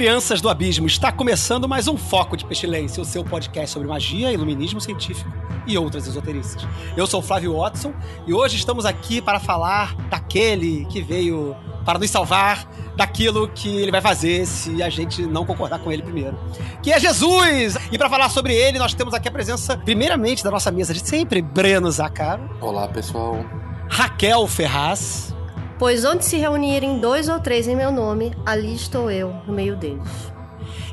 Crianças do abismo! Está começando mais um Foco de Pestilência, o seu podcast sobre magia, iluminismo científico e outras esoterices. Eu sou o Flávio Watson e hoje estamos aqui para falar daquele que veio para nos salvar daquilo que ele vai fazer se a gente não concordar com ele primeiro. Que é Jesus! E para falar sobre ele, nós temos aqui a presença, primeiramente, da nossa mesa de sempre, Breno Zacaro, Olá, pessoal. Raquel Ferraz, Pois onde se reunirem dois ou três em meu nome, ali estou eu, no meio deles.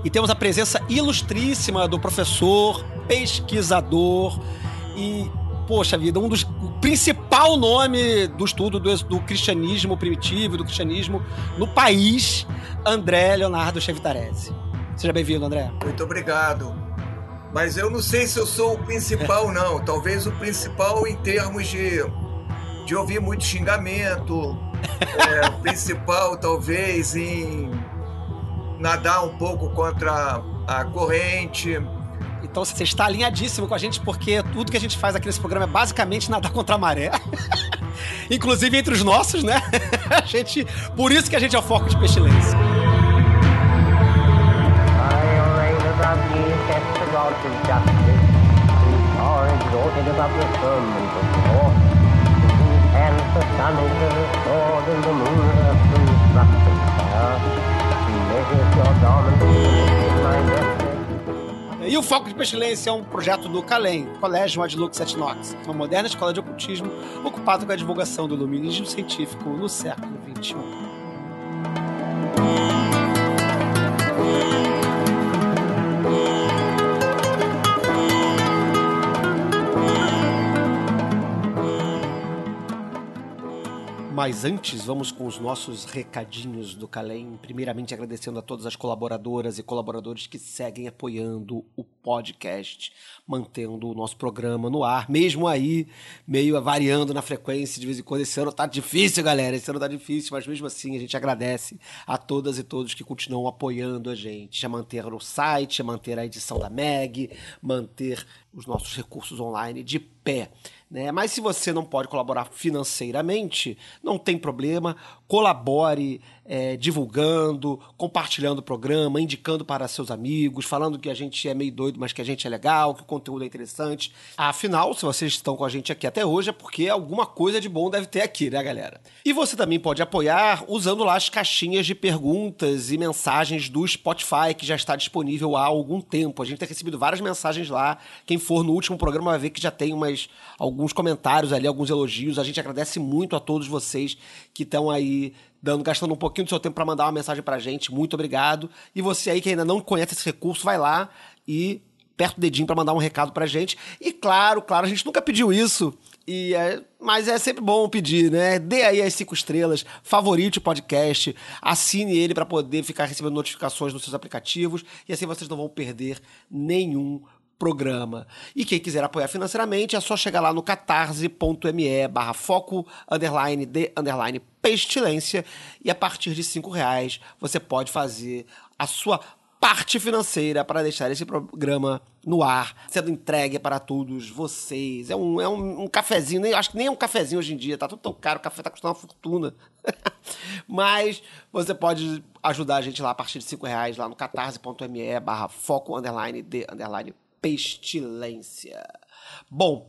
E temos a presença ilustríssima do professor, pesquisador e, poxa vida, um dos principal nome do estudo do, do cristianismo primitivo e do cristianismo no país, André Leonardo Chevitarese. Seja bem-vindo, André. Muito obrigado. Mas eu não sei se eu sou o principal, não. Talvez o principal em termos de, de ouvir muito xingamento. É, o principal, talvez, em nadar um pouco contra a corrente. Então você está alinhadíssimo com a gente, porque tudo que a gente faz aqui nesse programa é basicamente nadar contra a maré. Inclusive entre os nossos, né? A gente, por isso que a gente é o foco de pestilência. I E o Foco de Pestilência é um projeto do CALEM, Colégio Adlux et Nox, uma moderna escola de ocultismo ocupado com a divulgação do iluminismo científico no século. XXI. Mas antes, vamos com os nossos recadinhos do Calem. Primeiramente, agradecendo a todas as colaboradoras e colaboradores que seguem apoiando o podcast, mantendo o nosso programa no ar, mesmo aí, meio variando na frequência de vez em quando. Esse ano tá difícil, galera. Esse ano tá difícil, mas mesmo assim, a gente agradece a todas e todos que continuam apoiando a gente, a manter o site, a manter a edição da Meg, manter os nossos recursos online de pé. Né? Mas se você não pode colaborar financeiramente, não tem problema, colabore é, divulgando, compartilhando o programa, indicando para seus amigos, falando que a gente é meio doido, mas que a gente é legal, que o conteúdo é interessante. Afinal, se vocês estão com a gente aqui até hoje, é porque alguma coisa de bom deve ter aqui, né, galera? E você também pode apoiar usando lá as caixinhas de perguntas e mensagens do Spotify, que já está disponível há algum tempo. A gente tem recebido várias mensagens lá. Quem for no último programa vai ver que já tem umas, alguns comentários ali, alguns elogios. A gente agradece muito a todos vocês que estão aí dando, gastando um pouquinho do seu tempo para mandar uma mensagem pra gente. Muito obrigado. E você aí que ainda não conhece esse recurso, vai lá e aperta o dedinho para mandar um recado pra gente. E claro, claro, a gente nunca pediu isso. E é, mas é sempre bom pedir, né? Dê aí as cinco estrelas, favorite o podcast, assine ele para poder ficar recebendo notificações nos seus aplicativos e assim vocês não vão perder nenhum programa. E quem quiser apoiar financeiramente é só chegar lá no catarse.me barra foco underline de underline pestilência e a partir de cinco reais você pode fazer a sua parte financeira para deixar esse programa no ar, sendo entregue para todos vocês. É um, é um, um cafezinho, nem, acho que nem é um cafezinho hoje em dia, tá tudo tão caro, o café tá custando uma fortuna. Mas você pode ajudar a gente lá a partir de cinco reais lá no catarse.me barra foco underline de underline pestilência. Bom,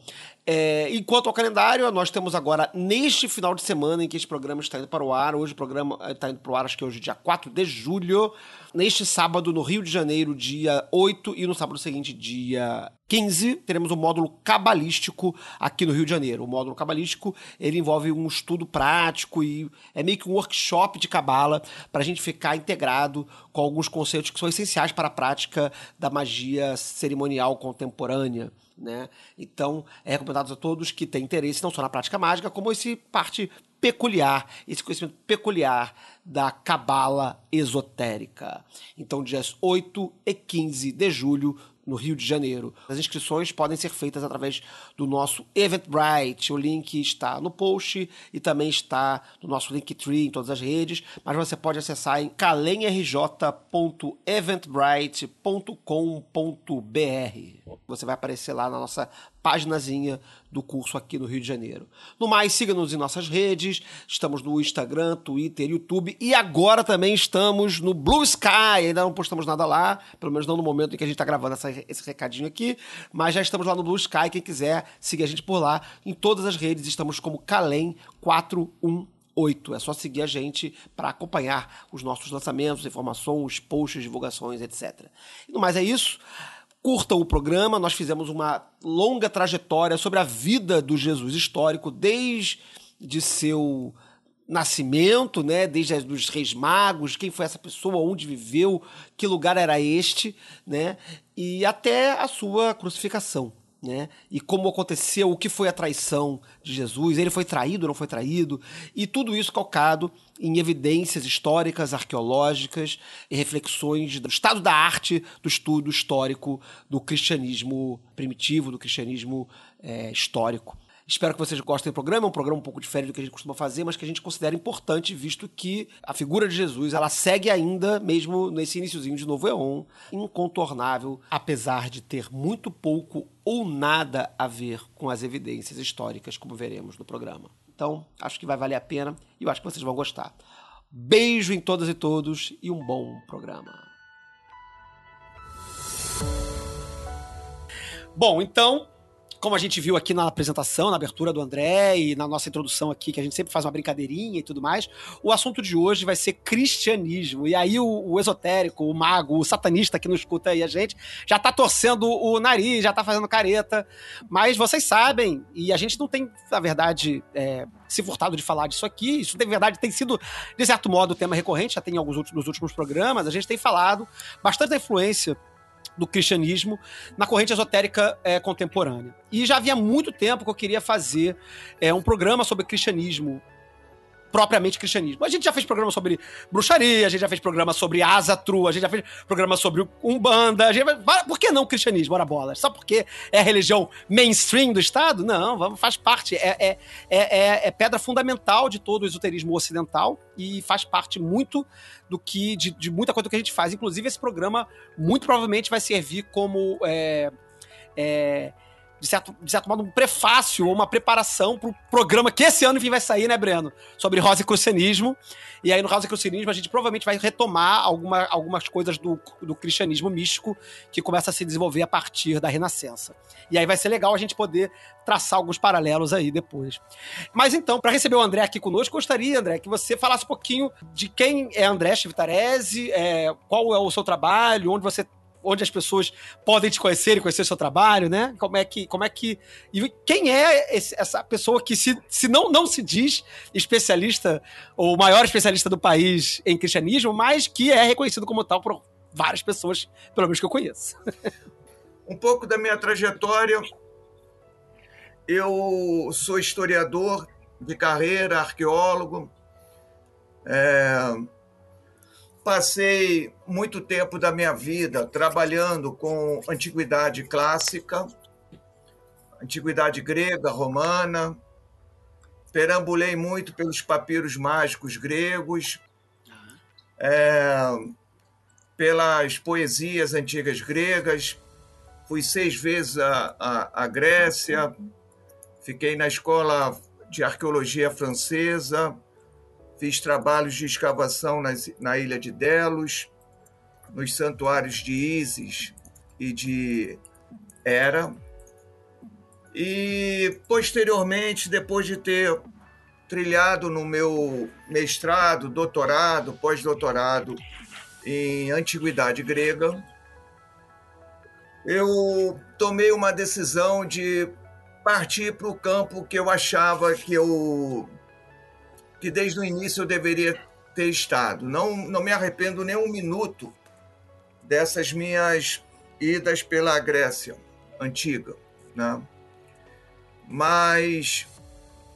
é, enquanto ao calendário, nós temos agora, neste final de semana em que esse programa está indo para o ar, hoje o programa está indo para o ar, acho que hoje, dia 4 de julho, neste sábado, no Rio de Janeiro, dia 8, e no sábado seguinte, dia 15, teremos o módulo cabalístico aqui no Rio de Janeiro. O módulo cabalístico, ele envolve um estudo prático e é meio que um workshop de cabala para a gente ficar integrado com alguns conceitos que são essenciais para a prática da magia cerimonial contemporânea. Né? Então, é recomendado a todos que têm interesse não só na prática mágica, como esse parte peculiar, esse conhecimento peculiar da cabala esotérica. Então, dias 8 e 15 de julho, no Rio de Janeiro. As inscrições podem ser feitas através do nosso Eventbrite. O link está no post e também está no nosso Linktree em todas as redes, mas você pode acessar em calenrj.eventbrite.com.br. Você vai aparecer lá na nossa paginazinha do curso aqui no Rio de Janeiro. No mais, siga-nos em nossas redes. Estamos no Instagram, Twitter, YouTube e agora também estamos no Blue Sky. Ainda não postamos nada lá, pelo menos não no momento em que a gente está gravando essa, esse recadinho aqui, mas já estamos lá no Blue Sky. Quem quiser seguir a gente por lá, em todas as redes estamos como Calem 418. É só seguir a gente para acompanhar os nossos lançamentos, informações, posts, divulgações, etc. E no mais é isso. Curtam o programa, nós fizemos uma longa trajetória sobre a vida do Jesus histórico, desde de seu nascimento, né? Desde os reis magos, quem foi essa pessoa, onde viveu, que lugar era este, né? E até a sua crucificação. Né? E como aconteceu, o que foi a traição de Jesus, ele foi traído ou não foi traído, e tudo isso calcado em evidências históricas, arqueológicas e reflexões do estado da arte do estudo histórico do cristianismo primitivo, do cristianismo é, histórico. Espero que vocês gostem do programa. É um programa um pouco diferente do que a gente costuma fazer, mas que a gente considera importante, visto que a figura de Jesus ela segue ainda, mesmo nesse iníciozinho de Novo Eon, incontornável, apesar de ter muito pouco ou nada a ver com as evidências históricas, como veremos no programa. Então, acho que vai valer a pena e eu acho que vocês vão gostar. Beijo em todas e todos e um bom programa. Bom, então, como a gente viu aqui na apresentação, na abertura do André e na nossa introdução aqui, que a gente sempre faz uma brincadeirinha e tudo mais, o assunto de hoje vai ser cristianismo. E aí o, o esotérico, o mago, o satanista que não escuta aí a gente, já tá torcendo o nariz, já tá fazendo careta. Mas vocês sabem, e a gente não tem, na verdade, é, se furtado de falar disso aqui. Isso, de verdade, tem sido, de certo modo, tema recorrente, já tem em alguns nos últimos programas. A gente tem falado bastante da influência do cristianismo na corrente esotérica é, contemporânea. E já havia muito tempo que eu queria fazer é, um programa sobre cristianismo propriamente cristianismo. A gente já fez programa sobre bruxaria, a gente já fez programa sobre Asatru, a gente já fez programa sobre Umbanda. A gente... Por que não cristianismo? Ora bola. Só porque é a religião mainstream do Estado? Não, faz parte. É, é, é, é, pedra fundamental de todo o esoterismo ocidental e faz parte muito do que de, de, muita coisa que a gente faz. Inclusive, esse programa muito provavelmente vai servir como. É, é, de certo, de certo modo, um prefácio ou uma preparação para o programa que esse ano vai sair, né, Breno? Sobre rosicrucianismo. E aí, no rosicrucianismo, a gente provavelmente vai retomar alguma, algumas coisas do, do cristianismo místico que começa a se desenvolver a partir da Renascença. E aí vai ser legal a gente poder traçar alguns paralelos aí depois. Mas então, para receber o André aqui conosco, gostaria, André, que você falasse um pouquinho de quem é André Chivitarese, é, qual é o seu trabalho, onde você onde as pessoas podem te conhecer e conhecer seu trabalho, né? Como é que. Como é que e quem é esse, essa pessoa que, se, se não, não se diz especialista, ou maior especialista do país em cristianismo, mas que é reconhecido como tal por várias pessoas, pelo menos que eu conheço. um pouco da minha trajetória. Eu sou historiador de carreira, arqueólogo. É, Passei muito tempo da minha vida trabalhando com antiguidade clássica, antiguidade grega, romana. Perambulei muito pelos papiros mágicos gregos, é, pelas poesias antigas gregas. Fui seis vezes à Grécia, fiquei na escola de arqueologia francesa Fiz trabalhos de escavação nas, na ilha de Delos, nos santuários de Ísis e de Hera. E, posteriormente, depois de ter trilhado no meu mestrado, doutorado, pós-doutorado em antiguidade grega, eu tomei uma decisão de partir para o campo que eu achava que eu que desde o início eu deveria ter estado. Não, não me arrependo nem um minuto dessas minhas idas pela Grécia antiga. né? mas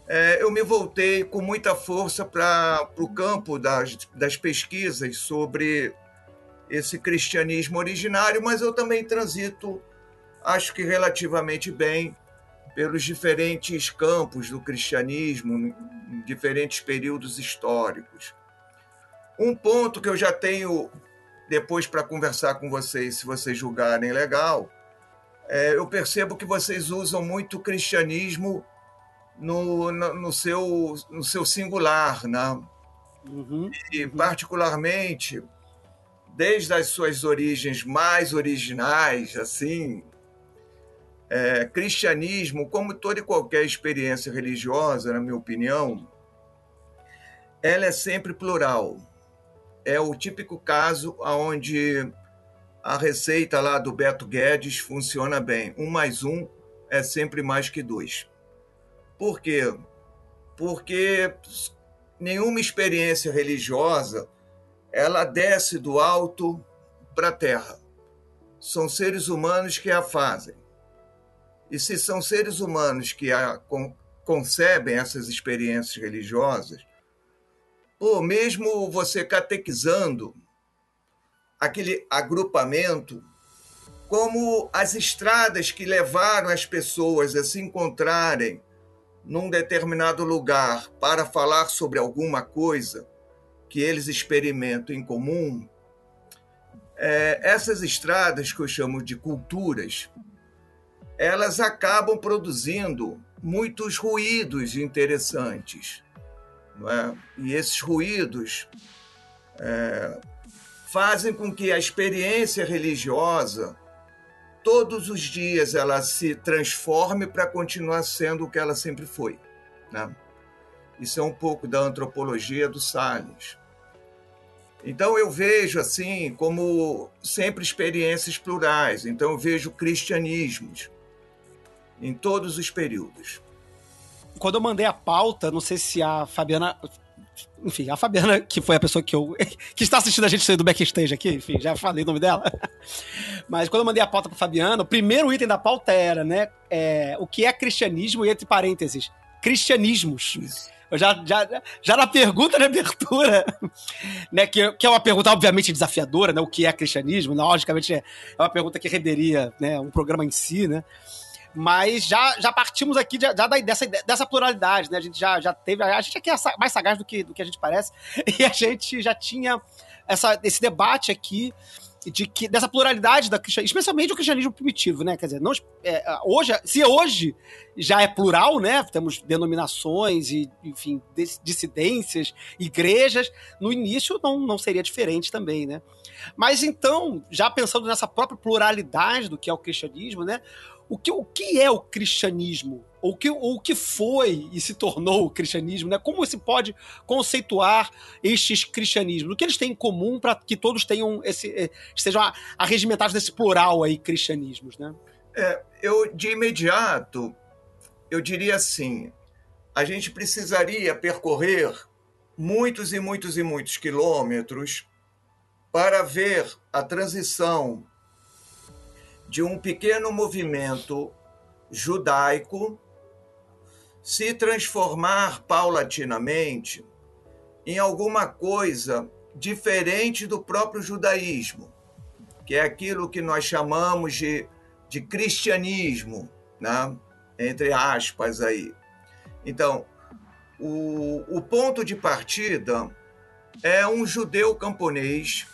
é, eu me voltei com muita força para o campo das, das pesquisas sobre esse cristianismo originário, mas eu também transito, acho que relativamente bem, pelos diferentes campos do cristianismo, em diferentes períodos históricos. Um ponto que eu já tenho depois para conversar com vocês, se vocês julgarem legal, é, eu percebo que vocês usam muito o cristianismo no, no, no, seu, no seu singular, né? Uhum, e particularmente desde as suas origens mais originais, assim, é, cristianismo, como toda e qualquer experiência religiosa, na minha opinião, ela é sempre plural. É o típico caso onde a receita lá do Beto Guedes funciona bem. Um mais um é sempre mais que dois. Por quê? Porque nenhuma experiência religiosa ela desce do alto para a terra. São seres humanos que a fazem. E se são seres humanos que a con concebem essas experiências religiosas, ou mesmo você catequizando aquele agrupamento, como as estradas que levaram as pessoas a se encontrarem num determinado lugar para falar sobre alguma coisa que eles experimentam em comum, é, essas estradas que eu chamo de culturas, elas acabam produzindo muitos ruídos interessantes. É? E esses ruídos é, fazem com que a experiência religiosa todos os dias ela se transforme para continuar sendo o que ela sempre foi. Né? Isso é um pouco da antropologia do Salles. Então eu vejo assim como sempre experiências plurais. Então eu vejo cristianismos em todos os períodos. Quando eu mandei a pauta, não sei se a Fabiana enfim, a Fabiana, que foi a pessoa que eu. que está assistindo a gente sair do backstage aqui, enfim, já falei o nome dela. Mas quando eu mandei a pauta para Fabiana, o primeiro item da pauta era, né? É, o que é cristianismo e entre parênteses, cristianismos. Eu já, já, já na pergunta de abertura, né, que, que é uma pergunta obviamente desafiadora, né, o que é cristianismo, logicamente é, é uma pergunta que renderia né, um programa em si, né, mas já, já partimos aqui já, já dessa, dessa pluralidade, né? A gente já, já teve. A gente aqui é mais sagaz do que, do que a gente parece. E a gente já tinha essa, esse debate aqui de que dessa pluralidade da especialmente o cristianismo primitivo, né? Quer dizer, não, é, hoje, se hoje já é plural, né? Temos denominações e, enfim, dissidências, igrejas, no início não, não seria diferente também, né? Mas então, já pensando nessa própria pluralidade do que é o cristianismo, né? O que, o que é o cristianismo? O que, o que foi e se tornou o cristianismo? Né? Como se pode conceituar estes cristianismos? O que eles têm em comum para que todos tenham esse, eh, sejam arregimentados desse plural aí, cristianismos? Né? É, eu, de imediato, eu diria assim: a gente precisaria percorrer muitos e muitos e muitos quilômetros para ver a transição de um pequeno movimento judaico se transformar paulatinamente em alguma coisa diferente do próprio judaísmo, que é aquilo que nós chamamos de, de cristianismo, né? entre aspas aí. Então, o, o ponto de partida é um judeu camponês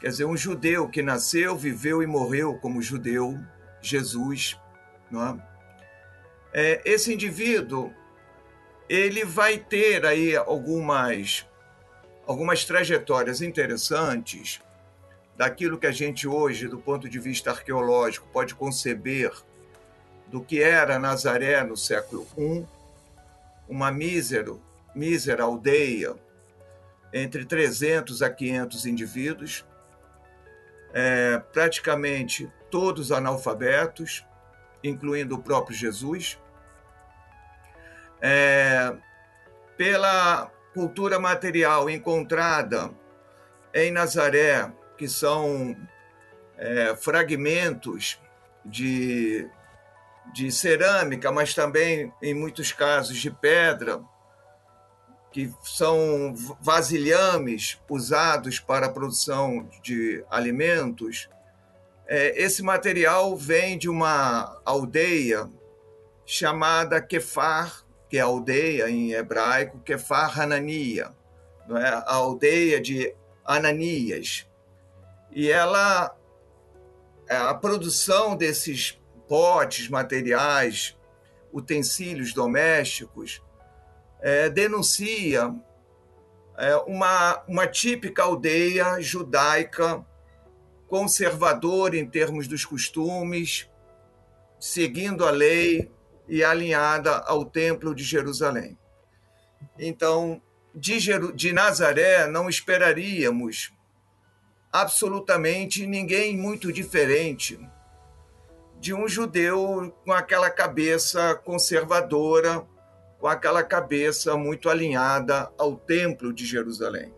Quer dizer, um judeu que nasceu, viveu e morreu como judeu, Jesus. Não é? É, esse indivíduo ele vai ter aí algumas, algumas trajetórias interessantes daquilo que a gente hoje, do ponto de vista arqueológico, pode conceber do que era Nazaré no século I, uma mísero, mísera aldeia entre 300 a 500 indivíduos, é, praticamente todos analfabetos, incluindo o próprio Jesus, é, pela cultura material encontrada em Nazaré, que são é, fragmentos de de cerâmica, mas também, em muitos casos, de pedra, que são vasilhames usados para a produção de alimentos. É, esse material vem de uma aldeia chamada Kefar, que é aldeia em hebraico, Kefar Hanania, não é? a aldeia de Ananias. E ela, é, a produção desses potes, materiais, utensílios domésticos, é, denuncia é, uma, uma típica aldeia judaica conservadora em termos dos costumes, seguindo a lei e alinhada ao Templo de Jerusalém. Então, de, de Nazaré não esperaríamos absolutamente ninguém muito diferente de um judeu com aquela cabeça conservadora, com aquela cabeça muito alinhada ao Templo de Jerusalém.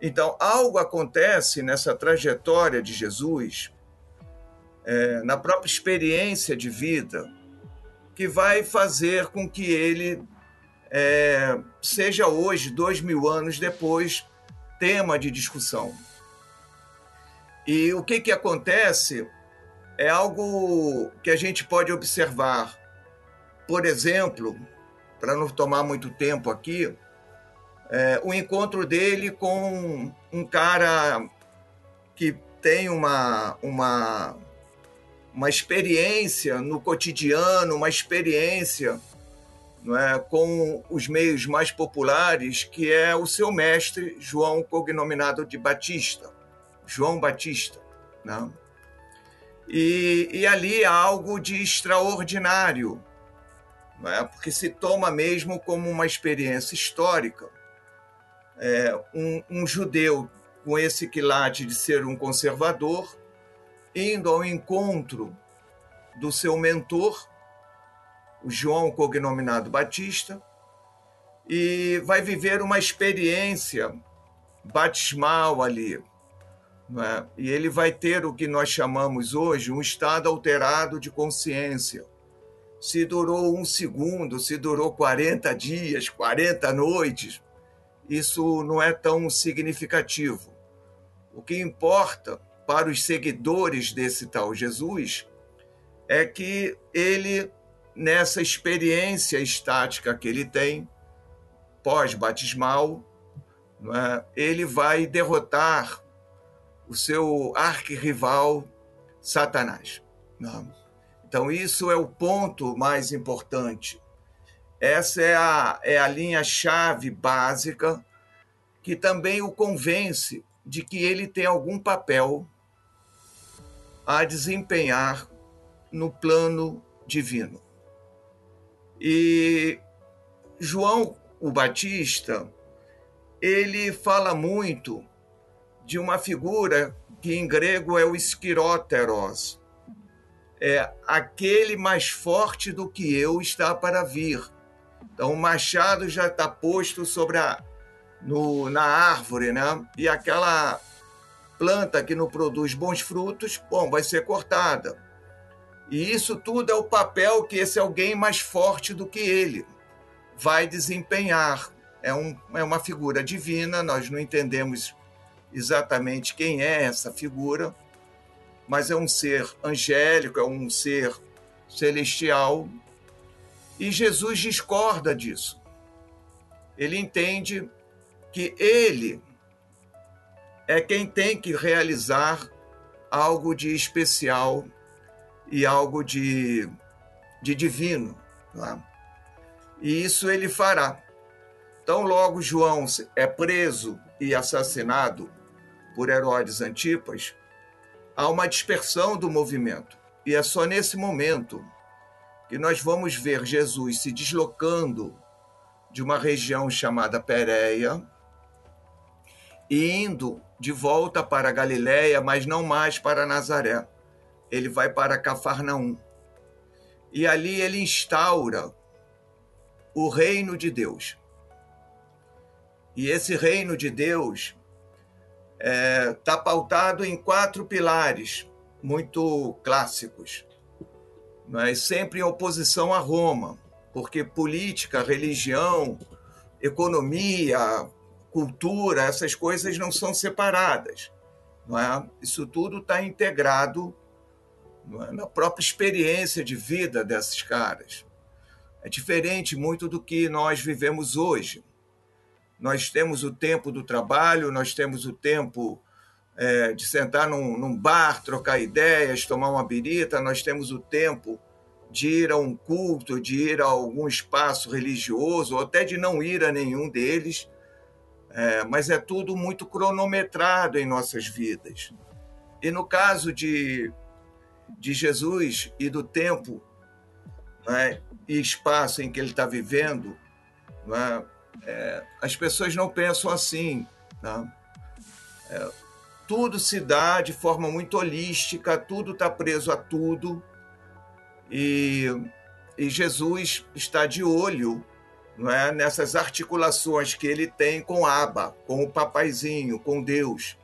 Então, algo acontece nessa trajetória de Jesus, é, na própria experiência de vida, que vai fazer com que ele é, seja hoje, dois mil anos depois, tema de discussão. E o que, que acontece é algo que a gente pode observar. Por exemplo, para não tomar muito tempo aqui, é, o encontro dele com um cara que tem uma, uma, uma experiência no cotidiano, uma experiência não é, com os meios mais populares, que é o seu mestre, João cognominado de Batista, João Batista. Né? E, e ali há algo de extraordinário, é? porque se toma mesmo como uma experiência histórica. É, um, um judeu com esse quilate de ser um conservador, indo ao encontro do seu mentor, o João cognominado Batista, e vai viver uma experiência batismal ali, é? E ele vai ter o que nós chamamos hoje um estado alterado de consciência. Se durou um segundo, se durou 40 dias, 40 noites, isso não é tão significativo. O que importa para os seguidores desse tal Jesus é que ele, nessa experiência estática que ele tem, pós-batismal, é? ele vai derrotar o seu arquirrival Satanás. Não. Então, isso é o ponto mais importante. Essa é a, é a linha-chave básica que também o convence de que ele tem algum papel a desempenhar no plano divino. E João o Batista, ele fala muito de uma figura que em grego é o esquiróteros. É aquele mais forte do que eu está para vir. Então o machado já está posto sobre a no, na árvore, né? E aquela planta que não produz bons frutos, bom, vai ser cortada. E isso tudo é o papel que esse alguém mais forte do que ele vai desempenhar. É, um, é uma figura divina, nós não entendemos exatamente quem é essa figura, mas é um ser angélico, é um ser celestial. E Jesus discorda disso. Ele entende que ele é quem tem que realizar algo de especial e algo de, de divino. É? E isso ele fará. Então, logo João é preso e assassinado por Herodes Antipas, há uma dispersão do movimento. E é só nesse momento que nós vamos ver Jesus se deslocando de uma região chamada Pérea e indo de volta para Galiléia, mas não mais para Nazaré. Ele vai para Cafarnaum. E ali ele instaura o reino de Deus. E esse reino de Deus está é, tá pautado em quatro pilares muito clássicos. é? sempre em oposição a Roma, porque política, religião, economia, cultura, essas coisas não são separadas. Não é? Isso tudo está integrado é? na própria experiência de vida desses caras. É diferente muito do que nós vivemos hoje. Nós temos o tempo do trabalho, nós temos o tempo é, de sentar num, num, bar, trocar ideias, tomar uma birita, nós temos o tempo de ir a um culto, de ir a algum espaço religioso, ou até de não ir a nenhum deles, é, mas é tudo muito cronometrado em nossas vidas. E no caso de, de Jesus e do tempo né, e espaço em que ele está vivendo, né, é, as pessoas não pensam assim. Né? É, tudo se dá de forma muito holística, tudo está preso a tudo. E, e Jesus está de olho não é, nessas articulações que ele tem com Abba, com o papaizinho, com Deus.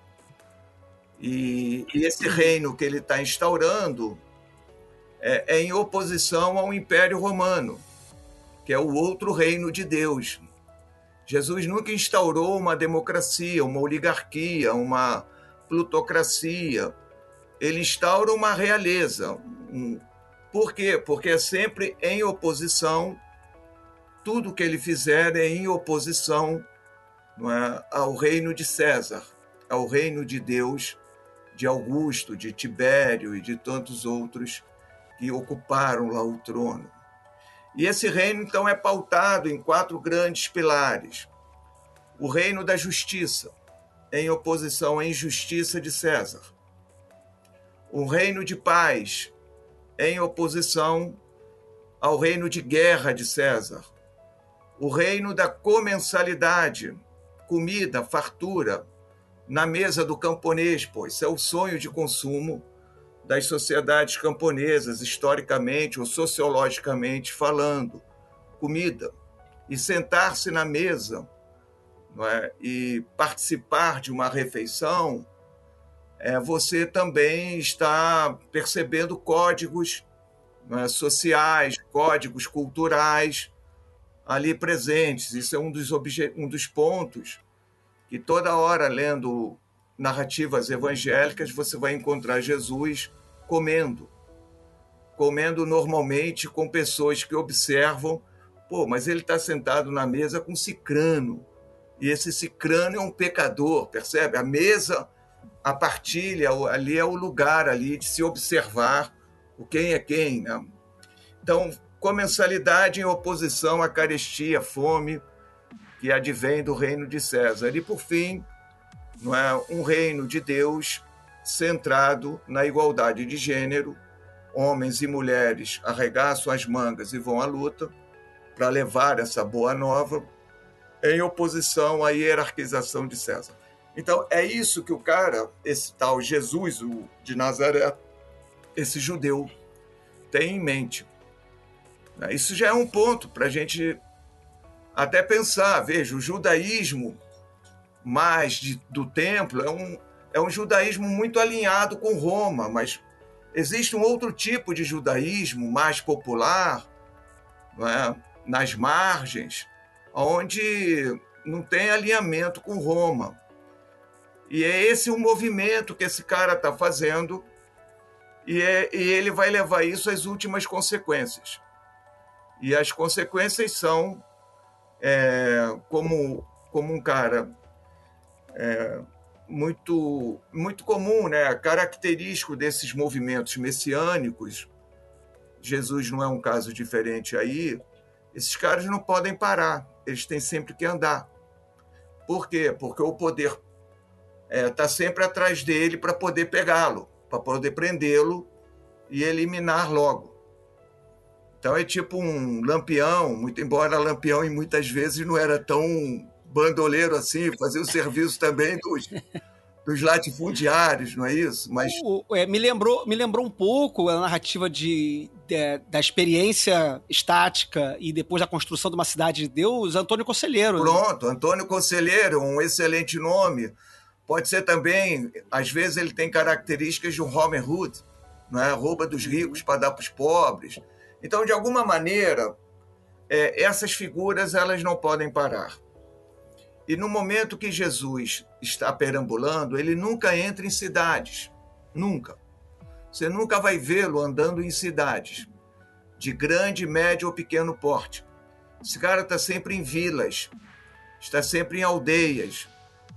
E, e esse reino que ele está instaurando é, é em oposição ao Império Romano, que é o outro reino de Deus. Jesus nunca instaurou uma democracia, uma oligarquia, uma plutocracia. Ele instaura uma realeza. Por quê? Porque é sempre em oposição, tudo que ele fizer é em oposição é, ao reino de César, ao reino de Deus, de Augusto, de Tibério e de tantos outros que ocuparam lá o trono. E esse reino, então, é pautado em quatro grandes pilares: o reino da justiça, em oposição à injustiça de César. O reino de paz em oposição ao reino de guerra de César. O reino da comensalidade, comida, fartura, na mesa do camponês, pois é o sonho de consumo das sociedades camponesas, historicamente ou sociologicamente falando. Comida. E sentar-se na mesa é? e participar de uma refeição, é, você também está percebendo códigos é, sociais, códigos culturais ali presentes. Isso é um dos, um dos pontos que toda hora, lendo narrativas evangélicas, você vai encontrar Jesus comendo. Comendo normalmente com pessoas que observam, pô, mas ele está sentado na mesa com cicrano e esse cicrano é um pecador, percebe? A mesa, a partilha, ali é o lugar ali de se observar o quem é quem. Né? Então, comensalidade em oposição à carestia, fome, que advém do reino de César. E, por fim, não é um reino de Deus centrado na igualdade de gênero. Homens e mulheres arregaçam as mangas e vão à luta para levar essa boa nova em oposição à hierarquização de César. Então, é isso que o cara, esse tal Jesus o de Nazaré, esse judeu, tem em mente. Isso já é um ponto para a gente até pensar. Veja, o judaísmo mais de, do templo é um, é um judaísmo muito alinhado com Roma, mas existe um outro tipo de judaísmo mais popular, é? nas margens, onde não tem alinhamento com Roma. E é esse o movimento que esse cara está fazendo, e, é, e ele vai levar isso às últimas consequências. E as consequências são é, como, como um cara é, muito, muito comum, né? característico desses movimentos messiânicos. Jesus não é um caso diferente aí. Esses caras não podem parar eles têm sempre que andar. Por quê? Porque o poder está é, tá sempre atrás dele para poder pegá-lo, para poder prendê-lo e eliminar logo. Então é tipo um lampião, muito embora lampião e muitas vezes não era tão bandoleiro assim, fazia o serviço também dos, dos latifundiários, não é isso? Mas é, me lembrou, me lembrou um pouco a narrativa de, de, da experiência estática e depois da construção de uma cidade de Deus, Antônio Conselheiro. Né? Pronto, né? Antônio Conselheiro, um excelente nome. Pode ser também, às vezes ele tem características de um Robin Hood, não é? rouba dos ricos para dar para os pobres. Então, de alguma maneira, é, essas figuras elas não podem parar. E no momento que Jesus está perambulando, ele nunca entra em cidades, nunca. Você nunca vai vê-lo andando em cidades de grande, médio ou pequeno porte. Esse cara está sempre em vilas, está sempre em aldeias.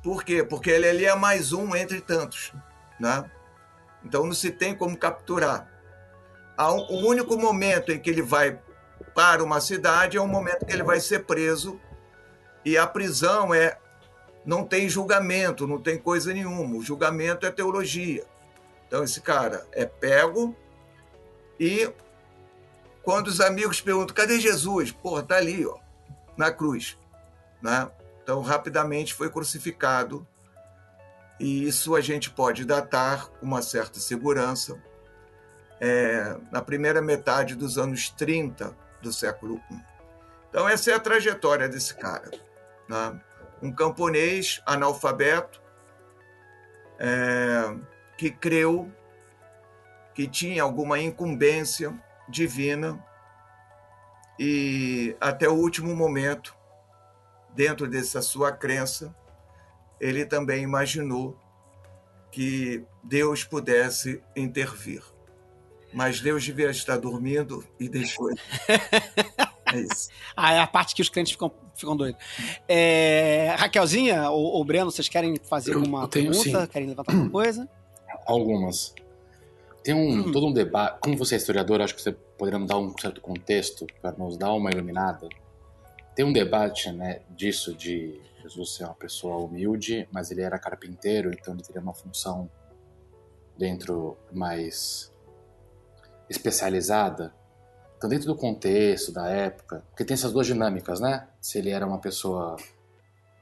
Por quê? Porque ele ali é mais um entre tantos. Né? Então não se tem como capturar. O único momento em que ele vai para uma cidade é o momento que ele vai ser preso e a prisão é não tem julgamento, não tem coisa nenhuma. O julgamento é teologia. Então esse cara é pego e quando os amigos perguntam cadê Jesus, porra, tá ali, ó, na cruz, né? Então rapidamente foi crucificado e isso a gente pode datar com uma certa segurança é, na primeira metade dos anos 30 do século I. Então essa é a trajetória desse cara né? um camponês analfabeto é, que creu que tinha alguma incumbência divina e até o último momento, dentro dessa sua crença, ele também imaginou que Deus pudesse intervir. Mas Deus devia estar dormindo e deixou. É isso. ah, é a parte que os crentes ficam ficam doidos. É, Raquelzinha ou, ou, Breno, vocês querem fazer alguma pergunta? Sim. Querem levantar alguma coisa? Algumas. Tem um, hum. todo um debate. Como você é historiador, acho que você poderia dar um certo contexto para nos dar uma iluminada. Tem um debate né, disso de Jesus ser uma pessoa humilde, mas ele era carpinteiro, então ele teria uma função dentro mais especializada. Então, dentro do contexto da época, porque tem essas duas dinâmicas, né? Se ele era uma pessoa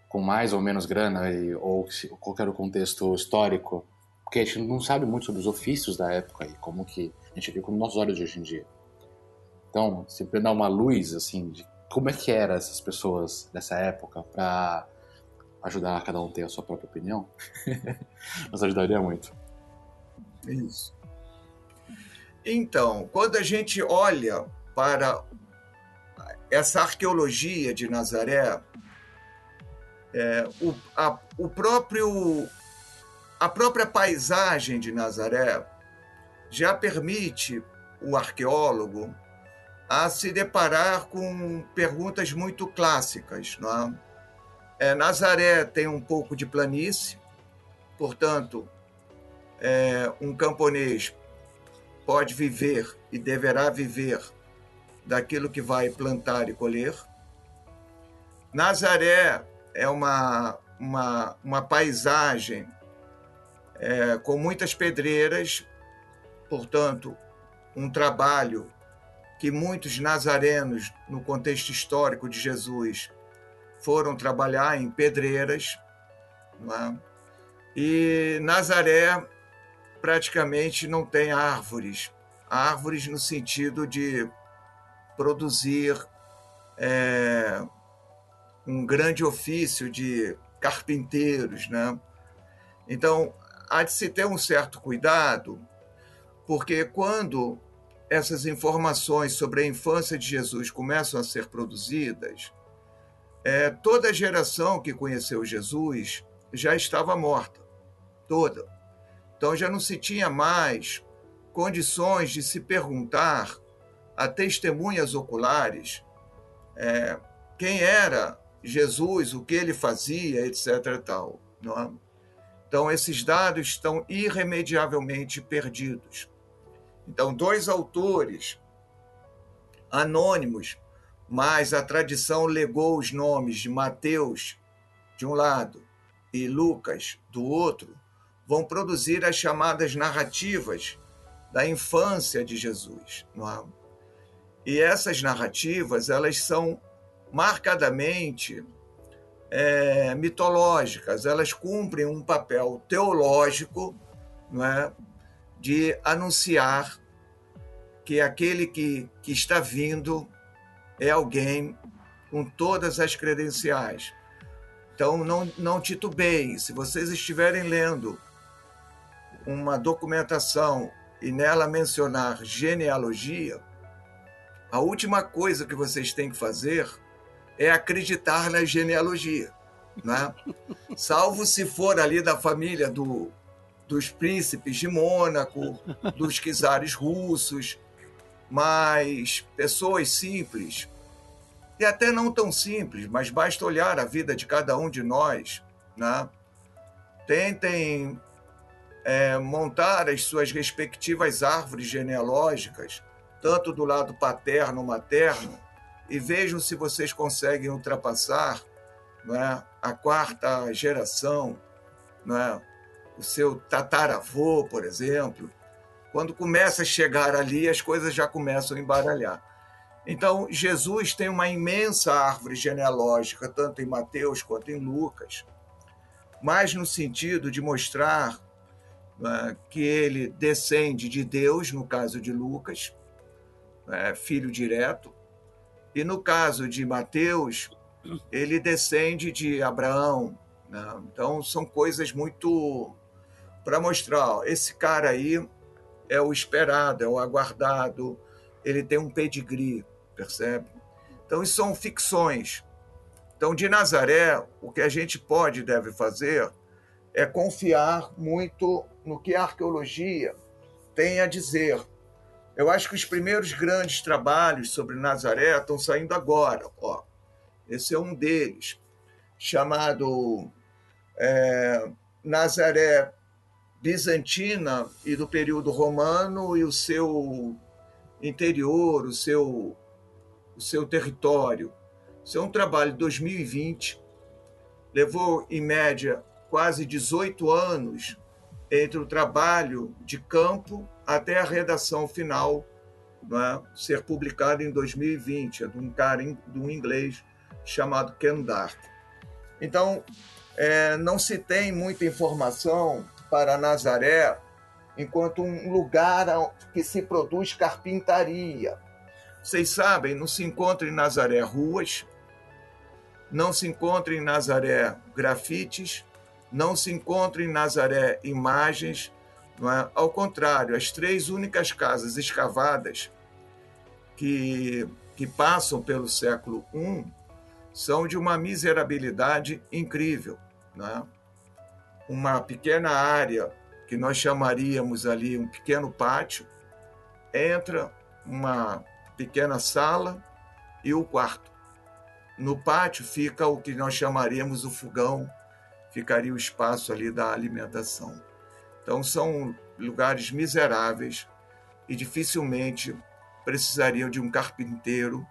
com mais ou menos grana, e, ou qual era o contexto histórico, porque a gente não sabe muito sobre os ofícios da época e como que a gente vê com nossos olhos de hoje em dia. Então, se dar uma luz, assim, de como é que eram essas pessoas dessa época para ajudar cada um ter a sua própria opinião, nos ajudaria muito. Isso. Então, quando a gente olha para essa arqueologia de Nazaré, é, o, a, o próprio, a própria paisagem de Nazaré já permite o arqueólogo a se deparar com perguntas muito clássicas. Não é? É, Nazaré tem um pouco de planície, portanto, é, um camponês pode viver e deverá viver daquilo que vai plantar e colher. Nazaré é uma, uma, uma paisagem é, com muitas pedreiras, portanto, um trabalho que muitos nazarenos, no contexto histórico de Jesus, foram trabalhar em pedreiras. É? E Nazaré praticamente não tem árvores. Árvores no sentido de produzir é, um grande ofício de carpinteiros, né? Então, há de se ter um certo cuidado, porque quando essas informações sobre a infância de Jesus começam a ser produzidas, é, toda a geração que conheceu Jesus já estava morta, toda. Então já não se tinha mais condições de se perguntar a testemunhas oculares é, quem era Jesus, o que ele fazia, etc. Tal, é? Então esses dados estão irremediavelmente perdidos. Então dois autores anônimos, mas a tradição legou os nomes de Mateus de um lado e Lucas do outro vão produzir as chamadas narrativas da infância de Jesus. É? E essas narrativas elas são marcadamente é, mitológicas, elas cumprem um papel teológico não é? de anunciar que aquele que, que está vindo é alguém com todas as credenciais. Então, não, não titubeiem. Se vocês estiverem lendo uma documentação e nela mencionar genealogia, a última coisa que vocês têm que fazer é acreditar na genealogia. Né? Salvo se for ali da família do, dos príncipes de Mônaco, dos czares russos, mas pessoas simples, e até não tão simples, mas basta olhar a vida de cada um de nós, né? tentem é, montar as suas respectivas árvores genealógicas, tanto do lado paterno materno, e vejam se vocês conseguem ultrapassar é, a quarta geração, é, o seu tataravô, por exemplo. Quando começa a chegar ali, as coisas já começam a embaralhar. Então, Jesus tem uma imensa árvore genealógica, tanto em Mateus quanto em Lucas, mas no sentido de mostrar que ele descende de Deus, no caso de Lucas, né, filho direto, e no caso de Mateus, ele descende de Abraão. Né? Então, são coisas muito para mostrar: esse cara aí é o esperado, é o aguardado, ele tem um pedigree, percebe? Então, isso são ficções. Então, de Nazaré, o que a gente pode e deve fazer é confiar muito no que a arqueologia tem a dizer. Eu acho que os primeiros grandes trabalhos sobre Nazaré estão saindo agora. Ó. Esse é um deles, chamado é, Nazaré Bizantina e do período romano e o seu interior, o seu, o seu território. Isso é um trabalho de 2020, levou em média quase 18 anos entre o trabalho de campo até a redação final né, ser publicado em 2020, é de um cara de um inglês chamado Ken Dark. Então, é, não se tem muita informação para Nazaré enquanto um lugar que se produz carpintaria. Vocês sabem, não se encontra em Nazaré ruas, não se encontra em Nazaré grafites, não se encontra em Nazaré imagens, é? ao contrário, as três únicas casas escavadas que, que passam pelo século I são de uma miserabilidade incrível. É? Uma pequena área que nós chamaríamos ali um pequeno pátio, entra uma pequena sala e o quarto. No pátio fica o que nós chamaríamos o fogão ficaria o espaço ali da alimentação. Então são lugares miseráveis e dificilmente precisariam de um carpinteiro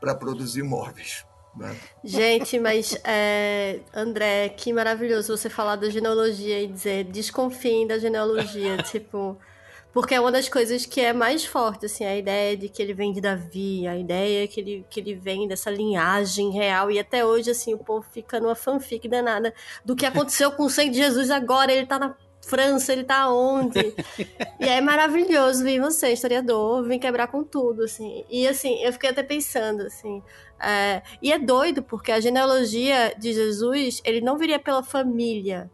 para produzir móveis. Né? Gente, mas é, André, que maravilhoso você falar da genealogia e dizer desconfiem da genealogia, tipo, porque é uma das coisas que é mais forte, assim, a ideia de que ele vem de Davi, a ideia que ele, que ele vem dessa linhagem real. E até hoje, assim, o povo fica numa fanfic danada do que aconteceu com o sangue de Jesus agora. Ele tá na França, ele tá onde? e é maravilhoso vir você, historiador, vir quebrar com tudo, assim. E, assim, eu fiquei até pensando, assim... É... E é doido, porque a genealogia de Jesus, ele não viria pela família,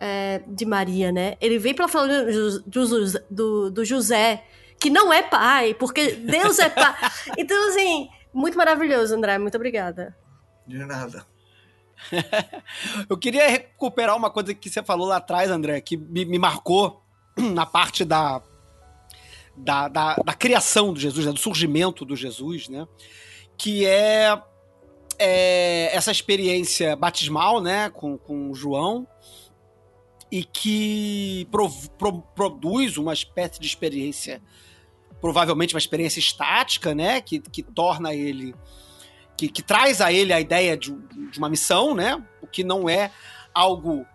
é, de Maria, né? Ele vem para falar do, do, do, José, que não é pai, porque Deus é pai. Então, assim, muito maravilhoso, André. Muito obrigada. De nada. Eu queria recuperar uma coisa que você falou lá atrás, André, que me, me marcou na parte da, da, da, da, criação do Jesus, né? do surgimento do Jesus, né? Que é, é essa experiência batismal, né? Com, com João e que pro, pro, produz uma espécie de experiência, provavelmente uma experiência estática, né? Que, que torna ele. Que, que traz a ele a ideia de, de uma missão, né? O que não é algo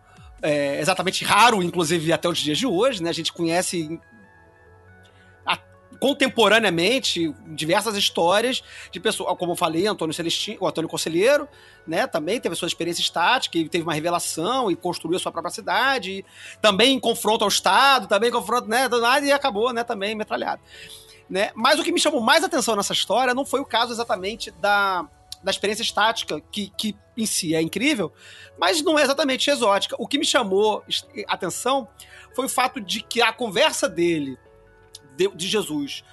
é, exatamente raro, inclusive até os dias de hoje, né? A gente conhece contemporaneamente diversas histórias de pessoas, como eu falei, Antônio Celestino, o Antônio Conselheiro, né, também teve sua experiência estática e teve uma revelação e construiu a sua própria cidade, também em confronto ao Estado, também em confronto, né, e acabou, né, também metralhado. Né? Mas o que me chamou mais atenção nessa história não foi o caso exatamente da, da experiência estática, que, que em si é incrível, mas não é exatamente exótica. O que me chamou atenção foi o fato de que a conversa dele de, de Jesus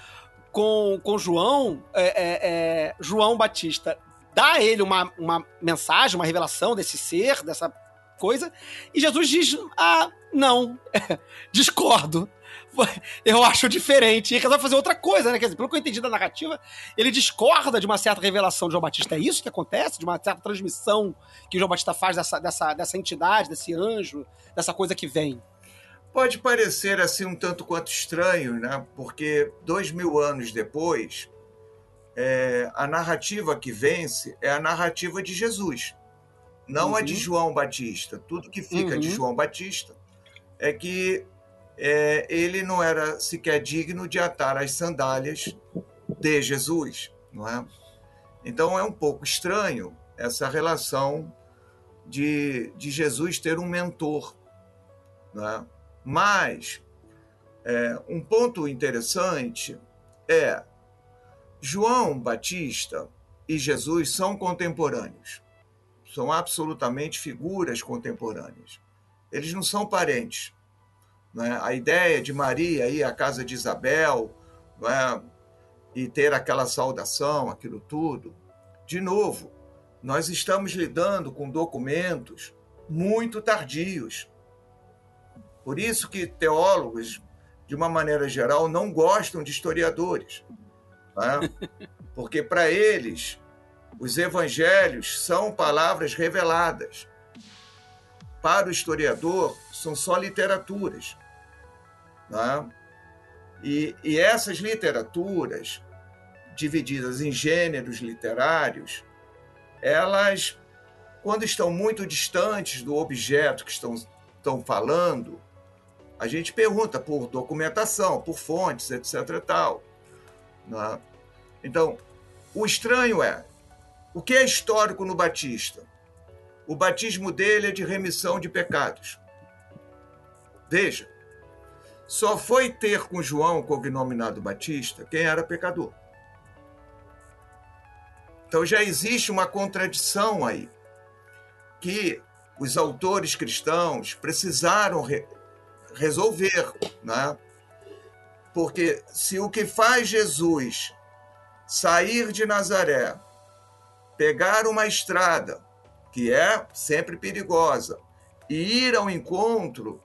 com, com João, é, é, é, João Batista dá a ele uma, uma mensagem, uma revelação desse ser, dessa coisa, e Jesus diz: Ah, não, discordo. Eu acho diferente. E resolve fazer outra coisa, né? Quer dizer, pelo que eu entendi da narrativa, ele discorda de uma certa revelação de João Batista. É isso que acontece? De uma certa transmissão que João Batista faz dessa, dessa, dessa entidade, desse anjo, dessa coisa que vem. Pode parecer assim um tanto quanto estranho, né? Porque dois mil anos depois, é, a narrativa que vence é a narrativa de Jesus, não uhum. a de uhum. João Batista. Tudo que fica uhum. de João Batista é que é, ele não era sequer digno de atar as sandálias de Jesus, não é? Então é um pouco estranho essa relação de, de Jesus ter um mentor, não é? Mas é, um ponto interessante é João Batista e Jesus são contemporâneos. São absolutamente figuras contemporâneas. Eles não são parentes. Né? A ideia de Maria ir à casa de Isabel é? e ter aquela saudação, aquilo tudo, de novo, nós estamos lidando com documentos muito tardios. Por isso que teólogos, de uma maneira geral, não gostam de historiadores. Né? Porque para eles, os evangelhos são palavras reveladas. Para o historiador, são só literaturas. Né? E, e essas literaturas, divididas em gêneros literários, elas, quando estão muito distantes do objeto que estão, estão falando, a gente pergunta por documentação, por fontes, etc. Tal. Né? Então, o estranho é o que é histórico no Batista? O batismo dele é de remissão de pecados. Veja, só foi ter com João, cognominado Batista, quem era pecador. Então já existe uma contradição aí, que os autores cristãos precisaram resolver, né? Porque se o que faz Jesus sair de Nazaré, pegar uma estrada, que é sempre perigosa, e ir ao encontro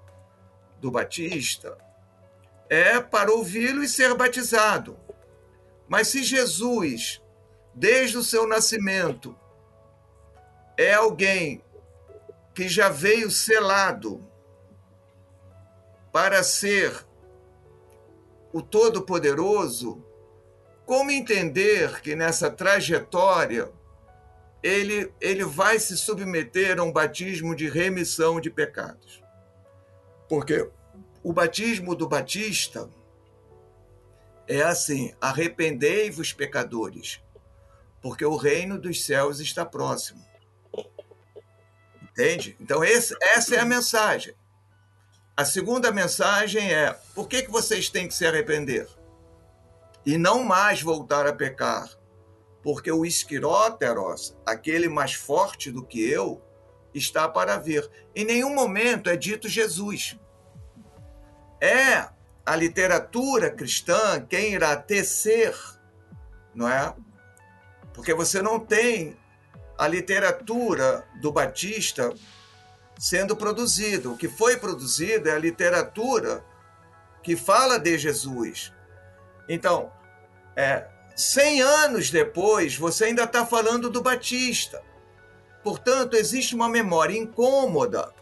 do Batista, é para ouvi-lo e ser batizado. Mas se Jesus, desde o seu nascimento, é alguém que já veio selado para ser o Todo-Poderoso, como entender que nessa trajetória ele, ele vai se submeter a um batismo de remissão de pecados? Porque o batismo do Batista é assim: arrependei-vos, pecadores, porque o reino dos céus está próximo. Entende? Então, esse, essa é a mensagem. A segunda mensagem é: por que, que vocês têm que se arrepender? E não mais voltar a pecar? Porque o esquiróteros, aquele mais forte do que eu, está para vir. Em nenhum momento é dito Jesus. É a literatura cristã quem irá tecer, não é? Porque você não tem a literatura do Batista sendo produzido. O que foi produzido é a literatura que fala de Jesus. Então, é, 100 anos depois, você ainda está falando do Batista. Portanto, existe uma memória incômoda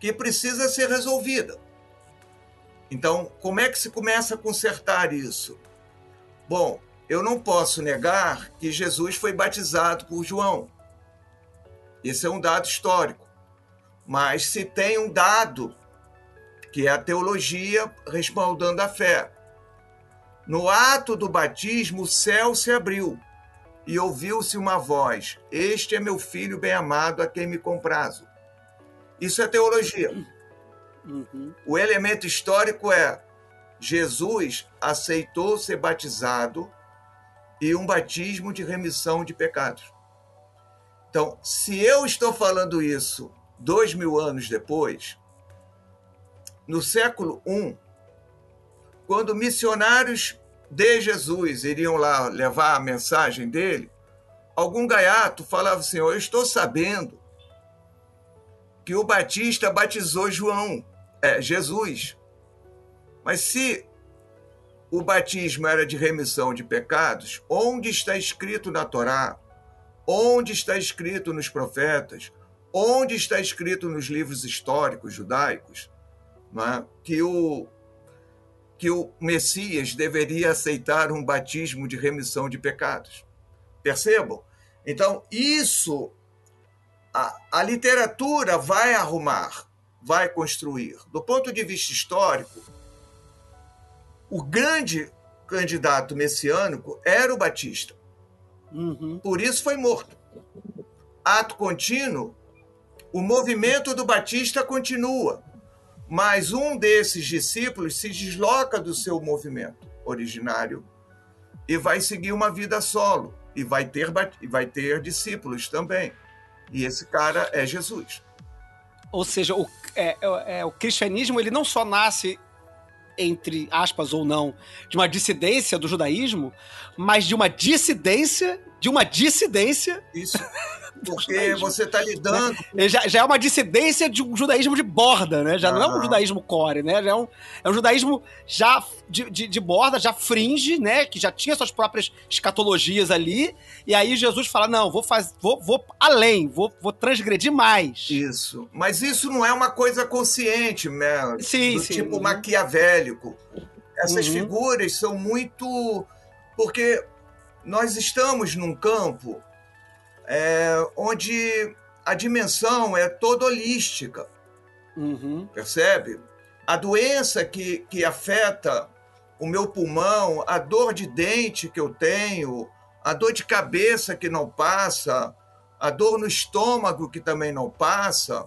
que precisa ser resolvida. Então, como é que se começa a consertar isso? Bom, eu não posso negar que Jesus foi batizado por João. Esse é um dado histórico. Mas se tem um dado, que é a teologia respaldando a fé. No ato do batismo, o céu se abriu e ouviu-se uma voz: Este é meu filho bem-amado, a quem me comprazo. Isso é teologia. Uhum. O elemento histórico é Jesus aceitou ser batizado e um batismo de remissão de pecados. Então, se eu estou falando isso dois mil anos depois, no século I, quando missionários de Jesus iriam lá levar a mensagem dele, algum gaiato falava assim: Eu estou sabendo que o Batista batizou João, é, Jesus. Mas se o batismo era de remissão de pecados, onde está escrito na Torá? Onde está escrito nos profetas? Onde está escrito nos livros históricos judaicos é? que, o, que o Messias deveria aceitar um batismo de remissão de pecados? Percebam? Então, isso a, a literatura vai arrumar, vai construir. Do ponto de vista histórico, o grande candidato messiânico era o Batista. Uhum. Por isso foi morto. Ato contínuo, o movimento do Batista continua, mas um desses discípulos se desloca do seu movimento originário e vai seguir uma vida solo e vai ter, vai ter discípulos também. E esse cara é Jesus. Ou seja, o, é, é, é, o cristianismo ele não só nasce entre aspas ou não, de uma dissidência do judaísmo, mas de uma dissidência de uma dissidência. Isso. Porque você está lidando. Né? Já, já, é uma dissidência de um judaísmo de borda, né? Já não, não é um judaísmo core, né? Já é um, é um judaísmo já de, de, de, borda, já fringe, né? Que já tinha suas próprias escatologias ali. E aí Jesus fala: não, vou, faz, vou, vou além, vou, vou transgredir mais. Isso. Mas isso não é uma coisa consciente, né? Sim, Do sim. tipo uhum. maquiavélico. Essas uhum. figuras são muito. Porque nós estamos num campo é, onde a dimensão é toda holística. Uhum. Percebe? A doença que, que afeta o meu pulmão, a dor de dente que eu tenho, a dor de cabeça que não passa, a dor no estômago que também não passa,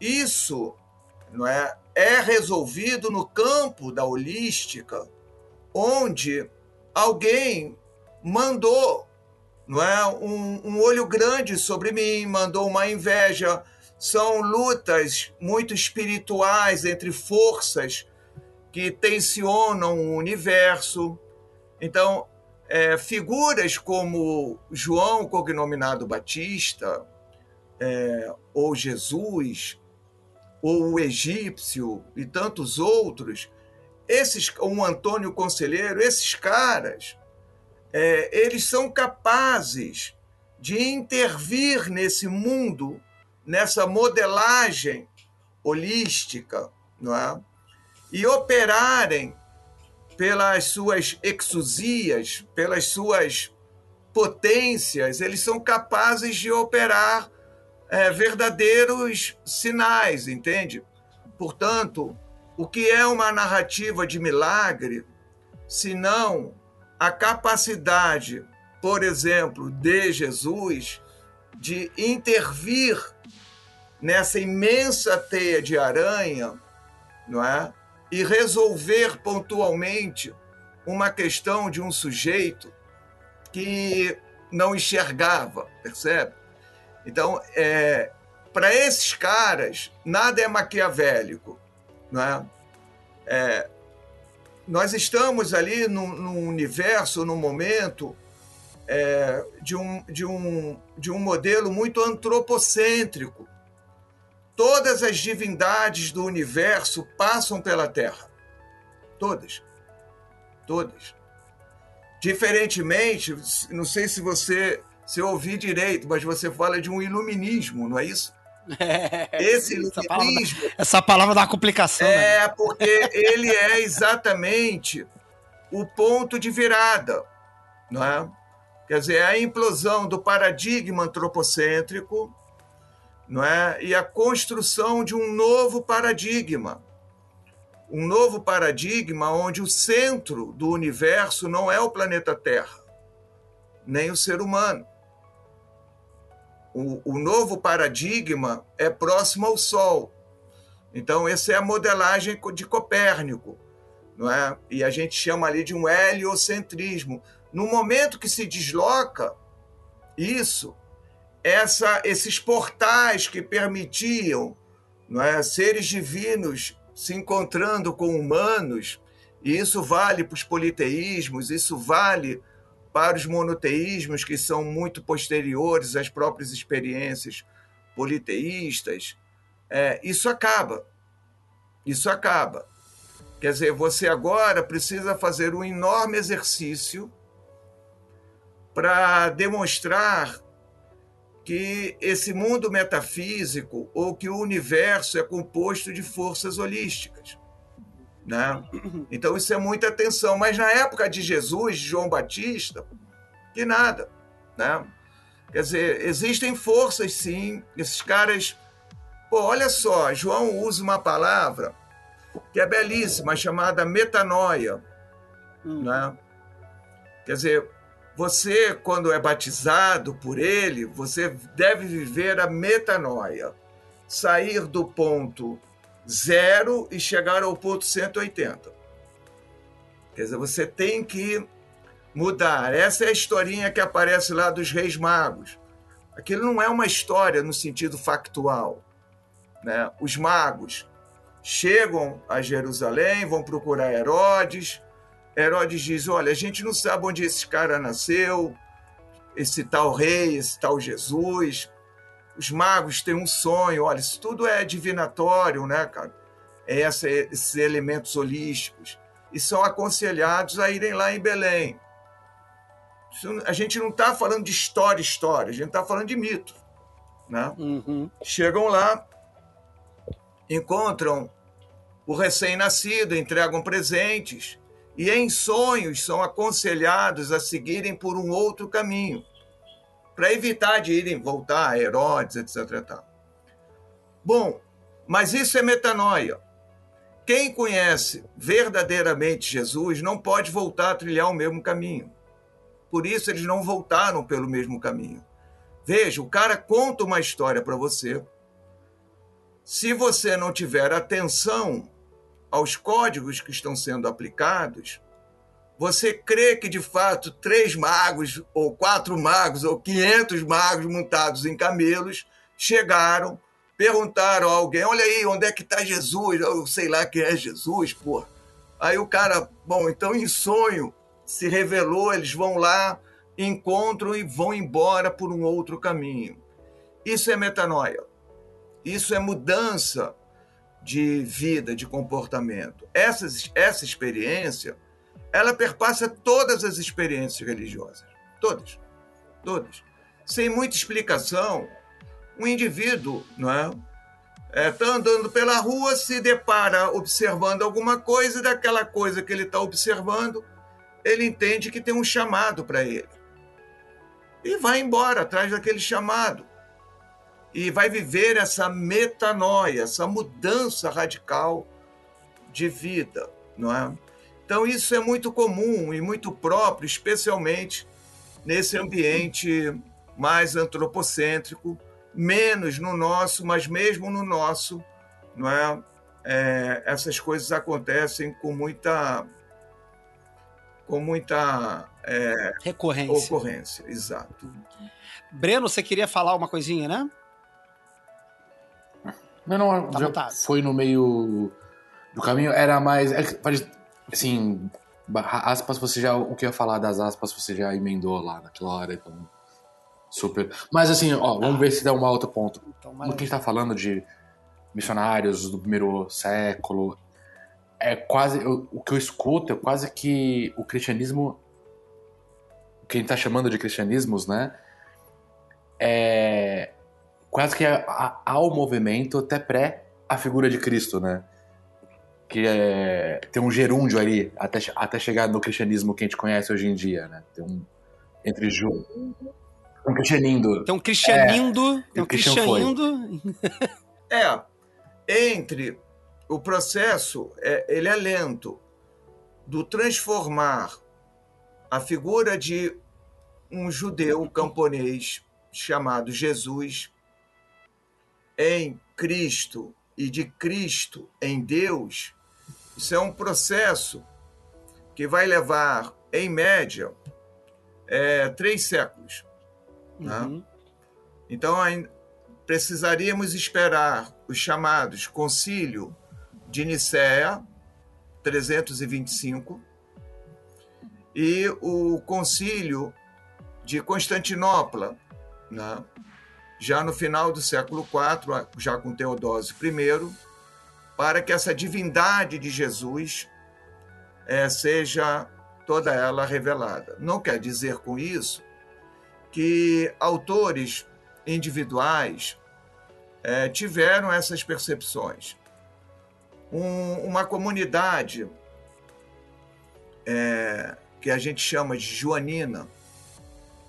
isso não é, é resolvido no campo da holística, onde alguém mandou não é um, um olho grande sobre mim, mandou uma inveja. São lutas muito espirituais entre forças que tensionam o universo. Então, é, figuras como João, cognominado Batista, é, ou Jesus, ou o egípcio e tantos outros, esses, um Antônio Conselheiro, esses caras é, eles são capazes de intervir nesse mundo, nessa modelagem holística, não é? e operarem pelas suas exusias, pelas suas potências, eles são capazes de operar é, verdadeiros sinais, entende? Portanto, o que é uma narrativa de milagre, se não a capacidade, por exemplo, de Jesus de intervir nessa imensa teia de aranha, não é? E resolver pontualmente uma questão de um sujeito que não enxergava, percebe? Então, é, para esses caras, nada é maquiavélico, não é? é nós estamos ali num, num universo, num momento é, de, um, de, um, de um modelo muito antropocêntrico. Todas as divindades do universo passam pela Terra. Todas. Todas. Diferentemente, não sei se você se eu ouvi direito, mas você fala de um iluminismo, não é isso? Esse essa palavra, essa palavra dá uma complicação. É, né? porque ele é exatamente o ponto de virada, não é? Quer dizer, é a implosão do paradigma antropocêntrico, não é? E a construção de um novo paradigma. Um novo paradigma onde o centro do universo não é o planeta Terra, nem o ser humano o, o novo paradigma é próximo ao Sol. Então, essa é a modelagem de Copérnico, não é? E a gente chama ali de um heliocentrismo. No momento que se desloca isso, essa, esses portais que permitiam não é, seres divinos se encontrando com humanos E isso vale para os politeísmos, isso vale para os monoteísmos, que são muito posteriores às próprias experiências politeístas. É, isso acaba. Isso acaba. Quer dizer, você agora precisa fazer um enorme exercício para demonstrar que esse mundo metafísico ou que o universo é composto de forças holísticas. Né? Então isso é muita atenção. Mas na época de Jesus, de João Batista, que nada. Né? Quer dizer, existem forças sim, esses caras. Pô, olha só, João usa uma palavra que é belíssima, chamada metanoia. Hum. Né? Quer dizer, você, quando é batizado por ele, você deve viver a metanoia. Sair do ponto zero e chegar ao ponto 180. Quer dizer, você tem que mudar. Essa é a historinha que aparece lá dos Reis Magos. Aquilo não é uma história no sentido factual. Né? Os magos chegam a Jerusalém, vão procurar Herodes. Herodes diz: Olha, a gente não sabe onde esse cara nasceu, esse tal rei, esse tal Jesus. Os magos têm um sonho, olha, isso tudo é divinatório, né, cara? É essa, esses elementos holísticos. E são aconselhados a irem lá em Belém. Isso, a gente não está falando de história, história, a gente está falando de mito. Né? Uhum. Chegam lá, encontram o recém-nascido, entregam presentes e em sonhos são aconselhados a seguirem por um outro caminho, para evitar de irem voltar a Herodes, etc. Bom, mas isso é metanoia. Quem conhece verdadeiramente Jesus não pode voltar a trilhar o mesmo caminho. Por isso eles não voltaram pelo mesmo caminho. Veja, o cara conta uma história para você. Se você não tiver atenção aos códigos que estão sendo aplicados, você crê que de fato três magos, ou quatro magos, ou quinhentos magos montados em camelos chegaram, perguntaram a alguém: Olha aí, onde é que está Jesus? Eu sei lá quem é Jesus, pô. Aí o cara, bom, então em sonho se revelou, eles vão lá, encontram e vão embora por um outro caminho. Isso é metanoia. Isso é mudança de vida, de comportamento. Essa, essa experiência, ela perpassa todas as experiências religiosas. Todas. Todas. Sem muita explicação, um indivíduo, não é? Está é, andando pela rua, se depara observando alguma coisa, e daquela coisa que ele está observando, ele entende que tem um chamado para ele. E vai embora atrás daquele chamado e vai viver essa metanoia, essa mudança radical de vida, não é? Então isso é muito comum e muito próprio, especialmente nesse ambiente mais antropocêntrico, menos no nosso, mas mesmo no nosso, não é? é essas coisas acontecem com muita com muita é, recorrência. Ocorrência, exato. Breno, você queria falar uma coisinha, né? Não, não, tá já foi no meio do caminho. Era mais. É, assim, aspas, você já. O que eu ia falar das aspas, você já emendou lá naquela hora, então. Super. Mas assim, ó, vamos ver se dá um outro ponto. Então, no que a gente tá falando de missionários do primeiro século, é quase. Eu, o que eu escuto é quase que o cristianismo. Quem tá chamando de cristianismos, né? É quase que há o movimento até pré a figura de Cristo, né? Que é, tem um gerúndio ali até, até chegar no cristianismo que a gente conhece hoje em dia, né? Tem um entre Ju, um cristianindo. Tem um cristianindo, é, tem um cristianindo. é, entre o processo, é, ele é lento do transformar a figura de um judeu camponês chamado Jesus em Cristo e de Cristo em Deus, isso é um processo que vai levar, em média, é, três séculos. Né? Uhum. Então, precisaríamos esperar os chamados Concílio de Nicéia, 325 e o concílio de Constantinopla, né? já no final do século IV, já com Teodósio I, para que essa divindade de Jesus é, seja toda ela revelada. Não quer dizer com isso que autores individuais é, tiveram essas percepções. Um, uma comunidade é, que a gente chama de joanina,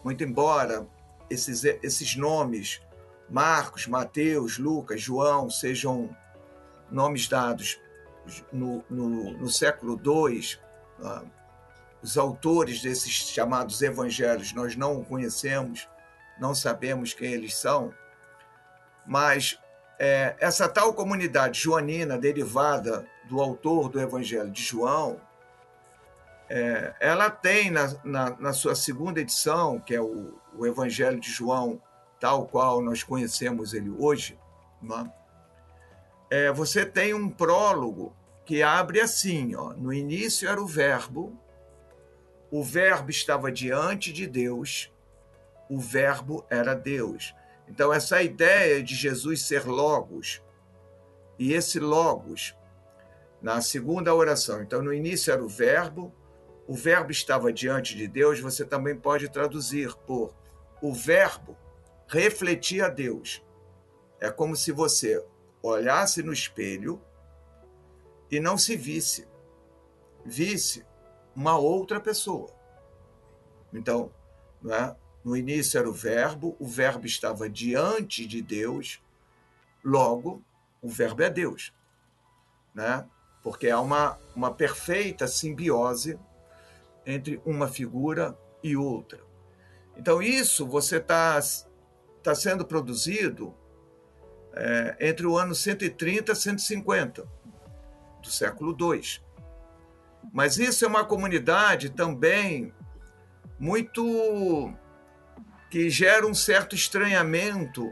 muito embora esses, esses nomes, Marcos, Mateus, Lucas, João, sejam nomes dados no, no, no século II, ah, os autores desses chamados evangelhos nós não conhecemos, não sabemos quem eles são, mas é, essa tal comunidade joanina derivada do autor do evangelho de João, é, ela tem na, na, na, sua segunda edição, que é o, o, Evangelho de João, tal qual nós conhecemos ele hoje, é? É, você tem um prólogo que abre assim: ó, no início era o Verbo, o Verbo estava diante de Deus, o Verbo era Deus. Então, essa ideia de Jesus ser Logos, e esse Logos, na segunda oração, então no início era o Verbo, o Verbo estava diante de Deus, você também pode traduzir por o Verbo refletia Deus. É como se você olhasse no espelho e não se visse, visse uma outra pessoa. Então, não é? no início era o Verbo, o Verbo estava diante de Deus, logo, o Verbo é Deus. Né? Porque há uma, uma perfeita simbiose entre uma figura e outra. Então, isso você está tá sendo produzido é, entre o ano 130 e 150 do século II. Mas isso é uma comunidade também muito que gera um certo estranhamento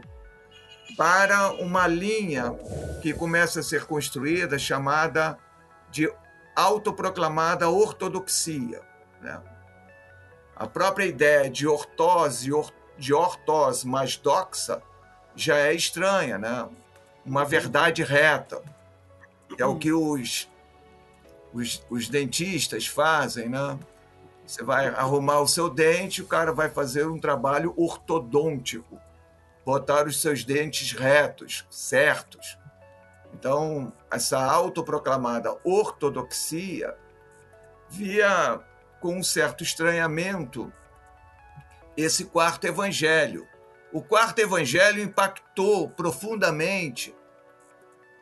para uma linha que começa a ser construída chamada de autoproclamada ortodoxia. Né? A própria ideia de ortose, de ortose mais doxa, já é estranha, né? uma verdade reta. É o que os, os, os dentistas fazem, né? Você vai arrumar o seu dente, o cara vai fazer um trabalho ortodôntico, botar os seus dentes retos, certos. Então, essa autoproclamada ortodoxia via com um certo estranhamento esse quarto evangelho. O quarto evangelho impactou profundamente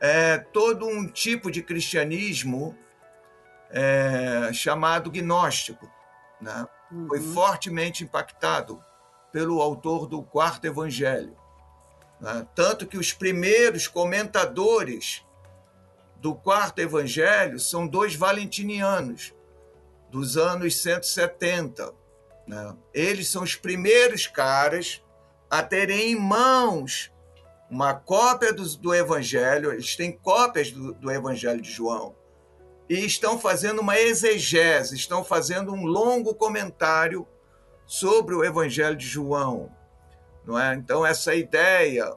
é, todo um tipo de cristianismo é, chamado gnóstico. Né? Uhum. Foi fortemente impactado pelo autor do quarto evangelho. Né? Tanto que os primeiros comentadores do quarto evangelho são dois valentinianos, dos anos 170. Né? Eles são os primeiros caras a terem em mãos uma cópia do, do Evangelho, eles têm cópias do, do, Evangelho de João, e estão fazendo uma exegese, estão fazendo um longo comentário sobre o Evangelho de João. Não é? Então, essa ideia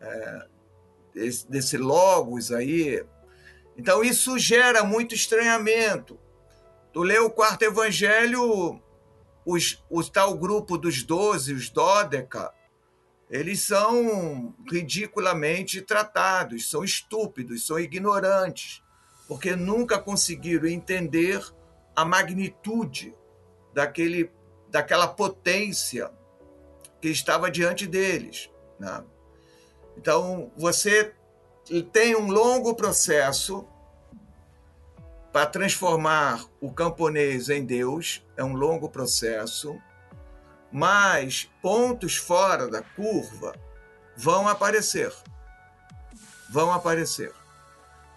é, desse, desse logos aí. Então, isso gera muito estranhamento. Tu lê o quarto evangelho, os, o tal grupo dos doze, os dódeca, eles são ridiculamente tratados, são estúpidos, são ignorantes, porque nunca conseguiram entender a magnitude daquele, daquela potência que estava diante deles. Né? Então, você tem um longo processo para transformar o camponês em Deus é um longo processo, mas pontos fora da curva vão aparecer. Vão aparecer.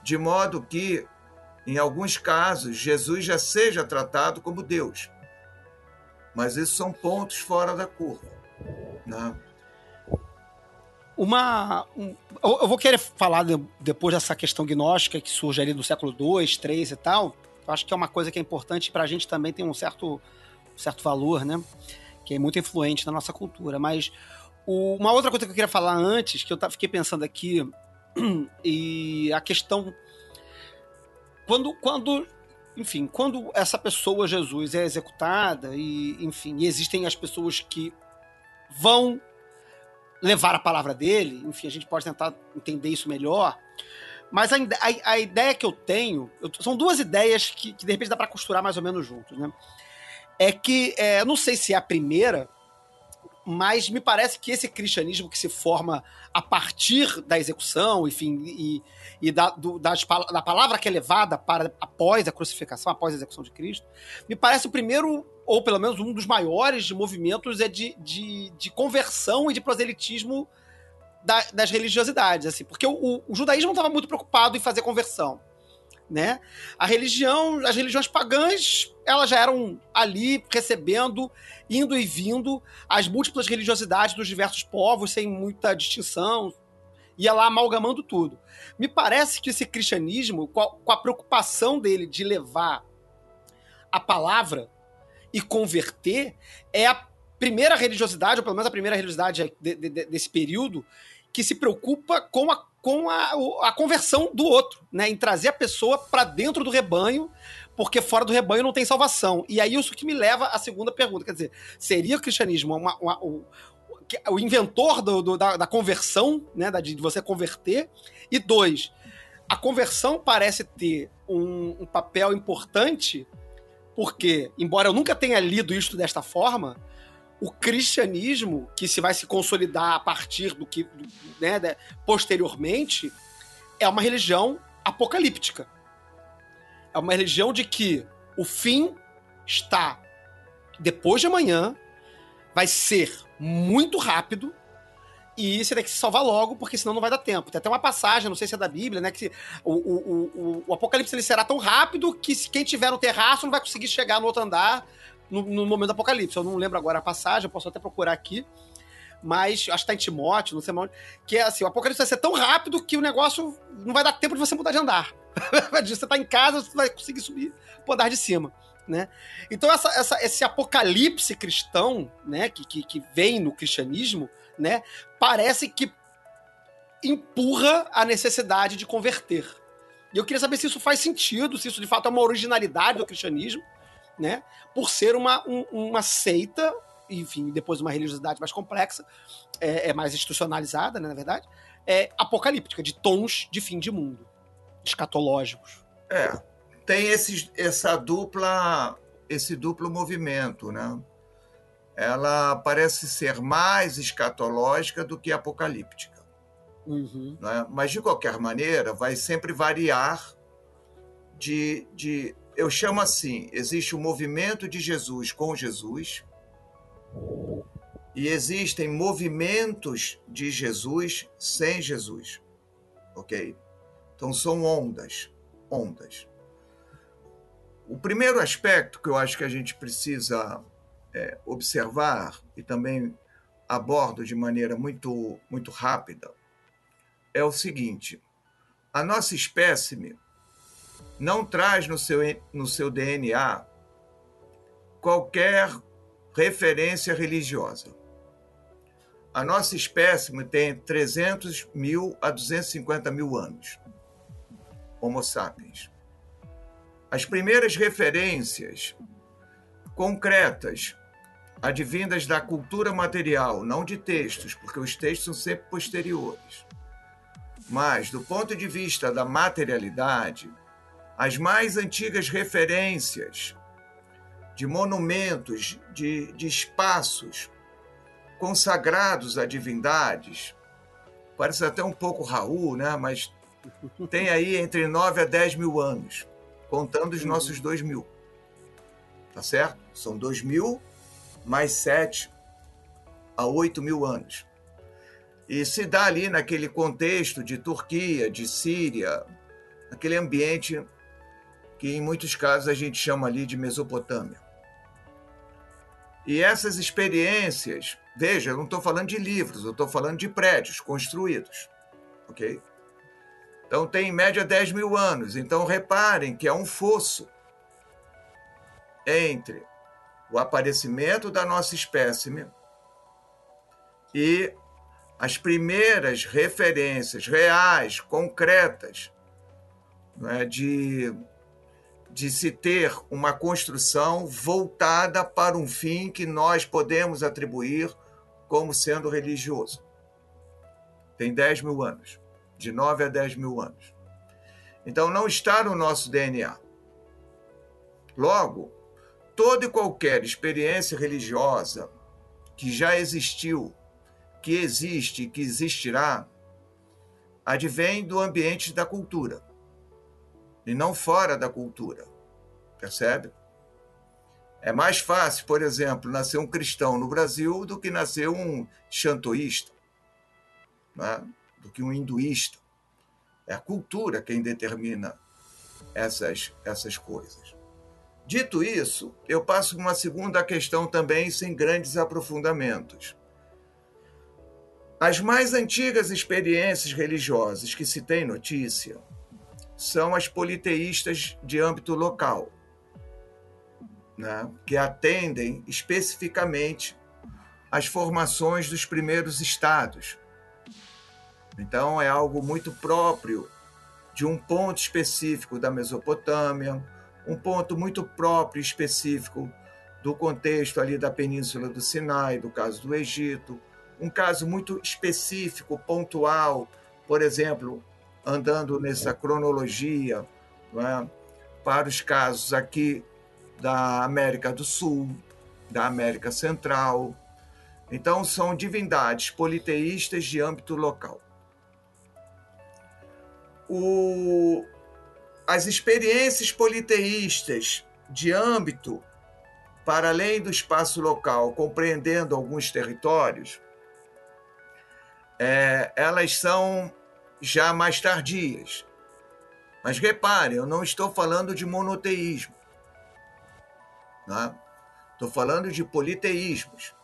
De modo que, em alguns casos, Jesus já seja tratado como Deus. Mas esses são pontos fora da curva. Né? Uma. Um, eu vou querer falar de, depois dessa questão gnóstica que surge ali no século II, III e tal. Eu acho que é uma coisa que é importante para a gente também tem um certo, certo valor, né? Que é muito influente na nossa cultura. Mas o, uma outra coisa que eu queria falar antes, que eu fiquei pensando aqui, e a questão. Quando, quando enfim, quando essa pessoa, Jesus, é executada, e, enfim, existem as pessoas que vão levar a palavra dele, enfim, a gente pode tentar entender isso melhor. Mas a, a, a ideia que eu tenho, eu, são duas ideias que, que, de repente dá para costurar mais ou menos juntos, né? É que, é, não sei se é a primeira, mas me parece que esse cristianismo que se forma a partir da execução, enfim, e, e da, do, das, da palavra que é levada para após a crucificação, após a execução de Cristo, me parece o primeiro, ou pelo menos um dos maiores movimentos é de, de, de conversão e de proselitismo da, das religiosidades, assim, porque o, o judaísmo não estava muito preocupado em fazer conversão né? A religião, as religiões pagãs, elas já eram ali recebendo, indo e vindo as múltiplas religiosidades dos diversos povos sem muita distinção, ia lá amalgamando tudo. Me parece que esse cristianismo, com a, com a preocupação dele de levar a palavra e converter, é a primeira religiosidade, ou pelo menos a primeira religiosidade de, de, de, desse período, que se preocupa com a com a, a conversão do outro, né? Em trazer a pessoa para dentro do rebanho, porque fora do rebanho não tem salvação. E aí isso que me leva à segunda pergunta, quer dizer, seria o cristianismo uma, uma, o, o inventor do, do, da, da, conversão, né? Da, de você converter? E dois, a conversão parece ter um, um papel importante, porque, embora eu nunca tenha lido isto desta forma, o cristianismo, que se vai se consolidar a partir do que, do, né, posteriormente, é uma religião apocalíptica. É uma religião de que o fim está depois de amanhã, vai ser muito rápido e você tem que se salvar logo, porque senão não vai dar tempo. Tem até uma passagem, não sei se é da Bíblia, né? Que o, o, o, o Apocalipse ele será tão rápido que quem tiver no terraço não vai conseguir chegar no outro andar no, no, momento do Apocalipse. Eu não lembro agora a passagem, eu posso até procurar aqui. Mas acho que tá em Timóteo, não sei mais. Que é assim: o Apocalipse vai ser tão rápido que o negócio não vai dar tempo de você mudar de andar. você tá em casa, você vai conseguir subir pro andar de cima. Né? Então, essa, essa, esse apocalipse cristão né, que, que, que vem no cristianismo né, parece que empurra a necessidade de converter. E eu queria saber se isso faz sentido, se isso de fato é uma originalidade do cristianismo, né? Por ser uma, um, uma seita, enfim, depois uma religiosidade mais complexa, é, é mais institucionalizada, né, na verdade, é apocalíptica, de tons de fim de mundo, escatológicos. É, tem essa dupla, esse duplo movimento, né? Ela parece ser mais escatológica do que apocalíptica. Uhum. Né? Mas, de qualquer maneira, vai sempre variar de, de eu chamo assim: existe o movimento de Jesus com Jesus, e existem movimentos de Jesus sem Jesus. Ok? Então são ondas. Ondas. O primeiro aspecto que eu acho que a gente precisa é, observar e também abordo de maneira muito, muito rápida é o seguinte: a nossa espécime não traz no seu, no seu DNA qualquer referência religiosa. A nossa espécie tem 300 mil a 250 mil anos. Homo sapiens. As primeiras referências concretas, advindas da cultura material, não de textos, porque os textos são sempre posteriores. Mas, do ponto de vista da materialidade, as mais antigas referências de monumentos, de, de espaços consagrados a divindades. Parece até um pouco Raul, né? mas tem aí entre 9 a 10 mil anos, contando os nossos 2 mil. Tá certo? São 2 mil mais 7 a 8 mil anos. E se dá ali naquele contexto de Turquia, de Síria, aquele ambiente que em muitos casos a gente chama ali de Mesopotâmia. E essas experiências Veja, eu não estou falando de livros, eu estou falando de prédios construídos. Ok? Então tem em média 10 mil anos. Então reparem que é um fosso entre o aparecimento da nossa espécime e as primeiras referências reais, concretas, é, de, de se ter uma construção voltada para um fim que nós podemos atribuir como sendo religioso. Tem 10 mil anos, de 9 a 10 mil anos. Então não está no nosso DNA. Logo, toda e qualquer experiência religiosa que já existiu, que existe e que existirá, advém do ambiente da cultura e não fora da cultura. Percebe? É mais fácil, por exemplo, nascer um cristão no Brasil do que nascer um xantoísta, né? do que um hinduísta. É a cultura quem determina essas, essas coisas. Dito isso, eu passo uma segunda questão também, sem grandes aprofundamentos. As mais antigas experiências religiosas que se tem notícia são as politeístas de âmbito local, né, que atendem especificamente às formações dos primeiros estados. Então, é algo muito próprio de um ponto específico da Mesopotâmia, um ponto muito próprio e específico do contexto ali da Península do Sinai, do caso do Egito, um caso muito específico, pontual, por exemplo, andando nessa cronologia é? para os casos aqui da América do Sul, da América Central. Então, são divindades politeístas de âmbito local. O... As experiências politeístas de âmbito para além do espaço local, compreendendo alguns territórios, é, elas são já mais tardias. Mas reparem, eu não estou falando de monoteísmo. Né? Estou falando de politeísmos.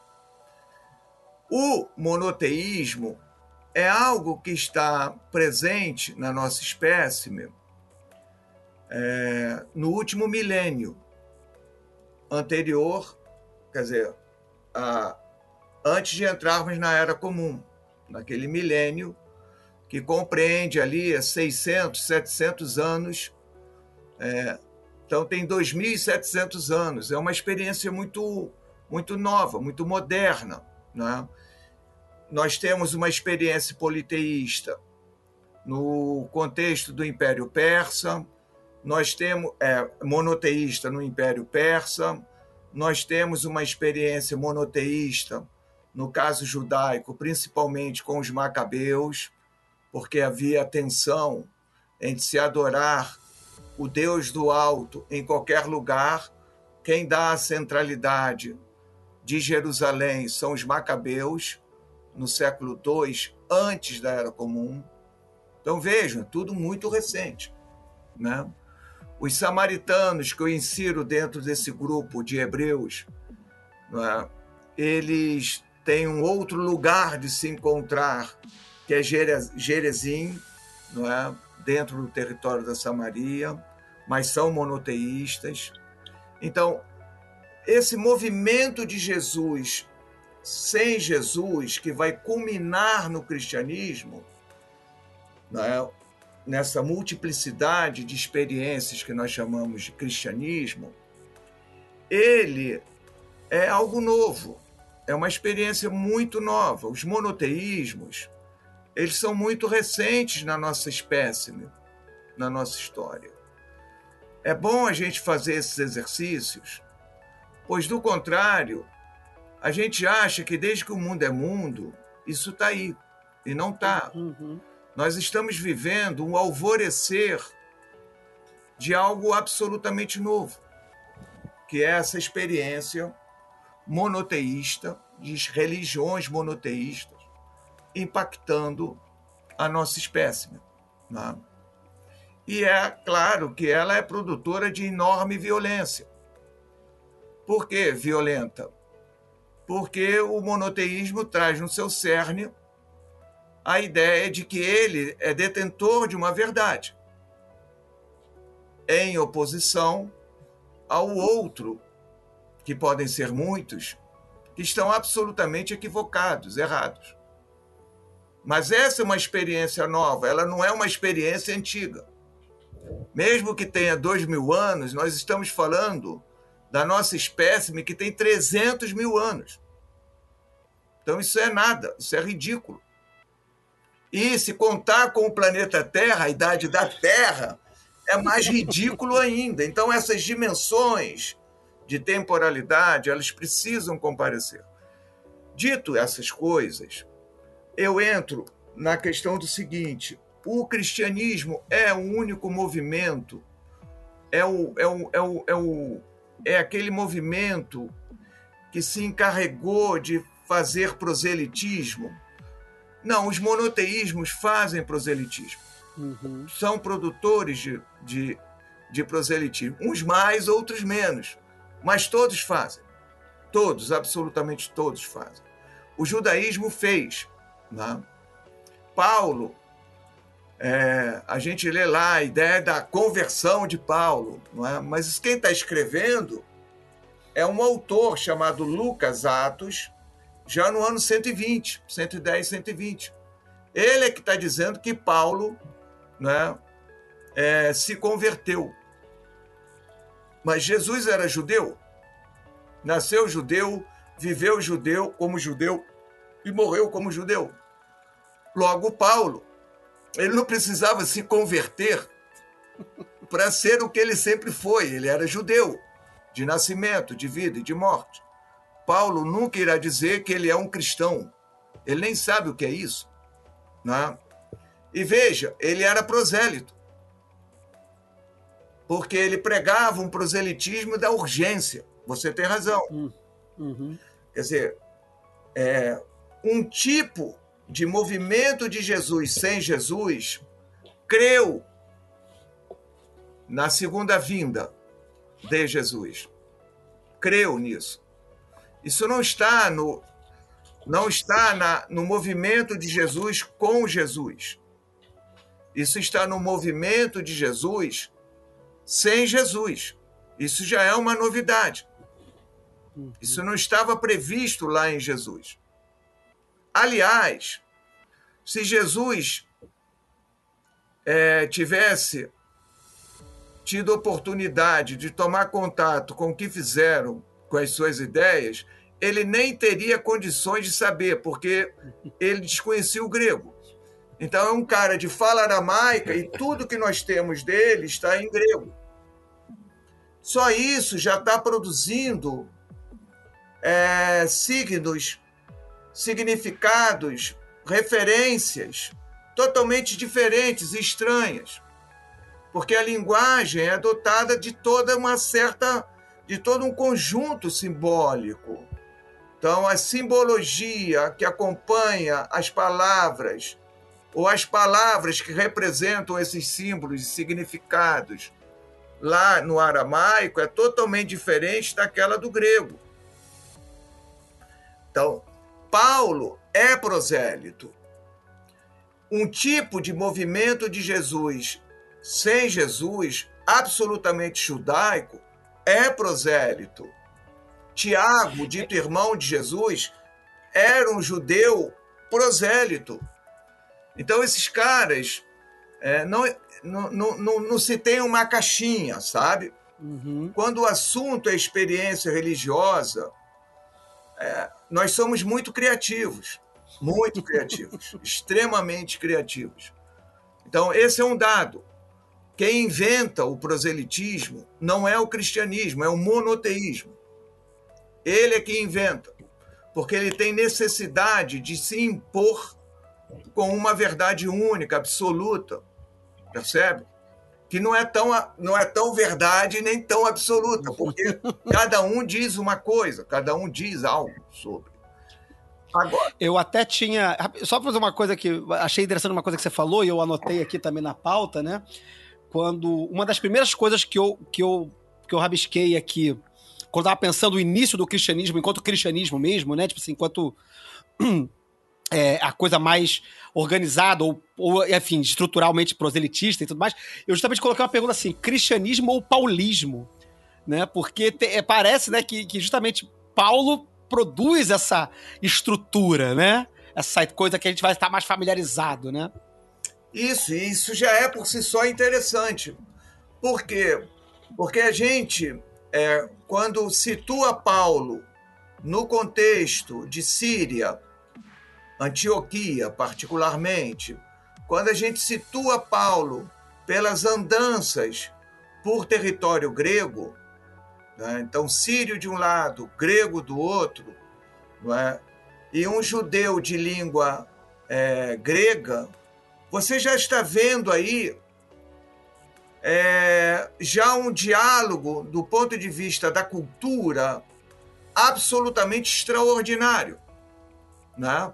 O monoteísmo é algo que está presente na nossa espécie é, no último milênio anterior, quer dizer, a, antes de entrarmos na Era Comum, naquele milênio que compreende ali 600, 700 anos. É, então, tem 2.700 anos. É uma experiência muito, muito nova, muito moderna. Né? Nós temos uma experiência politeísta no contexto do Império Persa, nós temos é, monoteísta no Império Persa, nós temos uma experiência monoteísta no caso judaico, principalmente com os macabeus, porque havia tensão entre se adorar o Deus do alto em qualquer lugar. Quem dá a centralidade de Jerusalém são os macabeus, no século II, antes da Era Comum. Então vejam, tudo muito recente. Né? Os samaritanos, que eu insiro dentro desse grupo de hebreus, né? eles têm um outro lugar de se encontrar que é Jerezim, não é? dentro do território da Samaria, mas são monoteístas. Então, esse movimento de Jesus sem Jesus, que vai culminar no cristianismo, é? Nessa multiplicidade de experiências que nós chamamos de cristianismo, ele é algo novo, é uma experiência muito nova. Os monoteísmos, eles são muito recentes na nossa espécie, na nossa história. É bom a gente fazer esses exercícios, pois, do contrário, a gente acha que desde que o mundo é mundo, isso está aí. E não está. Uhum. Nós estamos vivendo um alvorecer de algo absolutamente novo, que é essa experiência monoteísta, de religiões monoteístas, impactando a nossa espécie. Né? E é claro que ela é produtora de enorme violência. Por que violenta? porque o monoteísmo traz no seu cerne a ideia de que ele é detentor de uma verdade, em oposição ao outro, que podem ser muitos, que estão absolutamente equivocados, errados. Mas essa é uma experiência nova, ela não é uma experiência antiga. Mesmo que tenha dois mil anos, nós estamos falando da nossa espécime que tem 300 mil anos. Então isso é nada, isso é ridículo. E se contar com o planeta Terra, a idade da Terra, é mais ridículo ainda. Então essas dimensões de temporalidade, elas precisam comparecer. Dito essas coisas, eu entro na questão do seguinte: o cristianismo é o único movimento, é o, é o, é o, é o, é aquele movimento que se encarregou de fazer proselitismo. Não, os monoteísmos fazem proselitismo. Uhum. São produtores de, de, de proselitismo. Uns mais, outros menos. Mas todos fazem. Todos, absolutamente todos fazem. O judaísmo fez. Né? Paulo, é, a gente lê lá a ideia da conversão de Paulo, não é? mas quem está escrevendo é um autor chamado Lucas Atos, já no ano 120, 110, 120. Ele é que está dizendo que Paulo né, é, se converteu. Mas Jesus era judeu, nasceu judeu, viveu judeu como judeu e morreu como judeu. Logo, Paulo, ele não precisava se converter para ser o que ele sempre foi. Ele era judeu, de nascimento, de vida e de morte. Paulo nunca irá dizer que ele é um cristão. Ele nem sabe o que é isso. Né? E veja, ele era prosélito. Porque ele pregava um proselitismo da urgência. Você tem razão. Hum, uhum. Quer dizer, é, um tipo de movimento de Jesus sem Jesus creu na segunda vinda de Jesus. Creu nisso. Isso não está no não está na, no movimento de Jesus com Jesus. Isso está no movimento de Jesus sem Jesus. Isso já é uma novidade. Isso não estava previsto lá em Jesus. Aliás, se Jesus é, tivesse tido oportunidade de tomar contato com o que fizeram com as suas ideias, ele nem teria condições de saber, porque ele desconhecia o grego. Então é um cara de fala aramaica e tudo que nós temos dele está em grego. Só isso já está produzindo é, signos, significados, referências totalmente diferentes e estranhas. Porque a linguagem é dotada de toda uma certa de todo um conjunto simbólico. Então, a simbologia que acompanha as palavras, ou as palavras que representam esses símbolos e significados lá no aramaico, é totalmente diferente daquela do grego. Então, Paulo é prosélito. Um tipo de movimento de Jesus sem Jesus, absolutamente judaico, é prosélito. Tiago, dito irmão de Jesus, era um judeu prosélito. Então, esses caras é, não, não, não, não, se tem uma caixinha, sabe? Uhum. Quando o assunto é experiência religiosa, é, nós somos muito criativos, muito criativos, extremamente criativos. Então, esse é um dado. Quem inventa o proselitismo não é o cristianismo, é o monoteísmo. Ele é quem inventa, porque ele tem necessidade de se impor com uma verdade única, absoluta. Percebe? Que não é tão, não é tão verdade nem tão absoluta, porque cada um diz uma coisa, cada um diz algo sobre. Agora. Eu até tinha. Só para fazer uma coisa que. Achei interessante uma coisa que você falou, e eu anotei aqui também na pauta, né? quando uma das primeiras coisas que eu, que eu, que eu rabisquei aqui quando eu tava pensando o início do cristianismo, enquanto cristianismo mesmo, né? Tipo assim, enquanto é, a coisa mais organizada ou, ou, enfim, estruturalmente proselitista e tudo mais, eu justamente coloquei uma pergunta assim, cristianismo ou paulismo? Né? Porque te, é, parece né, que, que justamente Paulo produz essa estrutura, né? Essa coisa que a gente vai estar mais familiarizado, né? Isso, isso já é por si só interessante. Por quê? Porque a gente, é, quando situa Paulo no contexto de Síria, Antioquia particularmente, quando a gente situa Paulo pelas andanças por território grego, né? então sírio de um lado, grego do outro, é? e um judeu de língua é, grega, você já está vendo aí é, já um diálogo do ponto de vista da cultura absolutamente extraordinário. Né?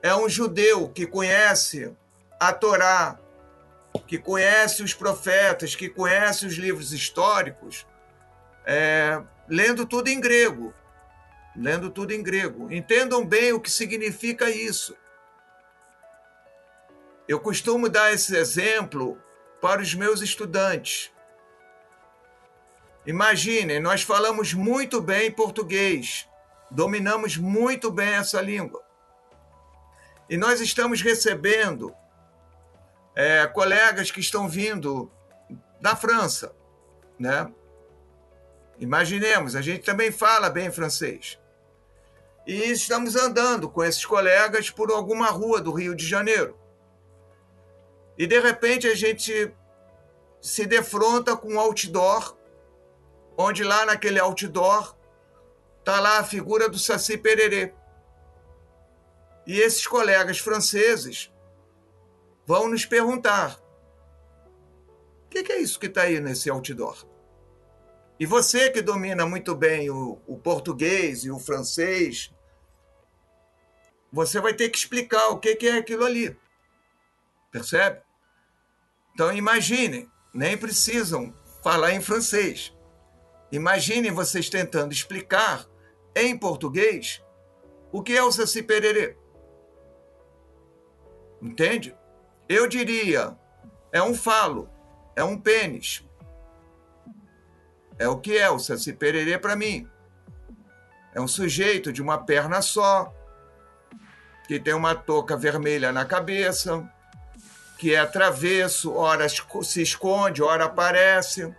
É um judeu que conhece a Torá, que conhece os profetas, que conhece os livros históricos, é, lendo tudo em grego. Lendo tudo em grego. Entendam bem o que significa isso. Eu costumo dar esse exemplo para os meus estudantes. Imaginem, nós falamos muito bem português, dominamos muito bem essa língua. E nós estamos recebendo é, colegas que estão vindo da França, né? Imaginemos, a gente também fala bem francês. E estamos andando com esses colegas por alguma rua do Rio de Janeiro. E de repente a gente se defronta com um outdoor, onde lá naquele outdoor está lá a figura do Saci Pererê. E esses colegas franceses vão nos perguntar: o que, que, é isso que está aí nesse outdoor? E você que domina muito bem o, o português e o francês, você vai ter que explicar o que, que é aquilo ali. Percebe? Então imaginem, nem precisam falar em francês. Imaginem vocês tentando explicar em português o que é o Saci Pererê. Entende? Eu diria, é um falo, é um pênis. É o que é o Saci Pererê para mim. É um sujeito de uma perna só, que tem uma touca vermelha na cabeça, que é travesso, ora se esconde, ora aparece,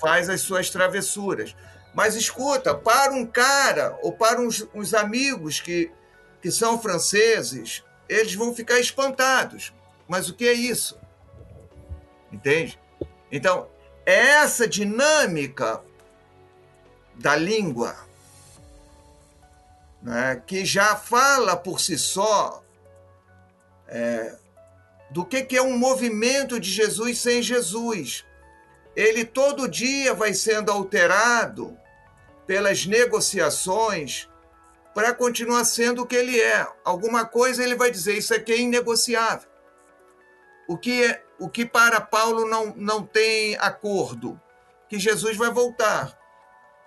faz as suas travessuras. Mas escuta, para um cara ou para uns, uns amigos que, que são franceses, eles vão ficar espantados. Mas o que é isso? Entende? Então, é essa dinâmica da língua né, que já fala por si só é, do que, que é um movimento de Jesus sem Jesus. Ele todo dia vai sendo alterado pelas negociações para continuar sendo o que ele é. Alguma coisa ele vai dizer, isso aqui é inegociável. O que, é, o que para Paulo não, não tem acordo? Que Jesus vai voltar.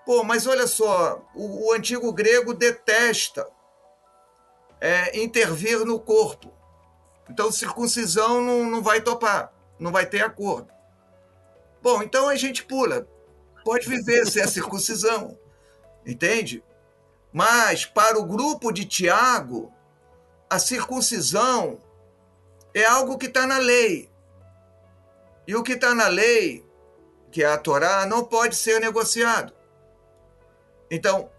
Pô, mas olha só, o, o antigo grego detesta é, intervir no corpo. Então, circuncisão não, não vai topar, não vai ter acordo. Bom, então a gente pula. Pode viver sem a circuncisão, entende? Mas para o grupo de Tiago, a circuncisão é algo que está na lei. E o que está na lei, que é a Torá, não pode ser negociado. Então,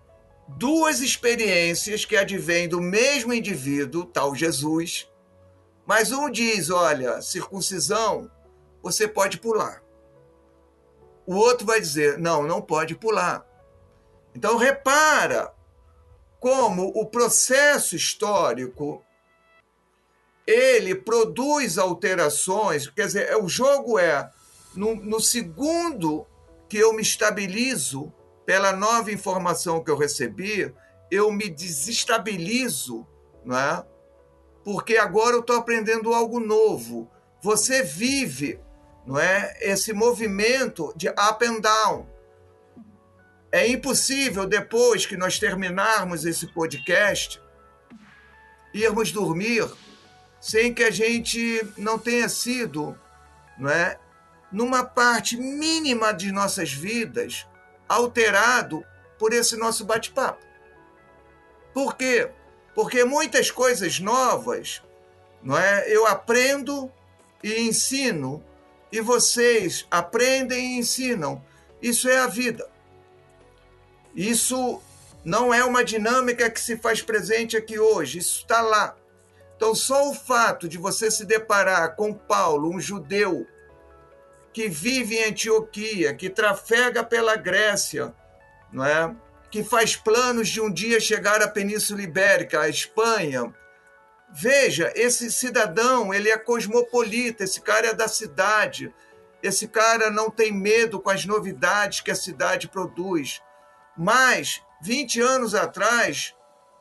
duas experiências que advêm do mesmo indivíduo, tal Jesus, mas um diz: olha, circuncisão, você pode pular. O outro vai dizer: não, não pode pular. Então, repara como o processo histórico ele produz alterações, quer dizer, o jogo é no, no, segundo que eu me estabilizo pela nova informação que eu recebi, eu me desestabilizo, não é? Porque agora eu estou aprendendo algo novo. Você vive, não é, esse movimento de up and down. é impossível, depois que nós terminarmos esse podcast, irmos dormir sem que a gente não tenha sido, não é, numa parte mínima de nossas vidas, alterado por esse nosso bate-papo. Por quê? Porque muitas coisas novas, não é? Eu aprendo e ensino e vocês aprendem e ensinam. Isso é a vida. Isso não é uma dinâmica que se faz presente aqui hoje, isso está lá. Então, só o fato de você se deparar com Paulo, um judeu que vive em Antioquia, que trafega pela Grécia, não é? Que faz planos de um dia chegar à Península Ibérica, à Espanha. Veja, esse cidadão, ele é cosmopolita, esse cara é da cidade. Esse cara não tem medo com as novidades que a cidade produz. Mas, 20 anos atrás,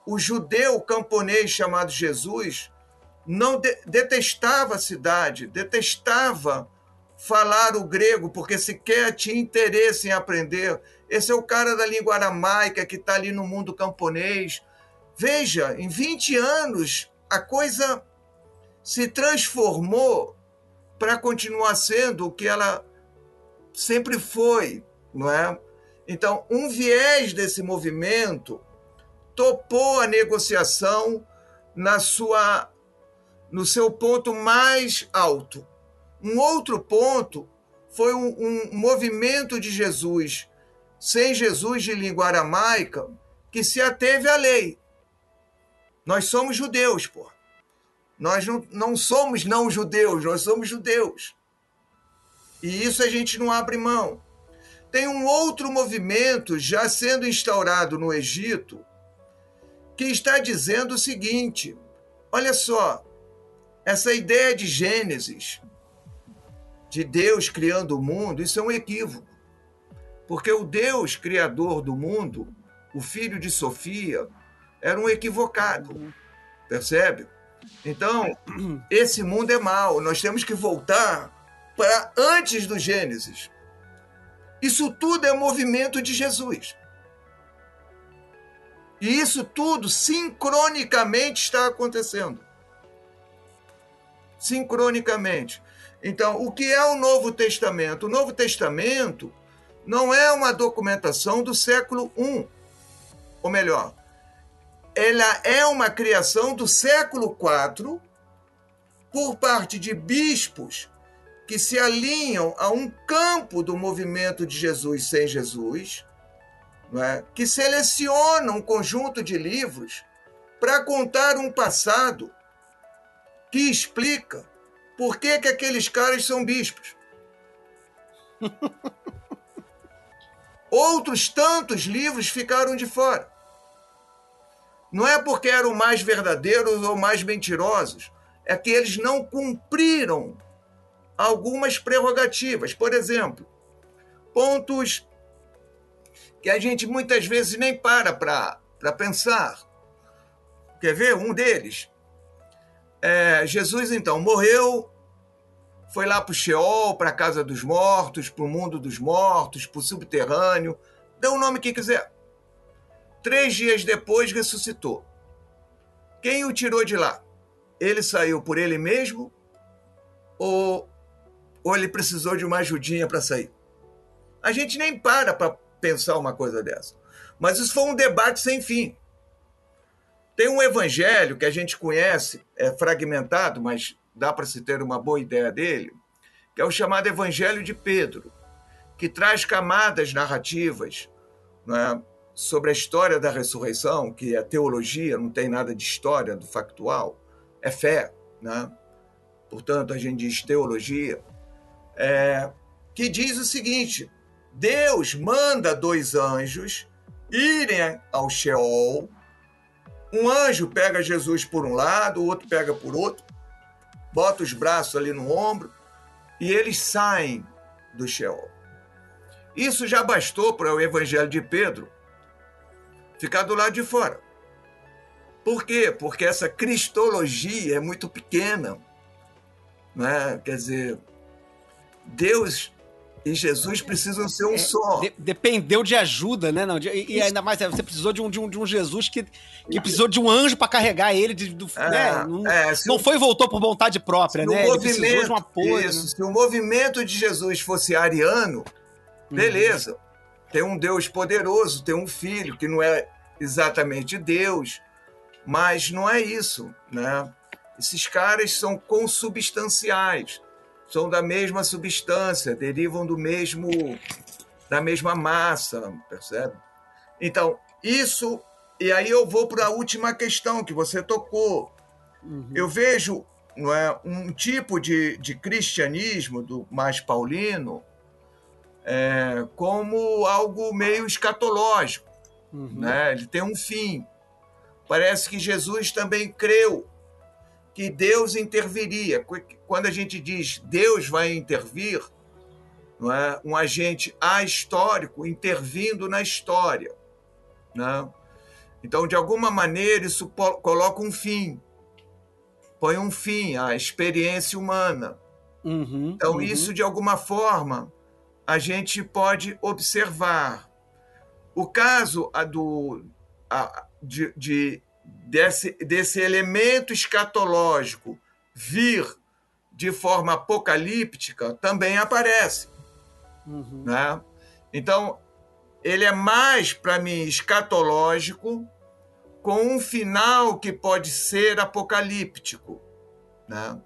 o judeu camponês chamado Jesus não de detestava a cidade, detestava falar o grego, porque sequer tinha interesse em aprender. Esse é o cara da língua aramaica que está ali no mundo camponês. Veja, em 20 anos, a coisa se transformou para continuar sendo o que ela sempre foi, não é? Então, um viés desse movimento topou a negociação na sua no seu ponto mais alto. Um outro ponto foi um, um movimento de Jesus, sem Jesus de língua aramaica, que se ateve à lei. Nós somos judeus, pô. Nós não, não somos não judeus, nós somos judeus. E isso a gente não abre mão. Tem um outro movimento já sendo instaurado no Egito que está dizendo o seguinte: olha só, essa ideia de Gênesis, de Deus criando o mundo, isso é um equívoco. Porque o Deus criador do mundo, o filho de Sofia, era um equivocado. Percebe? Então, esse mundo é mau. Nós temos que voltar para antes do Gênesis. Isso tudo é movimento de Jesus. E isso tudo sincronicamente está acontecendo. Sincronicamente. Então, o que é o Novo Testamento? O Novo Testamento não é uma documentação do século I. Ou melhor, ela é uma criação do século IV por parte de bispos que se alinham a um campo do movimento de Jesus sem Jesus, é? que selecionam um conjunto de livros para contar um passado que explica por que, que aqueles caras são bispos. Outros tantos livros ficaram de fora. Não é porque eram mais verdadeiros ou mais mentirosos, é que eles não cumpriram algumas prerrogativas. Por exemplo, pontos que a gente muitas vezes nem para para pensar. Quer ver? Um deles. É, Jesus, então, morreu, foi lá para o Sheol, para a casa dos mortos, para o mundo dos mortos, para o subterrâneo, dê o nome que quiser. Três dias depois ressuscitou. Quem o tirou de lá? Ele saiu por ele mesmo ou, ou ele precisou de uma ajudinha para sair? A gente nem para para pensar uma coisa dessa. Mas isso foi um debate sem fim. Tem um evangelho que a gente conhece, é fragmentado, mas dá para se ter uma boa ideia dele, que é o chamado Evangelho de Pedro, que traz camadas narrativas é, sobre a história da ressurreição, que é teologia, não tem nada de história do factual, é fé. Né? Portanto, a gente diz teologia, é, que diz o seguinte: Deus manda dois anjos irem ao Sheol um anjo pega Jesus por um lado, o outro pega por outro, bota os braços ali no ombro e eles saem do Sheol. Isso já bastou para o Evangelho de Pedro ficar do lado de fora. Por quê? Porque essa cristologia é muito pequena. Né? Quer dizer, Deus e Jesus precisam ser um só. De- dependeu de ajuda, né? Não, de- e, e ainda mais, é, você precisou de um, de um, de um Jesus que, que precisou de um anjo pra carregar ele. De, do, É, né? Não, é, não o- foi e voltou por vontade própria, né? o de um apoio. isso, né? se o movimento de Jesus fosse ariano, beleza. Tem um Deus poderoso, tem um filho que não é exatamente Deus, mas não é isso, né? Esses caras são consubstanciais, são da mesma substância, derivam do mesmo da mesma massa, percebe? Então, isso e aí eu vou para a última questão que você tocou. Eu vejo não é, um tipo de, de cristianismo do mais paulino é, como algo meio escatológico. Né? Ele tem um fim. Parece que Jesus também creu que Deus interviria. Quando a gente diz Deus vai intervir, não é? um agente ahistórico intervindo na história. Né? Então, de alguma maneira, isso coloca um fim, põe um fim à experiência humana. Uhum, Então, uhum. isso, de alguma forma, a gente pode observar. O caso a do, a- de, de- desse, desse elemento escatológico vir de forma apocalíptica também aparece. Uhum. Né? Então, ele é mais, para mim, escatológico, com um final que pode ser apocalíptico. Né?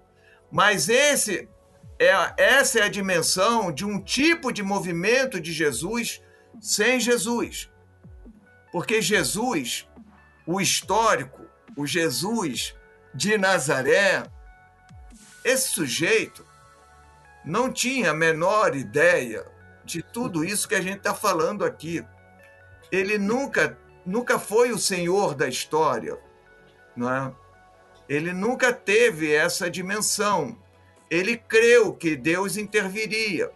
Mas esse é, essa é a dimensão de um tipo de movimento de Jesus sem Jesus. Porque Jesus, o histórico, o Jesus de Nazaré, esse sujeito não tinha a menor ideia de tudo isso que a gente está falando aqui. Ele nunca, nunca foi o senhor da história, não é? Ele nunca teve essa dimensão. Ele creu que Deus interviria,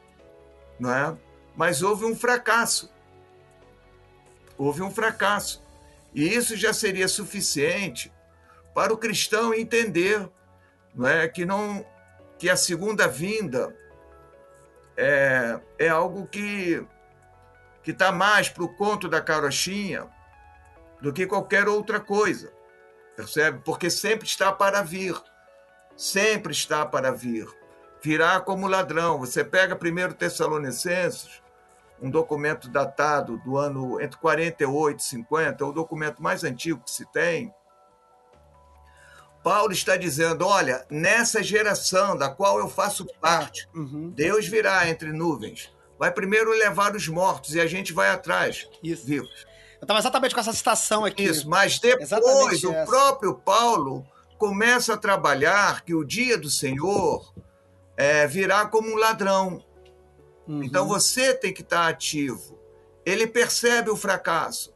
não é? Mas houve um fracasso. Houve um fracasso. E isso já seria suficiente para o cristão entender, não é, que não que a segunda vinda é, é algo que que está mais para o conto da carochinha do que qualquer outra coisa, percebe? Porque sempre está para vir, sempre está para vir, virá como ladrão. Você pega primeiro Tessalonicenses, um documento datado do ano entre 48 e 50, é o documento mais antigo que se tem. Paulo está dizendo: olha, nessa geração da qual eu faço parte, Uhum. Deus virá entre nuvens. Vai primeiro levar os mortos e a gente vai atrás, Isso. vivos. Eu estava exatamente com essa citação aqui. Isso, mas depois Exatamente o essa. próprio Paulo começa a trabalhar que o dia do Senhor é, virá como um ladrão. Uhum. Então você tem que estar ativo. Ele percebe o fracasso.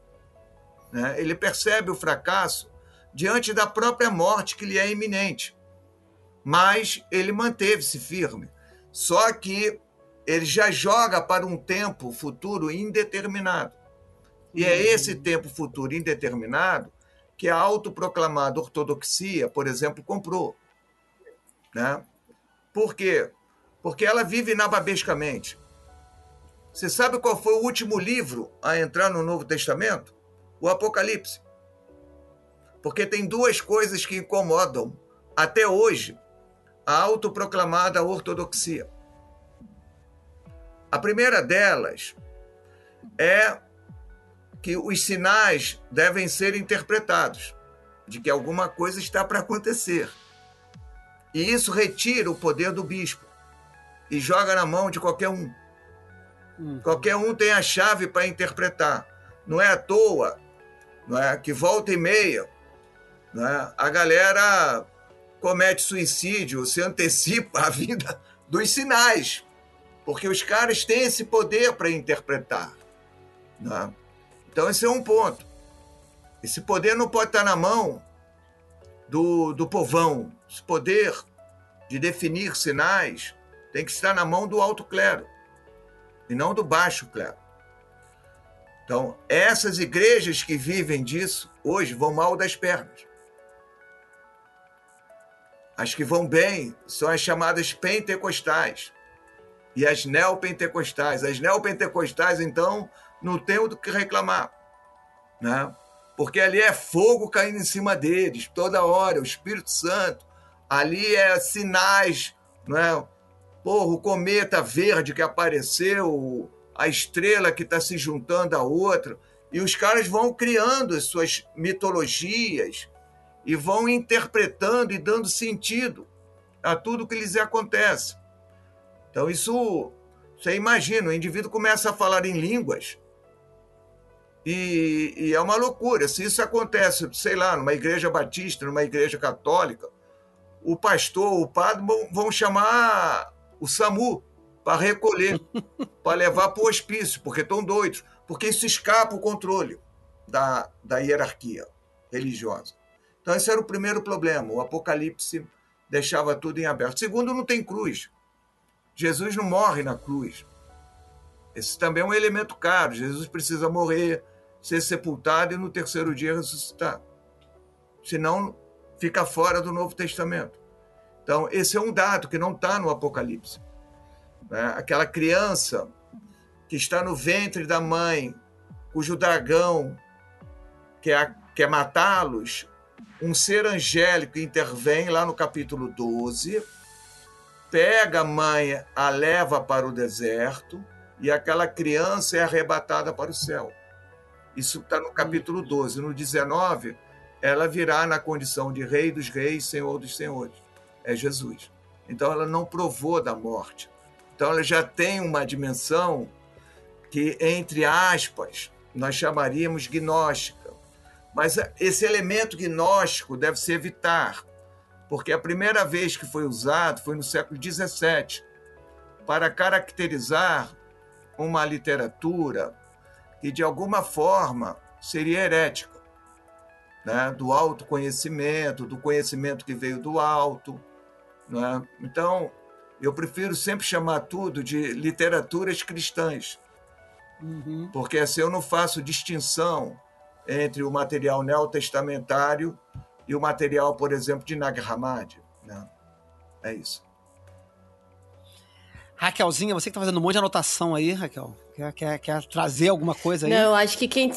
né? Ele percebe o fracasso diante da própria morte que lhe é iminente. Mas ele manteve-se firme. Só que ele já joga para um tempo futuro indeterminado. E é esse tempo futuro indeterminado que a autoproclamada ortodoxia, por exemplo, comprou. Né? Por quê? Porque ela vive nababescamente. Você sabe qual foi o último livro a entrar no Novo Testamento? O Apocalipse. Porque tem duas coisas que incomodam até hoje a autoproclamada ortodoxia. A primeira delas é que os sinais devem ser interpretados, de que alguma coisa está para acontecer. E isso retira o poder do bispo e joga na mão de qualquer um. Qualquer um tem a chave para interpretar. Não é à toa não é, que volta e meia é, a galera comete suicídio, se antecipa a vinda dos sinais, porque os caras têm esse poder para interpretar. é? Então, esse é um ponto. Esse poder não pode estar na mão do, do povão. Esse poder de definir sinais tem que estar na mão do alto clero e não do baixo clero. Então, essas igrejas que vivem disso hoje vão mal das pernas. As que vão bem são as chamadas pentecostais. e as neopentecostais. As neopentecostais, então, não tem do que reclamar, né? porque ali é fogo caindo em cima deles toda hora, o Espírito Santo. Ali é sinais, não é? Porra, o cometa verde que apareceu, a estrela que está se juntando a outra. E os caras vão criando as suas mitologias e vão interpretando e dando sentido a tudo que lhes acontece. Então, isso, você imagina, o indivíduo começa a falar em línguas e, e, é uma loucura. Se isso acontece, sei lá, numa igreja batista, numa igreja católica, o pastor, o padre vão chamar o SAMU para recolher, para levar para o hospício, porque estão doidos, porque isso escapa o controle da, da hierarquia religiosa. Então, esse era o primeiro problema. O Apocalipse deixava tudo em aberto. Segundo, não tem cruz. Jesus não morre na cruz. Esse também é um elemento caro. Jesus precisa morrer, ser sepultado e no terceiro dia ressuscitar. Senão, fica fora do Novo Testamento. Então, esse é um dado que não está no Apocalipse. Né? Aquela criança que está no ventre da mãe, cujo dragão quer, quer matá-los, um ser angélico intervém lá no capítulo 12, pega a mãe, a leva para o deserto, e aquela criança é arrebatada para o céu. Isso está no capítulo 12. No 19, ela virá na condição de Rei dos Reis, Senhor dos Senhores. É Jesus. Então ela não provou da morte. Então ela já tem uma dimensão que, entre aspas, nós chamaríamos gnóstica. Mas esse elemento gnóstico deve se evitar, porque a primeira vez que foi usado foi no século XVII, para caracterizar uma literatura que de alguma forma seria herética, né? do autoconhecimento, do conhecimento que veio do alto. Né? Então, eu prefiro sempre chamar tudo de literaturas cristãs, uhum. porque assim eu não faço distinção entre o material neotestamentário e o material, por exemplo, de Nag Hammadi. Né? É isso. Raquelzinha, você que está fazendo um monte de anotação aí, Raquel. Quer, quer, quer trazer alguma coisa aí? Não, acho que quem.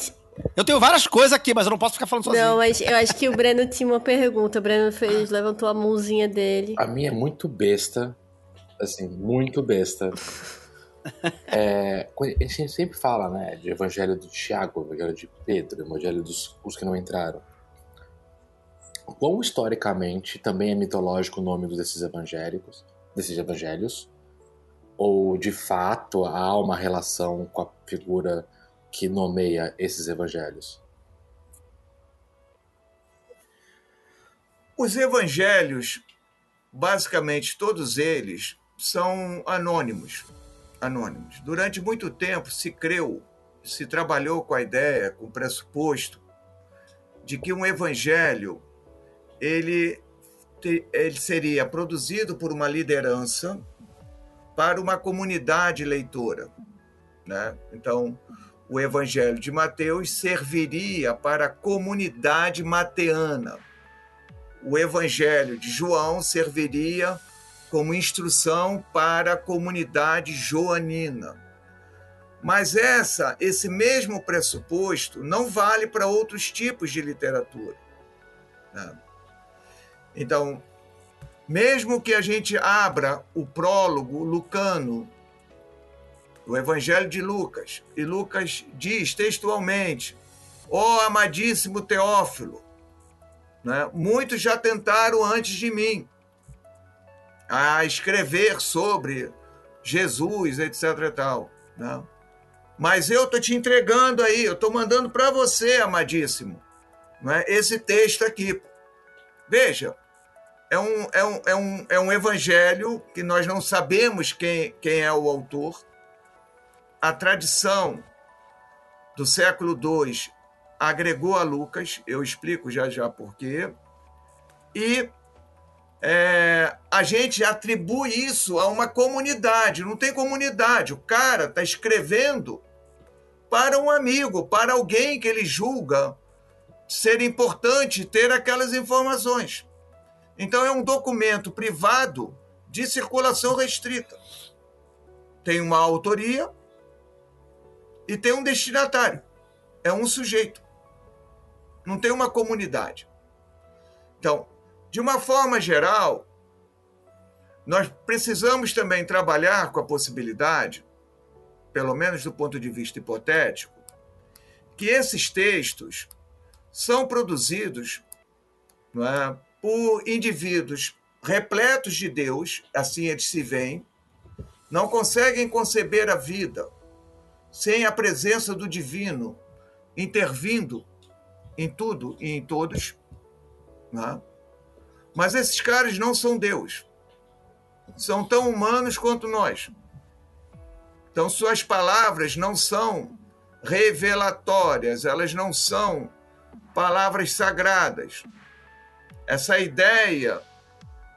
Eu tenho várias coisas aqui, mas eu não posso ficar falando sozinho. Não, mas eu acho que o Breno tinha uma pergunta. O Breno fez, levantou a mãozinha dele. A minha é muito besta. Assim, muito besta. É, a gente sempre fala, né, de Evangelho do Tiago, Evangelho de Pedro, Evangelho dos os que não entraram. Quão historicamente também é mitológico o nome desses evangélicos, desses evangelhos? Ou de fato há uma relação com a figura que nomeia esses evangelhos? Os evangelhos, basicamente todos eles, são anônimos. Anônimos. Durante muito tempo se creu, se trabalhou com a ideia, com o pressuposto de que um evangelho ele, ele seria produzido por uma liderança para uma comunidade leitora. Né? Então, o Evangelho de Mateus serviria para a comunidade mateana. O Evangelho de João serviria como instrução para a comunidade joanina. Mas essa, esse mesmo pressuposto não vale para outros tipos de literatura. Né? Então, mesmo que a gente abra o prólogo lucano, o Evangelho de Lucas, e Lucas diz textualmente: Ó oh, amadíssimo Teófilo, né? muitos já tentaram antes de mim a escrever sobre Jesus, etc. E tal, né? Mas eu estou te entregando aí, eu estou mandando para você, amadíssimo, né? esse texto aqui. Veja, é um, é um, é um, é um evangelho que nós não sabemos quem, quem é o autor. A tradição do século II agregou a Lucas, eu explico já já por quê. E é, a gente atribui isso a uma comunidade. Não tem comunidade. O cara está escrevendo para um amigo, para alguém que ele julga ser importante ter aquelas informações. Então, é um documento privado de circulação restrita. tem uma autoria e tem um destinatário. É um sujeito. Não tem uma comunidade. Então, de uma forma geral, nós precisamos também trabalhar com a possibilidade, pelo menos do ponto de vista hipotético, que esses textos são produzidos é, por indivíduos repletos de Deus, assim eles se veem, não conseguem conceber a vida sem a presença do divino intervindo em tudo e em todos. Né? Mas esses caras não são Deus. São tão humanos quanto nós. Então, suas palavras não são revelatórias, elas não são palavras sagradas. Essa ideia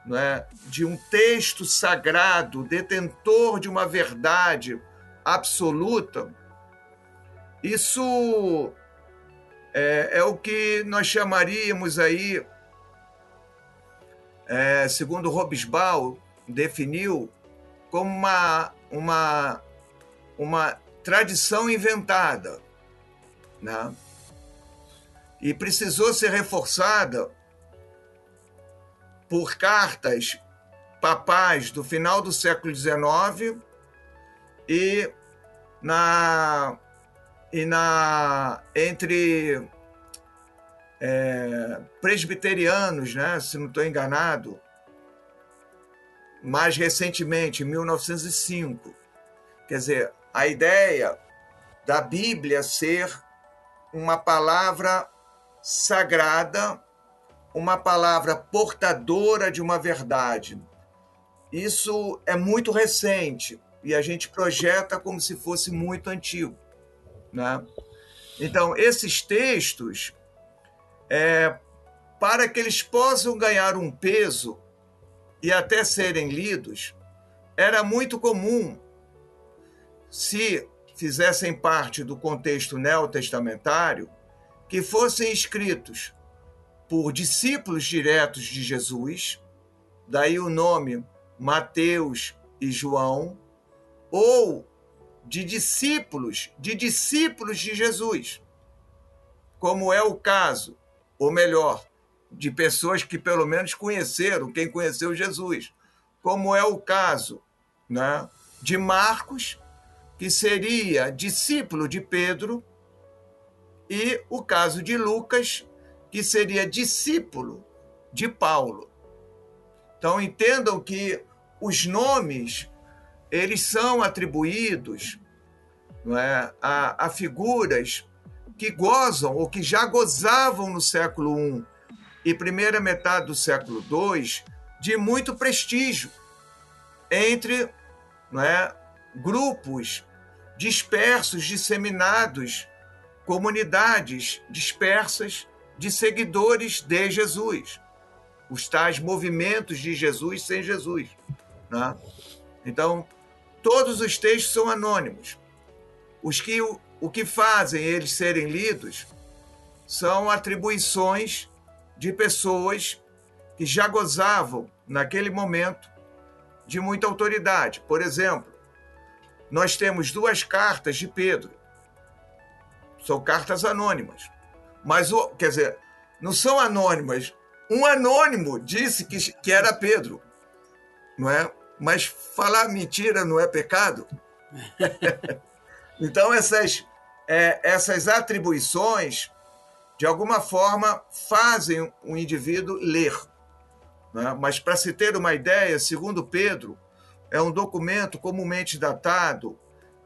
não é, de um texto sagrado, detentor de uma verdade absoluta, isso é, é o que nós chamaríamos aí, é, segundo Robesbal definiu, como uma, uma, uma tradição inventada. Né? E precisou ser reforçada por cartas papais do final do século XIX e na e na entre é, presbiterianos, né, se não estou enganado, mais recentemente, em 1905. Quer dizer, a ideia da Bíblia ser uma palavra sagrada, uma palavra portadora de uma verdade. Isso é muito recente e a gente projeta como se fosse muito antigo. Né? Então, esses textos, é, para que eles possam ganhar um peso e até serem lidos, era muito comum, se fizessem parte do contexto neotestamentário, que fossem escritos por discípulos diretos de Jesus, daí o nome Mateus e João, ou de discípulos, de discípulos de Jesus, como é o caso, ou melhor, de pessoas que pelo menos conheceram, quem conheceu Jesus, como é o caso né, de Marcos, que seria discípulo de Pedro, e o caso de Lucas, que seria discípulo de Paulo. Então entendam que os nomes eles são atribuídos não é, a, a figuras que gozam ou que já gozavam no século I e primeira metade do século II de muito prestígio entre não é, grupos dispersos, disseminados, comunidades dispersas de seguidores de Jesus, os tais movimentos de Jesus sem Jesus. Né? Então, todos os textos são anônimos. Os que, o, o que fazem eles serem lidos são atribuições de pessoas que já gozavam, naquele momento, de muita autoridade. Por exemplo, nós temos duas cartas de Pedro. São cartas anônimas. Mas, quer dizer, não são anônimas. Um anônimo disse que, que era Pedro. Não é? Mas falar mentira não é pecado? então, essas, é, essas atribuições, de alguma forma, fazem o indivíduo ler. Né? Mas, para se ter uma ideia, segundo Pedro, é um documento comumente datado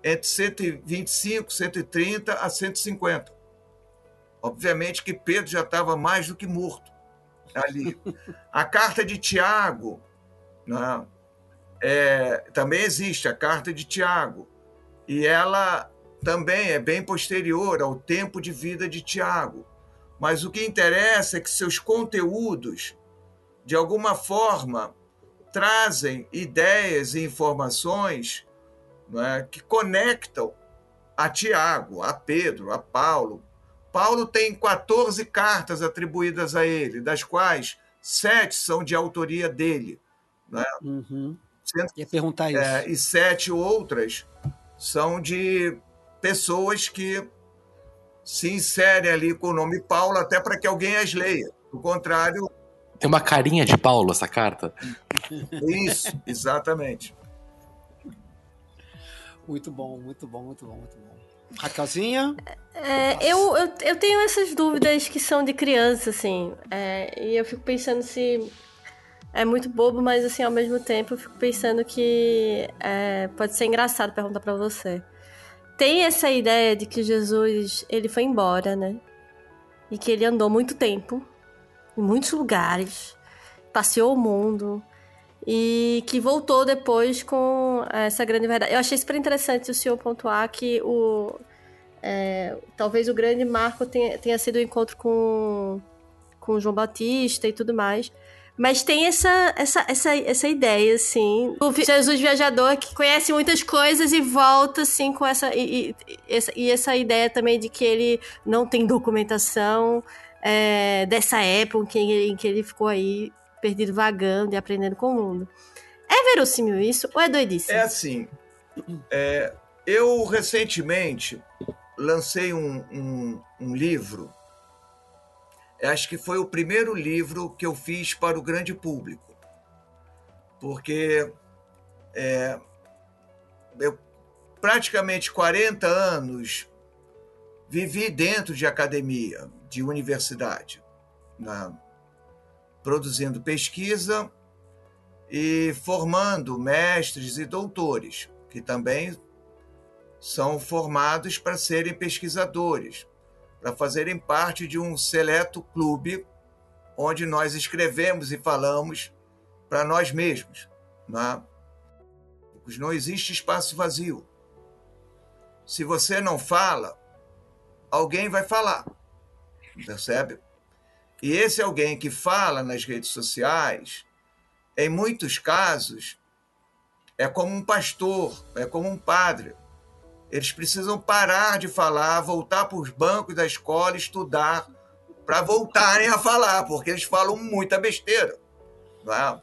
entre 125, 130 a 150. Obviamente que Pedro já estava mais do que morto ali. A carta de Tiago, né? É, também existe a carta de Tiago, e ela também é bem posterior ao tempo de vida de Tiago. Mas o que interessa é que seus conteúdos, de alguma forma, trazem ideias e informações é, que conectam a Tiago, a Pedro, a Paulo. Paulo tem 14 cartas atribuídas a ele, das quais sete são de autoria dele. Né? Uhum. Ia perguntar isso. É, e sete outras são de pessoas que se inserem ali com o nome Paulo até para que alguém as leia. Do contrário. Tem uma carinha de Paulo essa carta? Isso, exatamente. Muito bom, muito bom, muito bom, muito bom. Raquelzinha? É, eu, eu, eu tenho essas dúvidas que são de criança, assim. É, e eu fico pensando se. É muito bobo, mas assim, ao mesmo tempo eu fico pensando que é, pode ser engraçado perguntar para você. Tem essa ideia de que Jesus, ele foi embora, né? E que ele andou muito tempo, em muitos lugares, passeou o mundo, e que voltou depois com essa grande verdade. Eu achei super interessante o senhor pontuar que o é, talvez o grande marco tenha, tenha sido o encontro com, com João Batista e tudo mais. Mas tem essa, essa, essa, essa ideia, assim. O Jesus viajador que conhece muitas coisas e volta, assim, com essa e, e, essa. e essa ideia também de que ele não tem documentação é, dessa época em que, em que ele ficou aí perdido vagando e aprendendo com o mundo. É verossímil isso ou é doidice? É assim. É, eu recentemente lancei um, um, um livro. Acho que foi o primeiro livro que eu fiz para o grande público. Porque é, eu praticamente 40 anos vivi dentro de academia, de universidade. Na, produzindo pesquisa e formando mestres e doutores, que também são formados para serem pesquisadores, para fazerem parte de um seleto clube onde nós escrevemos e falamos para nós mesmos. Não, é? não existe espaço vazio. Se você não fala, alguém vai falar. Percebe? E esse alguém que fala nas redes sociais, em muitos casos, é como um pastor, é como um padre. Eles precisam parar de falar, voltar para os bancos da escola, estudar, para voltarem a falar, porque eles falam muita besteira. É?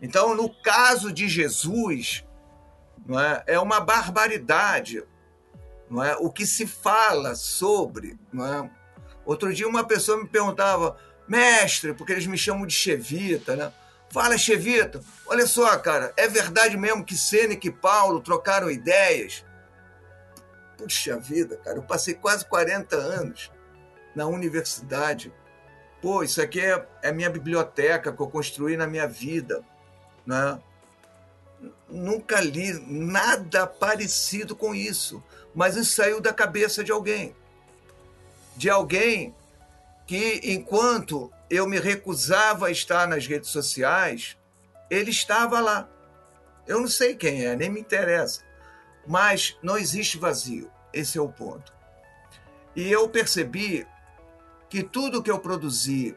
Então, no caso de Jesus, é? é? uma barbaridade é? o que se fala sobre. É? Outro dia, uma pessoa me perguntava mestre, porque eles me chamam de Chevita, né? Fala, Chevita, olha só, cara, é verdade mesmo que Sêneca e Paulo trocaram ideias? Puxa vida, cara, eu passei quase 40 anos na universidade. Pô, isso aqui é, é minha biblioteca que eu construí na minha vida, né? Nunca li nada parecido com isso, mas isso saiu da cabeça de alguém. De alguém que enquanto eu me recusava a estar nas redes sociais, ele estava lá. Eu não sei quem é, nem me interessa. Mas não existe vazio. Esse é o ponto. E eu percebi que tudo que eu produzi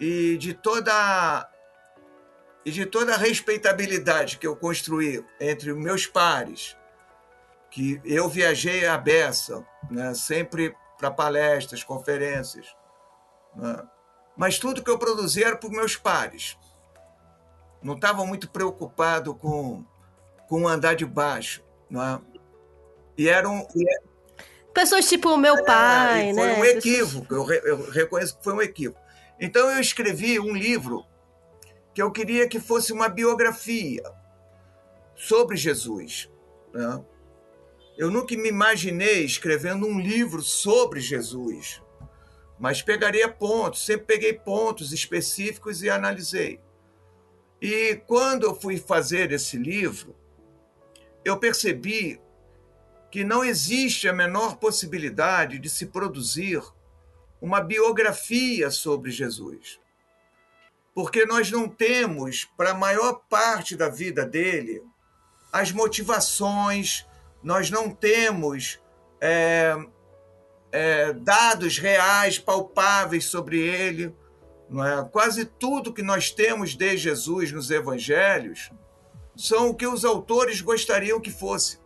e de toda e de toda a respeitabilidade que eu construí entre meus pares, que eu viajei a beça, né, sempre para palestras, conferências. Né? Mas tudo que eu produzia era para os meus pares. Não estava muito preocupado com, com andar de baixo. Né? E eram. Pessoas tipo o meu pai, é, foi né? Foi um equívoco, eu, eu reconheço que foi um equívoco. Então eu escrevi um livro que eu queria que fosse uma biografia sobre Jesus. Né? Eu nunca me imaginei escrevendo um livro sobre Jesus, mas pegaria pontos, sempre peguei pontos específicos e analisei. E quando eu fui fazer esse livro, eu percebi que não existe a menor possibilidade de se produzir uma biografia sobre Jesus. Porque nós não temos, para a maior parte da vida dele, as motivações, nós não temos é, é, dados reais, palpáveis sobre ele. É? Quase tudo que nós temos de Jesus nos evangelhos são o que os autores gostariam que fosse.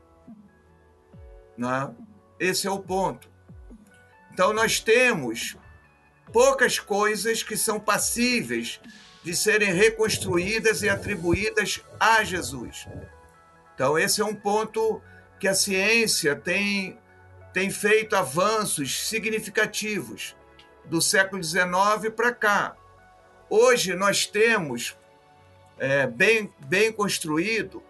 Não é? Esse é o ponto. Então, nós temos poucas coisas que são passíveis de serem reconstruídas e atribuídas a Jesus. Então, esse é um ponto que a ciência tem, tem feito avanços significativos do século XIX para cá. Hoje nós temos é, bem, bem construído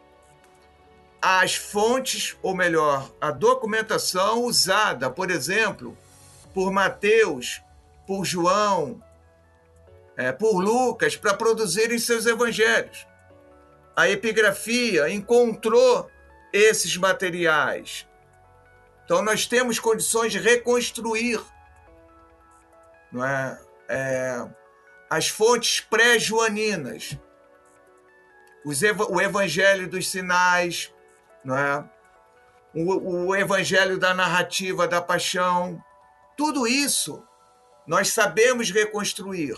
as fontes, ou melhor, a documentação usada, por exemplo, por Mateus, por João, é, por Lucas, para produzirem seus evangelhos. A epigrafia encontrou esses materiais. Então, nós temos condições de reconstruir não é? é as fontes pré-joaninas, o Evangelho dos Sinais, não é? o, o Evangelho da narrativa da paixão, tudo isso nós sabemos reconstruir.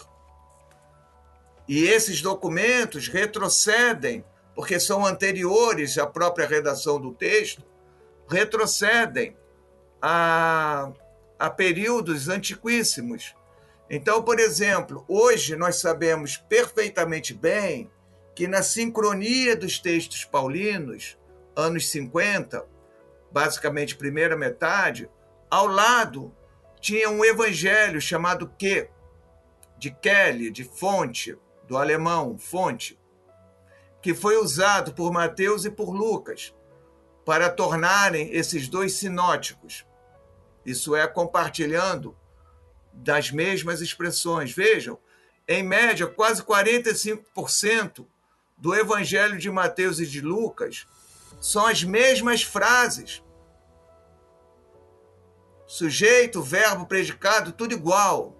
E esses documentos retrocedem, porque são anteriores à própria redação do texto, retrocedem a, a períodos antiquíssimos. Então, por exemplo, hoje nós sabemos perfeitamente bem que na sincronia dos textos paulinos, anos 50, basicamente primeira metade, ao lado tinha um evangelho chamado Que, de Kelly, de fonte, do alemão, fonte, que foi usado por Mateus e por Lucas para tornarem esses dois sinóticos. Isso é, compartilhando das mesmas expressões. Vejam, em média, quase 45% do Evangelho de Mateus e de Lucas são as mesmas frases. Sujeito, verbo, predicado, tudo igual.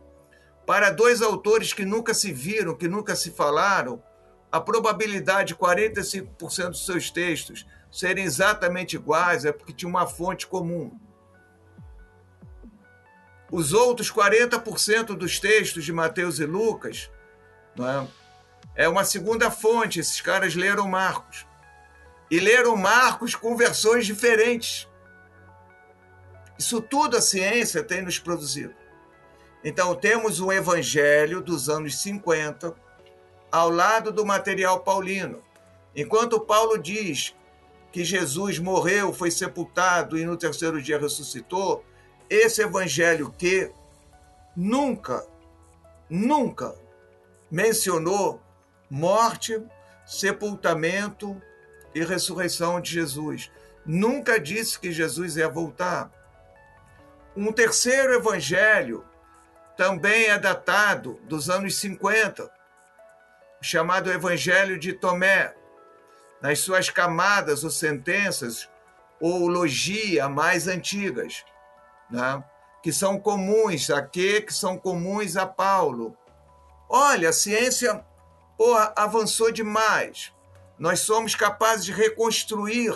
Para dois autores que nunca se viram, que nunca se falaram, a probabilidade de 45% dos seus textos serem exatamente iguais é porque tinha uma fonte comum. Os outros 40% dos textos de Mateus e Lucas não é? é uma segunda fonte. Esses caras leram Marcos. E leram Marcos com versões diferentes. Isso tudo a ciência tem nos produzido. Então, temos um evangelho dos anos 50 ao lado do material paulino. Enquanto Paulo diz que Jesus morreu, foi sepultado e no terceiro dia ressuscitou, esse evangelho que nunca, nunca mencionou morte, sepultamento e ressurreição de Jesus. Nunca disse que Jesus ia voltar. Um terceiro evangelho também é datado dos anos 50, chamado Evangelho de Tomé. Nas suas camadas ou sentenças ou logia mais antigas né? que são comuns aqui, que são comuns a Paulo. Olha, a ciência porra, avançou demais. Nós somos capazes de reconstruir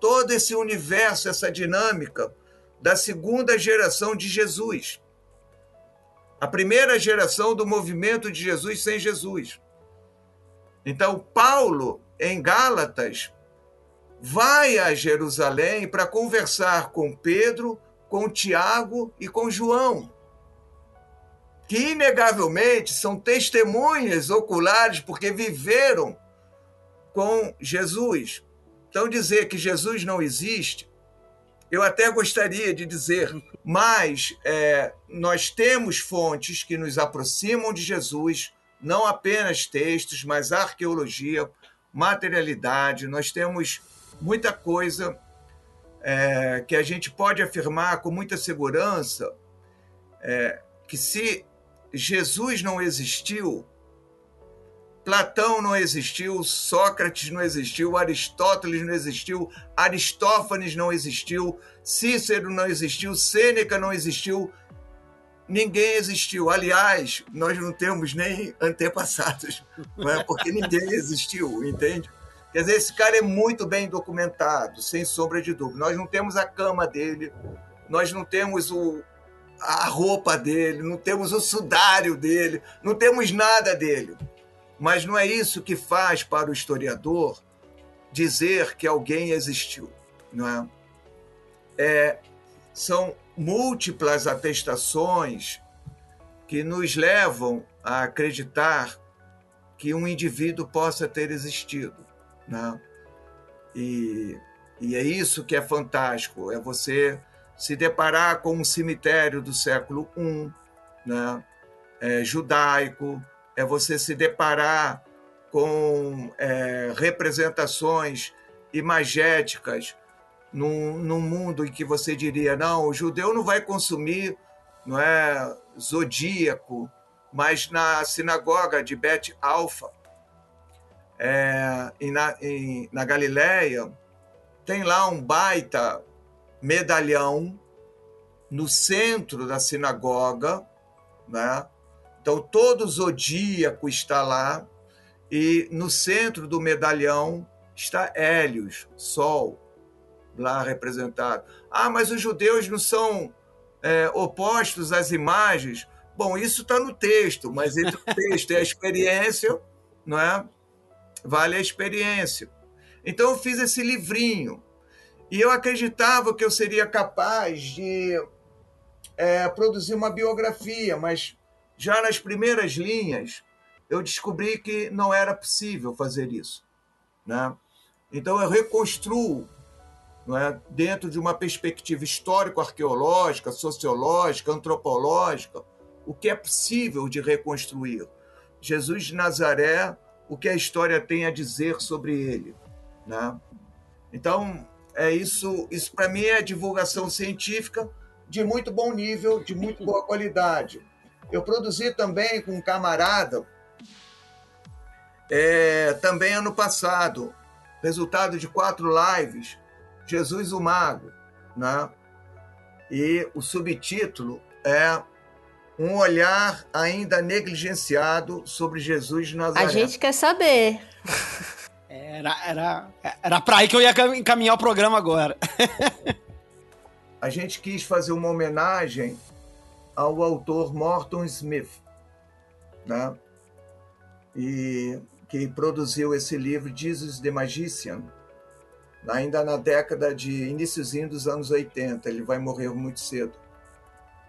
todo esse universo, essa dinâmica da segunda geração de Jesus. A primeira geração do movimento de Jesus sem Jesus. Então, Paulo, em Gálatas, vai a Jerusalém para conversar com Pedro, com Tiago e com João, que inegavelmente são testemunhas oculares porque viveram com Jesus. Então, dizer que Jesus não existe, eu até gostaria de dizer, mas é, nós temos fontes que nos aproximam de Jesus, não apenas textos, mas arqueologia, materialidade, nós temos muita coisa é, que a gente pode afirmar com muita segurança é, que se Jesus não existiu, Platão não existiu, Sócrates não existiu, Aristóteles não existiu, Aristófanes não existiu, Cícero não existiu, Sêneca não existiu, ninguém existiu. Aliás, nós não temos nem antepassados, é? porque ninguém existiu, entende? Quer dizer, esse cara é muito bem documentado, sem sombra de dúvida. Nós não temos a cama dele, nós não temos o, a roupa dele, não temos o sudário dele, não temos nada dele. Mas não é isso que faz para o historiador dizer que alguém existiu, não é? é são múltiplas atestações que nos levam a acreditar que um indivíduo possa ter existido. Né? E, e é isso que é fantástico, é você se deparar com um cemitério do século I, né? é, judaico, é você se deparar com é, representações imagéticas num, num mundo em que você diria, não, o judeu não vai consumir não é, zodíaco, mas na sinagoga de Bet Alfa, é, na, em, na Galileia, tem lá um baita medalhão no centro da sinagoga, né? Então todo o zodíaco está lá e no centro do medalhão está Hélios, Sol, lá representado. Ah, mas os judeus não são é, opostos às imagens? Bom, isso está no texto, mas entre o texto e a experiência, não é? Vale a experiência. Então eu fiz esse livrinho e eu acreditava que eu seria capaz de é, produzir uma biografia, mas já nas primeiras linhas eu descobri que não era possível fazer isso. Né? Então eu reconstruo não é, dentro de uma perspectiva histórico-arqueológica, sociológica, antropológica, o que é possível de reconstruir. Jesus de Nazaré, o que a história tem a dizer sobre ele. Né? Então, é isso, isso para mim é divulgação científica de muito bom nível, de muito boa qualidade. Eu produzi também com um camarada, é, também ano passado, resultado de quatro lives, Jesus o Mago, né? E o subtítulo é um olhar ainda negligenciado sobre Jesus de Nazaré. A gente quer saber. Era, era, era pra aí que eu ia encaminhar o programa agora. a gente quis fazer uma homenagem ao autor Morton Smith, né? E que produziu esse livro Jesus the Magician, ainda na década de iníciozinho dos anos 80. Ele vai morrer muito cedo.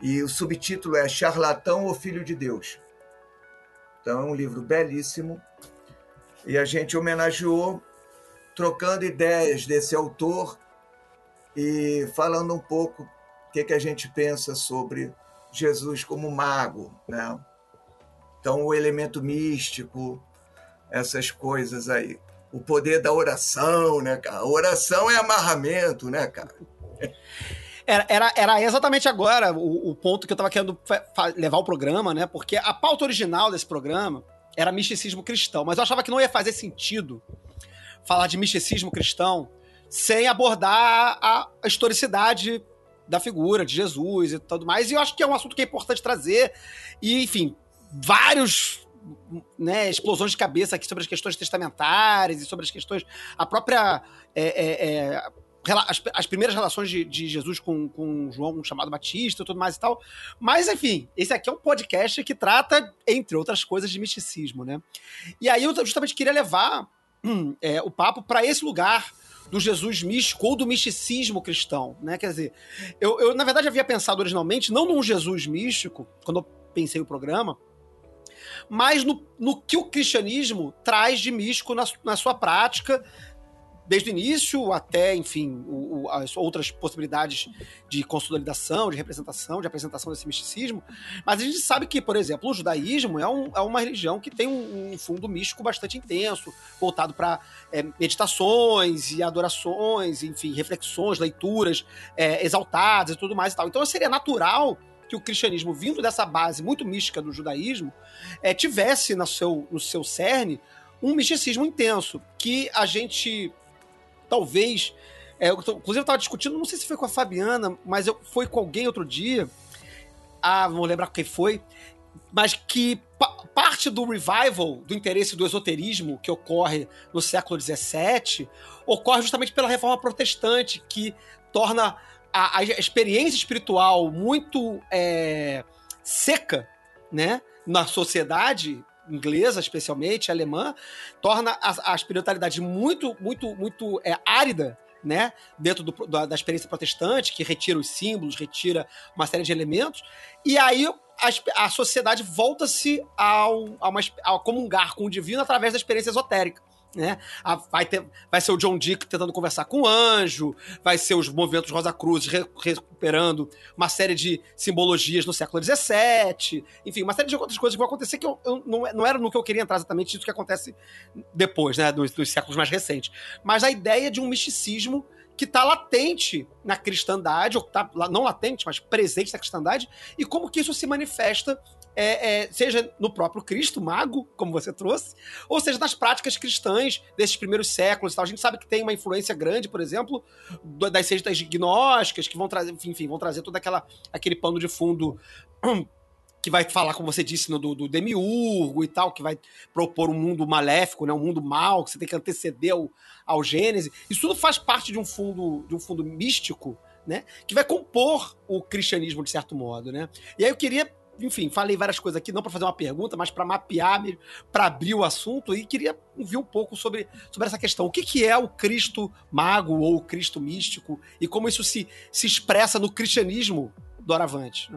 E o subtítulo é Charlatão ou Filho de Deus. Então é um livro belíssimo. E a gente homenageou trocando ideias desse autor e falando um pouco o que, que a gente pensa sobre Jesus como mago, né? Então o elemento místico, essas coisas aí. O poder da oração, né, cara? Oração é amarramento, né, cara? Era, era, era exatamente agora o, o ponto que eu estava querendo levar o programa, né? Porque a pauta original desse programa era misticismo cristão, mas eu achava que não ia fazer sentido falar de misticismo cristão sem abordar a historicidade da figura de Jesus e tudo mais. E eu acho que é um assunto que é importante trazer. E, enfim, vários né, explosões de cabeça aqui sobre as questões testamentárias e sobre as questões. A própria. É, é, é, as, as primeiras relações de, de, Jesus com, com João chamado Batista e tudo mais e tal. Mas, enfim, esse aqui é um podcast que trata, entre outras coisas, de misticismo, né? E aí eu justamente queria levar hum, é, o papo para esse lugar do Jesus místico ou do misticismo cristão, né? Quer dizer, eu, eu na verdade havia pensado originalmente não num Jesus místico, quando eu pensei o programa, mas no, no que o cristianismo traz de místico na, na sua prática, desde o início até, enfim, o, o, as outras possibilidades de consolidação, de representação, de apresentação desse misticismo. Mas a gente sabe que, por exemplo, o judaísmo é, um, é uma religião que tem um, um, fundo místico bastante intenso, voltado para é, meditações e adorações, enfim, reflexões, leituras é, exaltadas e tudo mais e tal. Então seria natural que o cristianismo, vindo dessa base muito mística do judaísmo, é, tivesse no seu, no seu cerne um misticismo intenso, que a gente talvez. É, eu, inclusive, eu estava discutindo, não sei se foi com a Fabiana, mas eu, foi com alguém outro dia. Ah, vou lembrar quem foi. Mas que parte do revival, do interesse do esoterismo que ocorre no século XVII, ocorre justamente pela reforma protestante, que torna a, a experiência espiritual muito é, seca, né? Na sociedade inglesa, especialmente, alemã, torna a, a espiritualidade muito, muito, muito é, árida, né? Dentro do, da, da, experiência protestante, que retira os símbolos, retira uma série de elementos. E aí a, a sociedade volta-se a, uma, a comungar com o divino através da experiência esotérica. Né? Vai, ter, vai ser o John Dick tentando conversar com o anjo, vai ser os movimentos Rosa Cruz re, recuperando uma série de simbologias no século XVII, enfim, uma série de outras coisas que vão acontecer que eu, eu não, não, era no que eu queria entrar exatamente isso que acontece depois, né, dos séculos mais recentes. Mas a ideia de um misticismo que está latente na cristandade, ou tá, não latente, mas presente na cristandade, e como que isso se manifesta, é, é, seja no próprio Cristo, mago, como você trouxe, ou seja nas práticas cristãs desses primeiros séculos e tal. A gente sabe que tem uma influência grande, por exemplo, das seitas gnósticas, que vão trazer, enfim, vão trazer todo aquela, aquele pano de fundo que vai falar, como você disse, no, do, do, demiurgo e tal, que vai propor um mundo maléfico, né, um mundo mal, que você tem que anteceder ao, ao Gênesis. Isso tudo faz parte de um fundo, de um fundo místico, né, que vai compor o cristianismo de certo modo, né. E aí eu queria, enfim, falei várias coisas aqui, não para fazer uma pergunta, mas para mapear, para abrir o assunto e queria ouvir um pouco sobre, sobre essa questão. O que, que é o Cristo mago ou o Cristo místico e como isso se, se expressa no cristianismo doravante?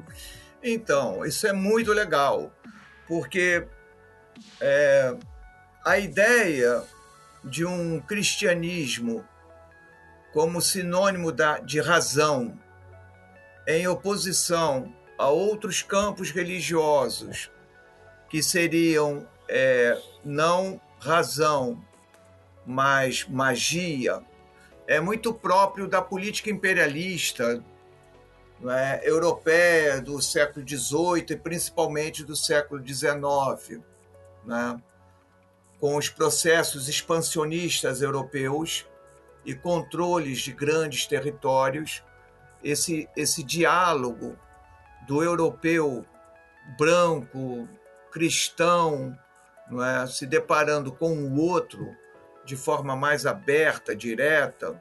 Então, isso é muito legal, porque é, a ideia de um cristianismo como sinônimo da, de razão, em oposição a outros campos religiosos que seriam é, não razão, mas magia, é muito próprio da política imperialista é, europeia do século XVIII e principalmente do século XIX, né, com os processos expansionistas europeus e controles de grandes territórios, esse, esse diálogo do europeu branco, cristão, é, se deparando com o outro de forma mais aberta, direta,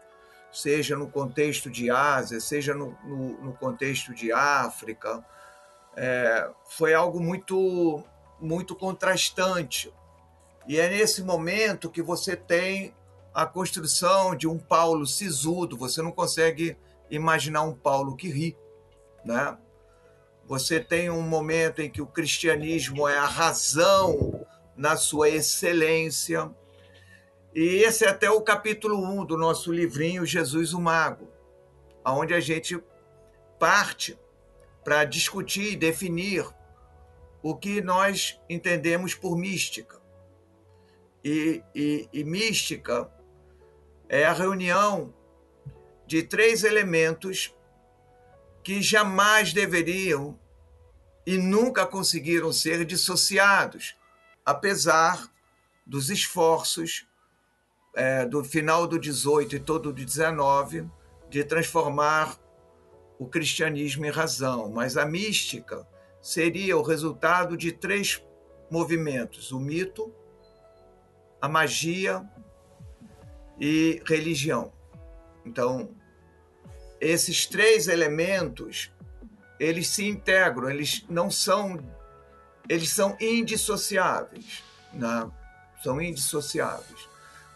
seja no contexto de Ásia, seja no, no, no contexto de África, é, foi algo muito, muito contrastante. E é nesse momento que você tem a construção de um Paulo sisudo. Você não consegue imaginar um Paulo que ri, né? Você tem um momento em que o cristianismo é a razão na sua excelência, e esse é até o capítulo 1 do nosso livrinho Jesus o Mago, onde a gente parte para discutir e definir o que nós entendemos por mística. E, e, e mística é a reunião de três elementos que jamais deveriam e nunca conseguiram ser dissociados, apesar dos esforços é, do final do 18 e todo do 19 de transformar o cristianismo em razão, mas a mística seria o resultado de três movimentos: o mito, a magia e religião. Então, esses três elementos, eles se integram, eles não são eles são indissociáveis, né? São indissociáveis.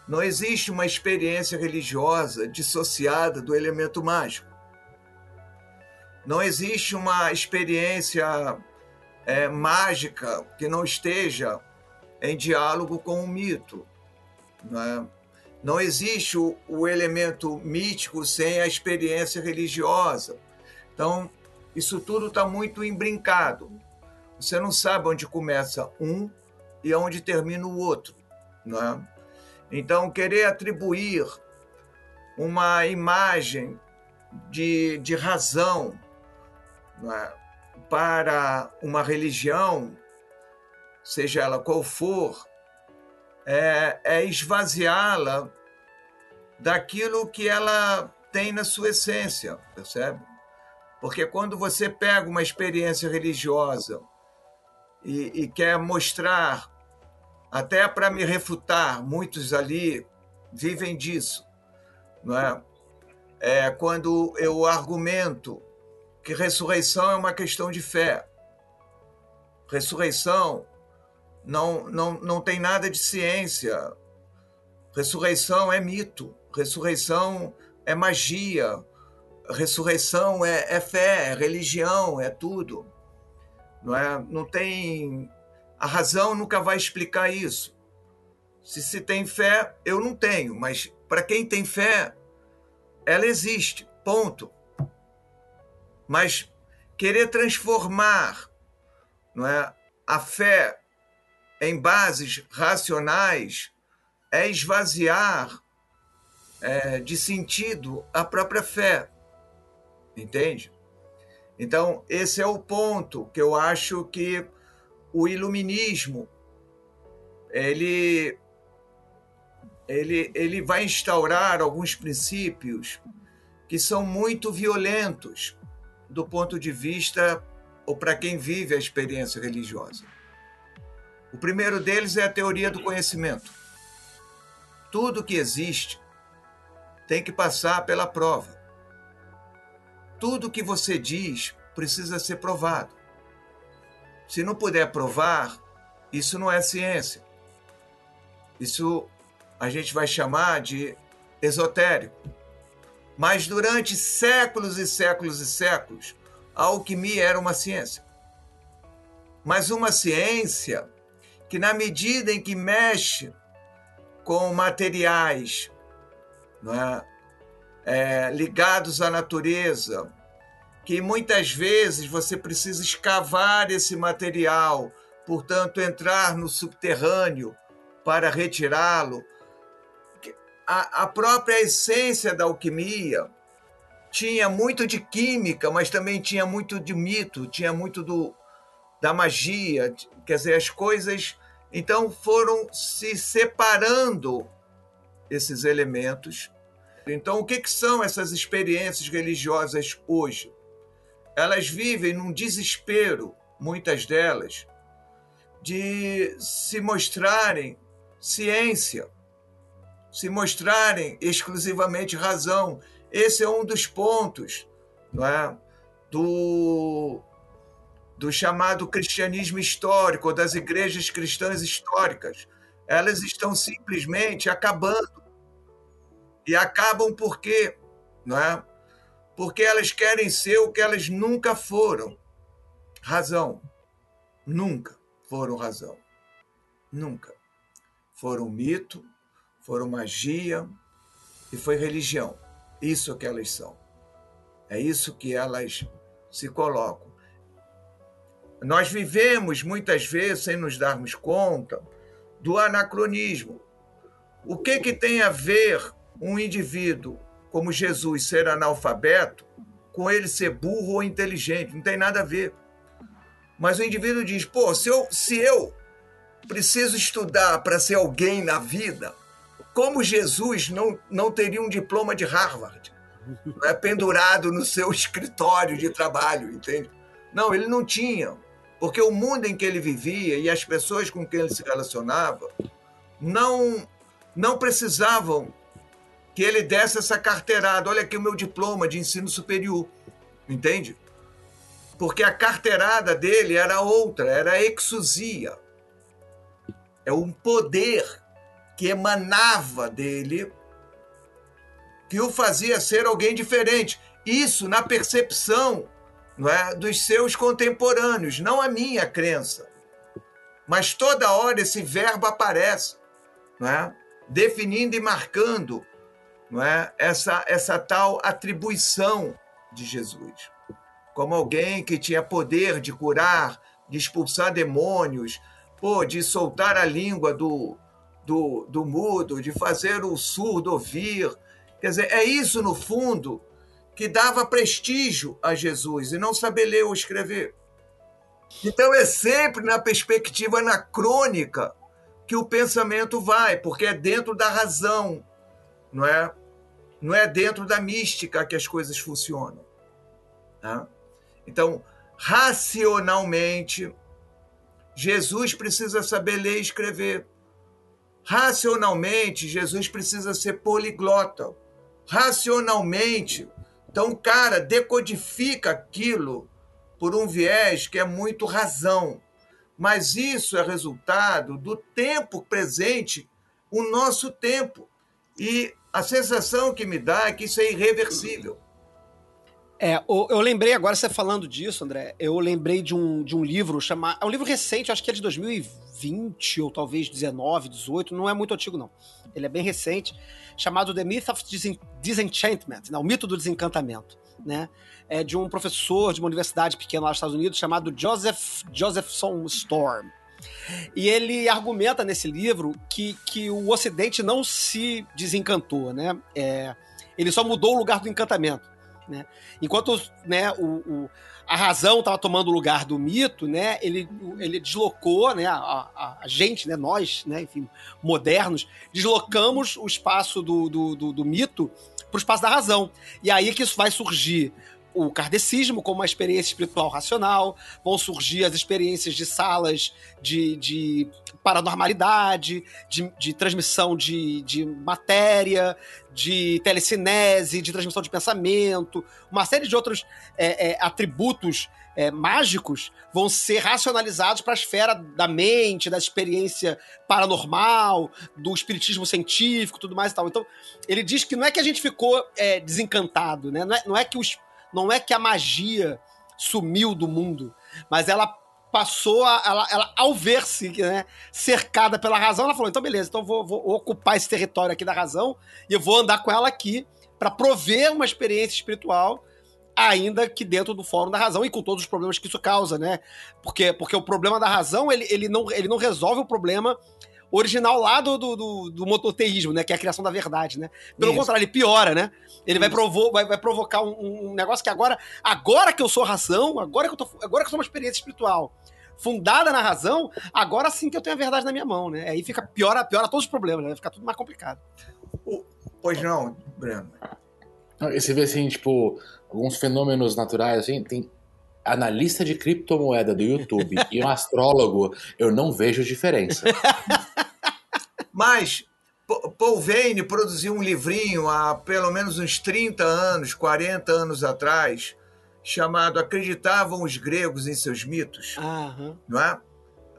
Não existe uma experiência religiosa dissociada do elemento mágico. Não existe uma experiência é, mágica que não esteja em diálogo com o mito. Não, é? Não existe o, o elemento mítico sem a experiência religiosa. Então, isso tudo está muito embrincado. Você não sabe onde começa um e onde termina o outro. Não é? Então, querer atribuir uma imagem de, de razão é, para uma religião, seja ela qual for, é, é esvaziá-la daquilo que ela tem na sua essência, percebe? Porque quando você pega uma experiência religiosa e, e quer mostrar até para me refutar, muitos ali vivem disso, não é? é? Quando eu argumento que ressurreição é uma questão de fé, ressurreição não, não, não tem nada de ciência, ressurreição é mito, ressurreição é magia, ressurreição é, é fé, é religião, é tudo. Não é? Não tem a razão nunca vai explicar isso. Se se tem fé, eu não tenho, mas para quem tem fé, ela existe. Ponto. Mas querer transformar não é, a fé em bases racionais é esvaziar é, de sentido a própria fé. Entende? Então, esse é o ponto que eu acho que o iluminismo ele, ele, ele vai instaurar alguns princípios que são muito violentos do ponto de vista ou para quem vive a experiência religiosa. O primeiro deles é a teoria do conhecimento. Tudo que existe tem que passar pela prova. Tudo que você diz precisa ser provado. Se não puder provar, isso não é ciência. Isso a gente vai chamar de esotérico. Mas durante séculos e séculos e séculos, a alquimia era uma ciência. Mas uma ciência que, na medida em que mexe com materiais é? É, ligados à natureza, que muitas vezes você precisa escavar esse material, portanto, entrar no subterrâneo para retirá-lo. A, a própria essência da alquimia tinha muito de química, mas também tinha muito de mito, tinha muito do, da magia, quer dizer, as coisas. Então foram se separando esses elementos. Então, o que, que são essas experiências religiosas hoje? Elas vivem num desespero, muitas delas, de se mostrarem ciência, se mostrarem exclusivamente razão. Esse é um dos pontos não é? do, do chamado cristianismo histórico, das igrejas cristãs históricas. Elas estão simplesmente acabando. E acabam por quê? Não é? Porque elas querem ser o que elas nunca foram. Razão. Nunca foram razão. Nunca foram mito, foram magia e foi religião. Isso que elas são. É isso que elas se colocam. Nós vivemos muitas vezes sem nos darmos conta do anacronismo. O que que tem a ver um indivíduo como Jesus ser analfabeto com ele ser burro ou inteligente? Não tem nada a ver. Mas o indivíduo diz: pô, se eu, se eu preciso estudar para ser alguém na vida, como Jesus não, não teria um diploma de Harvard é pendurado no seu escritório de trabalho, entende? Não, ele não tinha, porque o mundo em que ele vivia e as pessoas com quem ele se relacionava não não precisavam que ele desse essa carteirada. Olha aqui o meu diploma de ensino superior, entende? Porque a carteirada dele era outra, era a exusia é um poder que emanava dele que o fazia ser alguém diferente. Isso na percepção não é, dos seus contemporâneos, não a minha crença. Mas toda hora esse verbo aparece, não é? definindo e marcando não é? essa, essa tal atribuição de Jesus. Como alguém que tinha poder de curar, de expulsar demônios, pô, de soltar a língua do, do, do mudo, de fazer o surdo ouvir. Quer dizer, é isso, no fundo, que dava prestígio a Jesus e não saber ler ou escrever. Então é sempre na perspectiva anacrônica que o pensamento vai, porque é dentro da razão, não é? Não é dentro da mística que as coisas funcionam. Né? Então, racionalmente, Jesus precisa saber ler e escrever. Racionalmente, Jesus precisa ser poliglota. Racionalmente. Então, o cara decodifica aquilo por um viés que é muito razão. Mas isso é resultado do tempo presente, o nosso tempo. E a sensação que me dá é que isso é irreversível. É, eu lembrei agora, você falando disso, André, eu lembrei de um, de um livro chamado. É um livro recente, acho que é de 2020 ou talvez 19, 18, não é muito antigo, não. Ele é bem recente, chamado The Myth of Disen- Disenchantment, né, o mito do desencantamento. Né? É de um professor de uma universidade pequena lá nos Estados Unidos chamado Joseph Josephson Storm. E ele argumenta nesse livro que, que o Ocidente não se desencantou, né? É, ele só mudou o lugar do encantamento. Né? Enquanto né, o, o- a razão estava tomando o lugar do mito, né, ele, ele deslocou, né, a, a- gente, né, nós, né, enfim, modernos, deslocamos o espaço do, do, do- do mito para o espaço da razão. E aí que isso vai surgir o kardecismo como uma experiência espiritual racional, vão surgir as experiências de salas de, de paranormalidade, de, de transmissão de, de matéria, de telecinese, de transmissão de pensamento, uma série de outros é, é, atributos é, mágicos vão ser racionalizados para a esfera da mente, da experiência paranormal, do espiritismo científico, tudo mais e tal. Então, ele diz que não é que a gente ficou é, desencantado, né? Não é, não é que os, não é que a magia sumiu do mundo, mas ela passou a, ela, ela, ao ver-se né, cercada pela razão, ela falou: então beleza, então vou, vou ocupar esse território aqui da razão e eu vou andar com ela aqui para prover uma experiência espiritual, ainda que dentro do fórum da razão e com todos os problemas que isso causa, né? Porque, porque o problema da razão ele, ele, não, ele não resolve o problema original lá do, do, do, do monoteísmo, né? Que é a criação da verdade, né? Pelo Isso. contrário, ele piora, né? Ele vai, provo vai, vai provocar um, um negócio que agora, agora que eu sou razão, agora que eu, tô, agora que eu sou uma experiência espiritual fundada na razão, agora sim que eu tenho a verdade na minha mão, né? Aí fica piora, piora todos os problemas, né? Vai ficar tudo mais complicado. Pois não, Breno. Você vê assim, tipo, alguns fenômenos naturais, assim, tem analista de criptomoeda do YouTube e um astrólogo, eu não vejo diferença. Mas Pa- Paul Vane produziu um livrinho há pelo menos uns 30 anos, 40 anos atrás, chamado Acreditavam os Gregos em Seus Mitos, Aham. não é?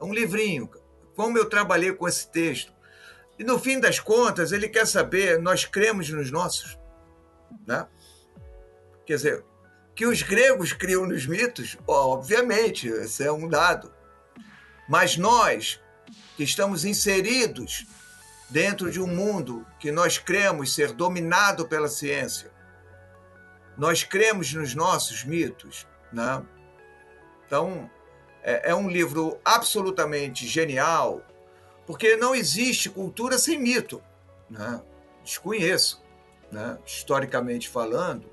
É um livrinho. Como eu trabalhei com esse texto. E no fim das contas, ele quer saber, nós cremos nos nossos, né? Quer dizer, que os gregos criam nos mitos, obviamente, esse é um dado. Mas nós, que estamos inseridos dentro de um mundo que nós cremos ser dominado pela ciência, nós cremos nos nossos mitos, né? Então, é, é um livro absolutamente genial, porque não existe cultura sem mito, né? Desconheço, né? Historicamente falando,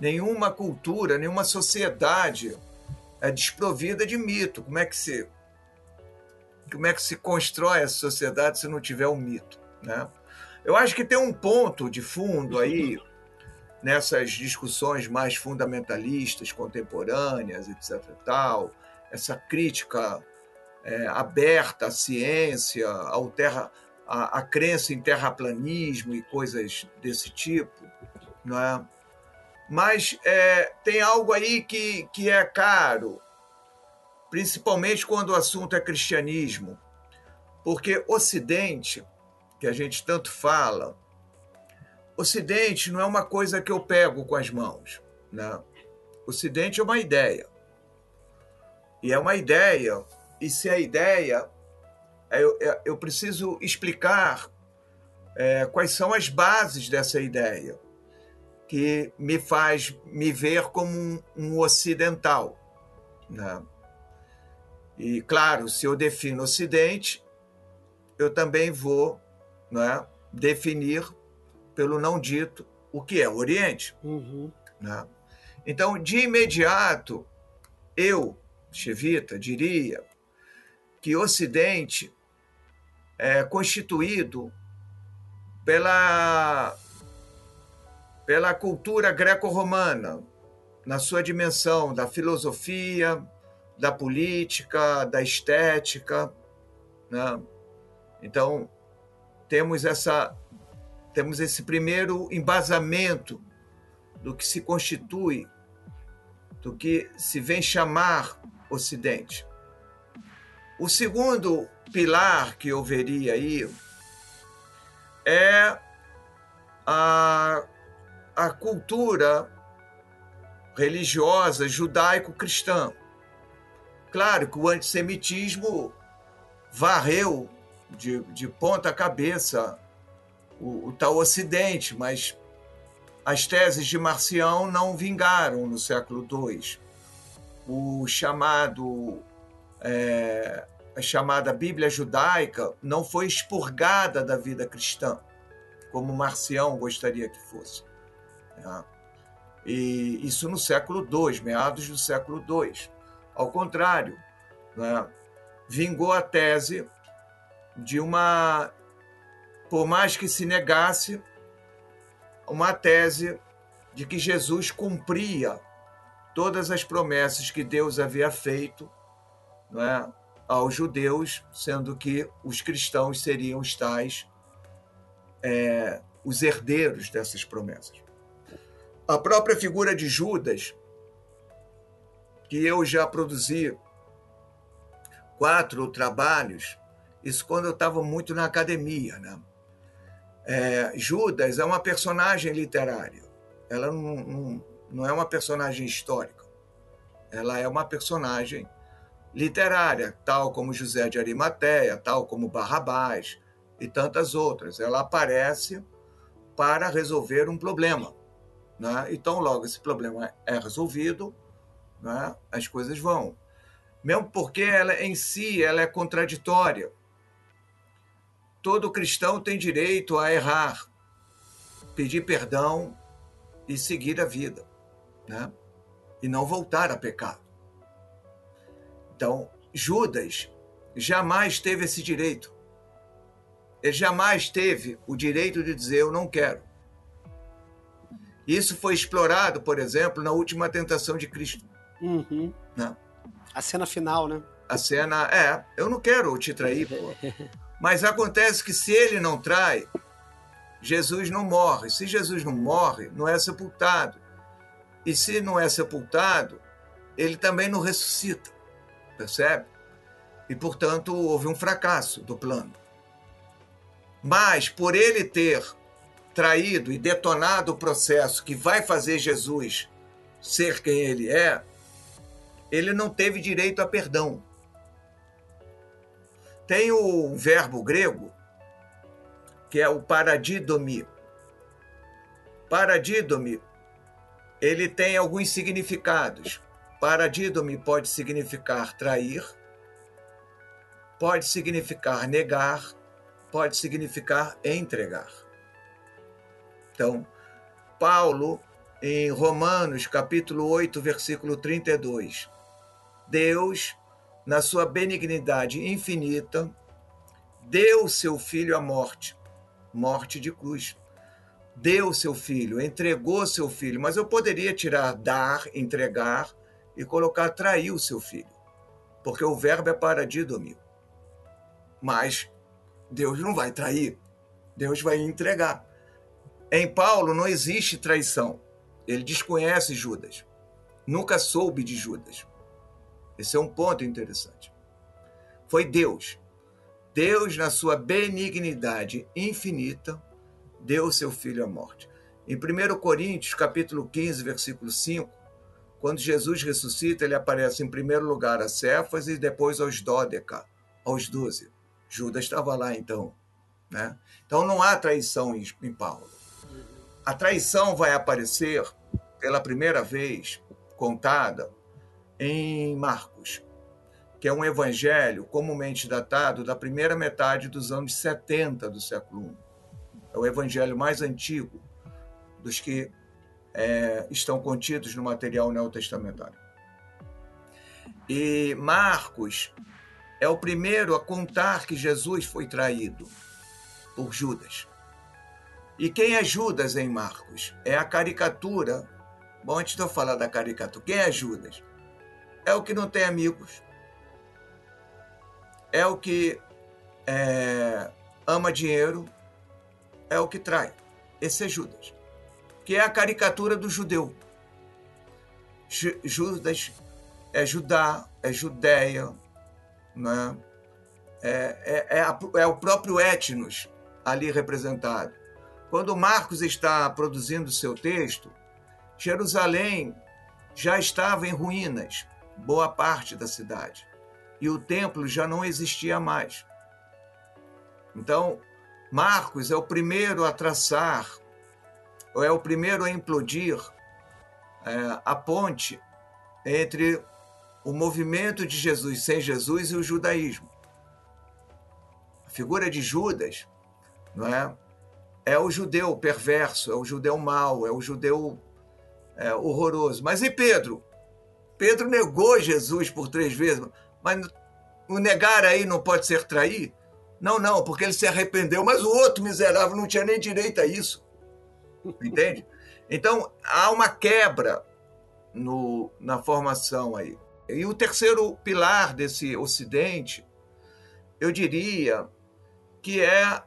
nenhuma cultura, nenhuma sociedade é desprovida de mito. Como é que se como é que se constrói essa sociedade se não tiver um mito, né? Eu acho que tem um ponto de fundo aí nessas discussões mais fundamentalistas, contemporâneas, etc. tal, essa crítica é, aberta à ciência, ao terra, à, à crença em terraplanismo e coisas desse tipo, não é? Mas é, tem algo aí que, que é caro, principalmente quando o assunto é cristianismo, porque Ocidente, que a gente tanto fala, Ocidente não é uma coisa que eu pego com as mãos. Né? Ocidente é uma ideia. E é uma ideia, e se a ideia. Eu, eu preciso explicar é, quais são as bases dessa ideia, que me faz me ver como um, um ocidental. Né? E, claro, se eu defino Ocidente, eu também vou né, definir pelo não dito o que é o Oriente. Uhum. Né? Então, de imediato, eu, Chevita, diria que Ocidente é constituído pela, pela cultura greco-romana, na sua dimensão da filosofia, da política, da estética. Né? Então, temos essa temos esse primeiro embasamento do que se constitui, do que se vem chamar Ocidente. O segundo pilar que eu veria aí é a, a cultura religiosa judaico-cristã. Claro que o antissemitismo varreu de, de ponta cabeça o, o tal Ocidente, mas as teses de Marcião não vingaram no século II. O chamado, é, a chamada Bíblia judaica não foi expurgada da vida cristã, como Marcião gostaria que fosse. Né? E isso no século II, meados do século II. Ao contrário, né? vingou a tese de uma, por mais que se negasse, uma tese de que Jesus cumpria todas as promessas que Deus havia feito não é, aos judeus, sendo que os cristãos seriam os tais, é, os herdeiros dessas promessas. A própria figura de Judas, que eu já produzi quatro trabalhos, isso quando eu estava muito na academia, né? É, Judas é uma personagem literária. Ela não, não, não é uma personagem histórica. Ela é uma personagem literária, tal como José de Arimateia, tal como Barrabás e tantas outras. Ela aparece para resolver um problema. Né? Então, logo esse problema é resolvido, né? as coisas vão. Mesmo porque ela em si ela é contraditória todo cristão tem direito a errar, pedir perdão e seguir a vida, né? E não voltar a pecar. Então, Judas jamais teve esse direito. Ele jamais teve o direito de dizer eu não quero. Isso foi explorado, por exemplo, na última tentação de Cristo. Uhum. Né? A cena final, né? A cena é, eu não quero te trair, pô. Mas acontece que se ele não trai, Jesus não morre. Se Jesus não morre, não é sepultado. E se não é sepultado, ele também não ressuscita. Percebe? E, portanto, houve um fracasso do plano. Mas, por ele ter traído e detonado o processo que vai fazer Jesus ser quem ele é, ele não teve direito a perdão. Tem o verbo grego, que é o paradidomi. Paradidomi, ele tem alguns significados. Paradidomi pode significar trair, pode significar negar, pode significar entregar. Então, Paulo, em Romanos, capítulo 8, versículo 32, Deus na sua benignidade infinita, deu seu filho à morte, morte de cruz. Deu seu filho, entregou seu filho, mas eu poderia tirar dar, entregar e colocar trair o seu filho, porque o verbo é para didomio. Mas Deus não vai trair, Deus vai entregar. Em Paulo não existe traição. Ele desconhece Judas. Nunca soube de Judas. Esse é um ponto interessante. Foi Deus. Deus, na sua benignidade infinita, deu seu filho à morte. Em 1 Coríntios, capítulo 15, versículo 5, quando Jesus ressuscita, ele aparece em primeiro lugar a Cefas e depois aos Dódeca, aos doze. Judas estava lá então. Né? Então não há traição em Paulo. A traição vai aparecer pela primeira vez contada em Marcos, que é um evangelho comumente datado da primeira metade dos anos 70 do século I. É o evangelho mais antigo dos que é, estão contidos no material neotestamentário. E Marcos é o primeiro a contar que Jesus foi traído por Judas. E quem é Judas em Marcos? É a caricatura. Bom, antes de eu falar da caricatura, quem é Judas? é o que não tem amigos, é o que é, ama dinheiro, é o que trai. Esse é Judas, que é a caricatura do judeu. Judas é Judá, é Judéia, né? é, é, é, a, é o próprio etnos ali representado. Quando Marcos está produzindo seu texto, Jerusalém já estava em ruínas, boa parte da cidade, e o templo já não existia mais. Então, Marcos é o primeiro a traçar, ou é o primeiro a implodir é, a ponte entre o movimento de Jesus sem Jesus e o judaísmo. A figura de Judas, não é? É o judeu perverso, é o judeu mau, é o judeu é, horroroso. Mas e Pedro? Pedro negou Jesus por três vezes, mas o negar aí não pode ser trair? Não, não, porque ele se arrependeu, mas o outro miserável não tinha nem direito a isso. Entende? Então, há uma quebra no, na formação aí. E o terceiro pilar desse Ocidente, eu diria que é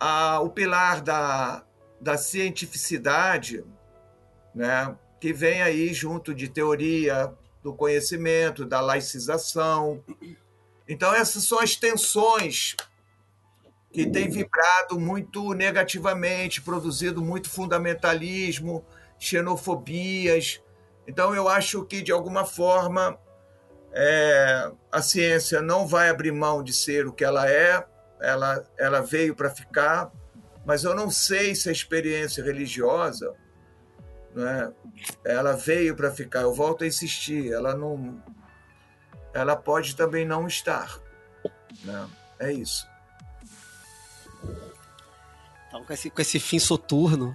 a, o pilar da, da cientificidade, né, que vem aí junto de teoria do conhecimento, da laicização. Então, essas são as tensões que têm vibrado muito negativamente, produzido muito fundamentalismo, xenofobias. Então, eu acho que, de alguma forma, é, a ciência não vai abrir mão de ser o que ela é, ela, ela veio para ficar, mas eu não sei se a experiência religiosa né, ela veio para ficar. Eu volto a insistir, ela não, ela pode também não estar. Né? É isso. Então, com esse, com esse fim soturno.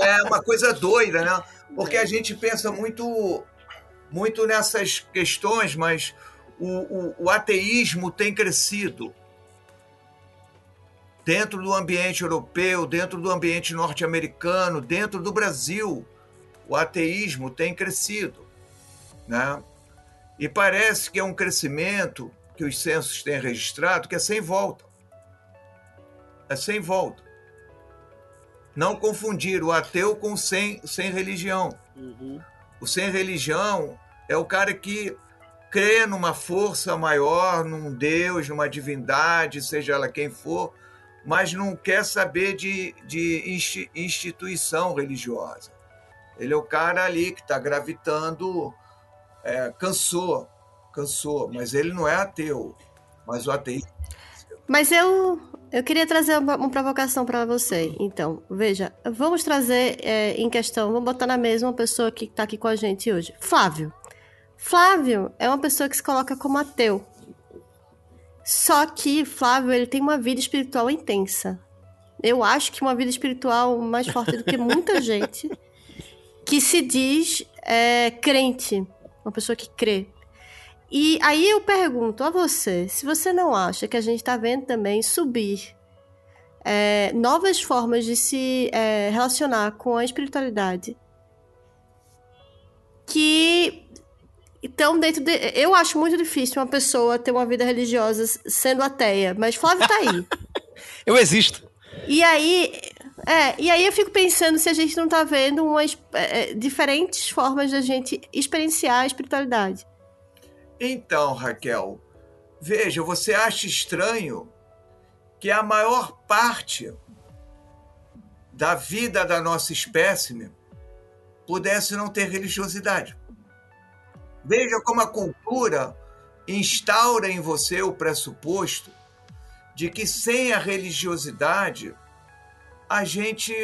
É uma coisa doida, né? Porque a gente pensa muito, muito nessas questões, mas o, o, o ateísmo tem crescido dentro do ambiente europeu, dentro do ambiente norte-americano, dentro do Brasil, o ateísmo tem crescido, né? E parece que é um crescimento que os censos têm registrado que é sem volta. É sem volta. Não confundir o ateu com o sem, sem religião. Uhum. O sem religião é o cara que crê numa força maior, num Deus, numa divindade, seja ela quem for, mas não quer saber de, de instituição religiosa. Ele é o cara ali que está gravitando, é, cansou, cansou, mas ele não é ateu, mas o ateísmo. Mas eu, eu queria trazer uma, uma provocação para você. Então, veja, vamos trazer é, em questão, vamos botar na mesa uma pessoa que está aqui com a gente hoje. Flávio. Flávio é uma pessoa que se coloca como ateu. Só que Flávio ele tem uma vida espiritual intensa. Eu acho que uma vida espiritual mais forte do que muita gente que se diz é, crente, uma pessoa que crê. E aí eu pergunto a você, se você não acha que a gente está vendo também subir é, novas formas de se é, relacionar com a espiritualidade que estão dentro de. Eu acho muito difícil uma pessoa ter uma vida religiosa sendo ateia, mas Flávio tá aí. eu existo. E aí, é, e aí eu fico pensando se a gente não tá vendo umas é, diferentes formas da gente experienciar a espiritualidade. Então, Raquel, veja, você acha estranho que a maior parte da vida da nossa espécime pudesse não ter religiosidade. Veja como a cultura instaura em você o pressuposto de que sem a religiosidade a gente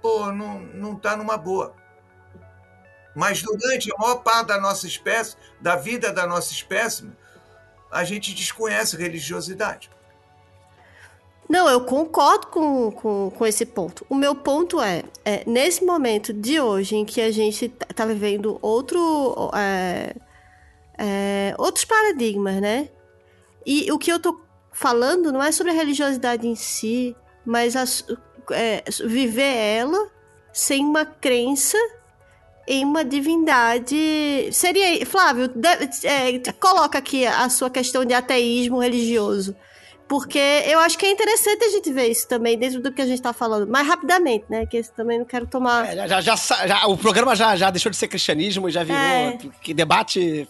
pô, não, não tá numa boa. Mas durante a maior parte da nossa espécie, da vida da nossa espécie, a gente desconhece religiosidade. Não, eu concordo com, com, com esse ponto. O meu ponto é, é, nesse momento de hoje, em que a gente está vivendo outro, é, é, outros paradigmas, né? E o que eu tô falando não é sobre a religiosidade em si, mas a, é, viver ela sem uma crença em uma divindade. Seria. Flávio, de, é, coloca aqui a sua questão de ateísmo religioso. Porque eu acho que é interessante a gente ver isso também dentro do que a gente está falando, mais rapidamente, né? Que também não quero tomar. É, já, já, já, o programa já, já deixou de ser cristianismo e já virou É. que debate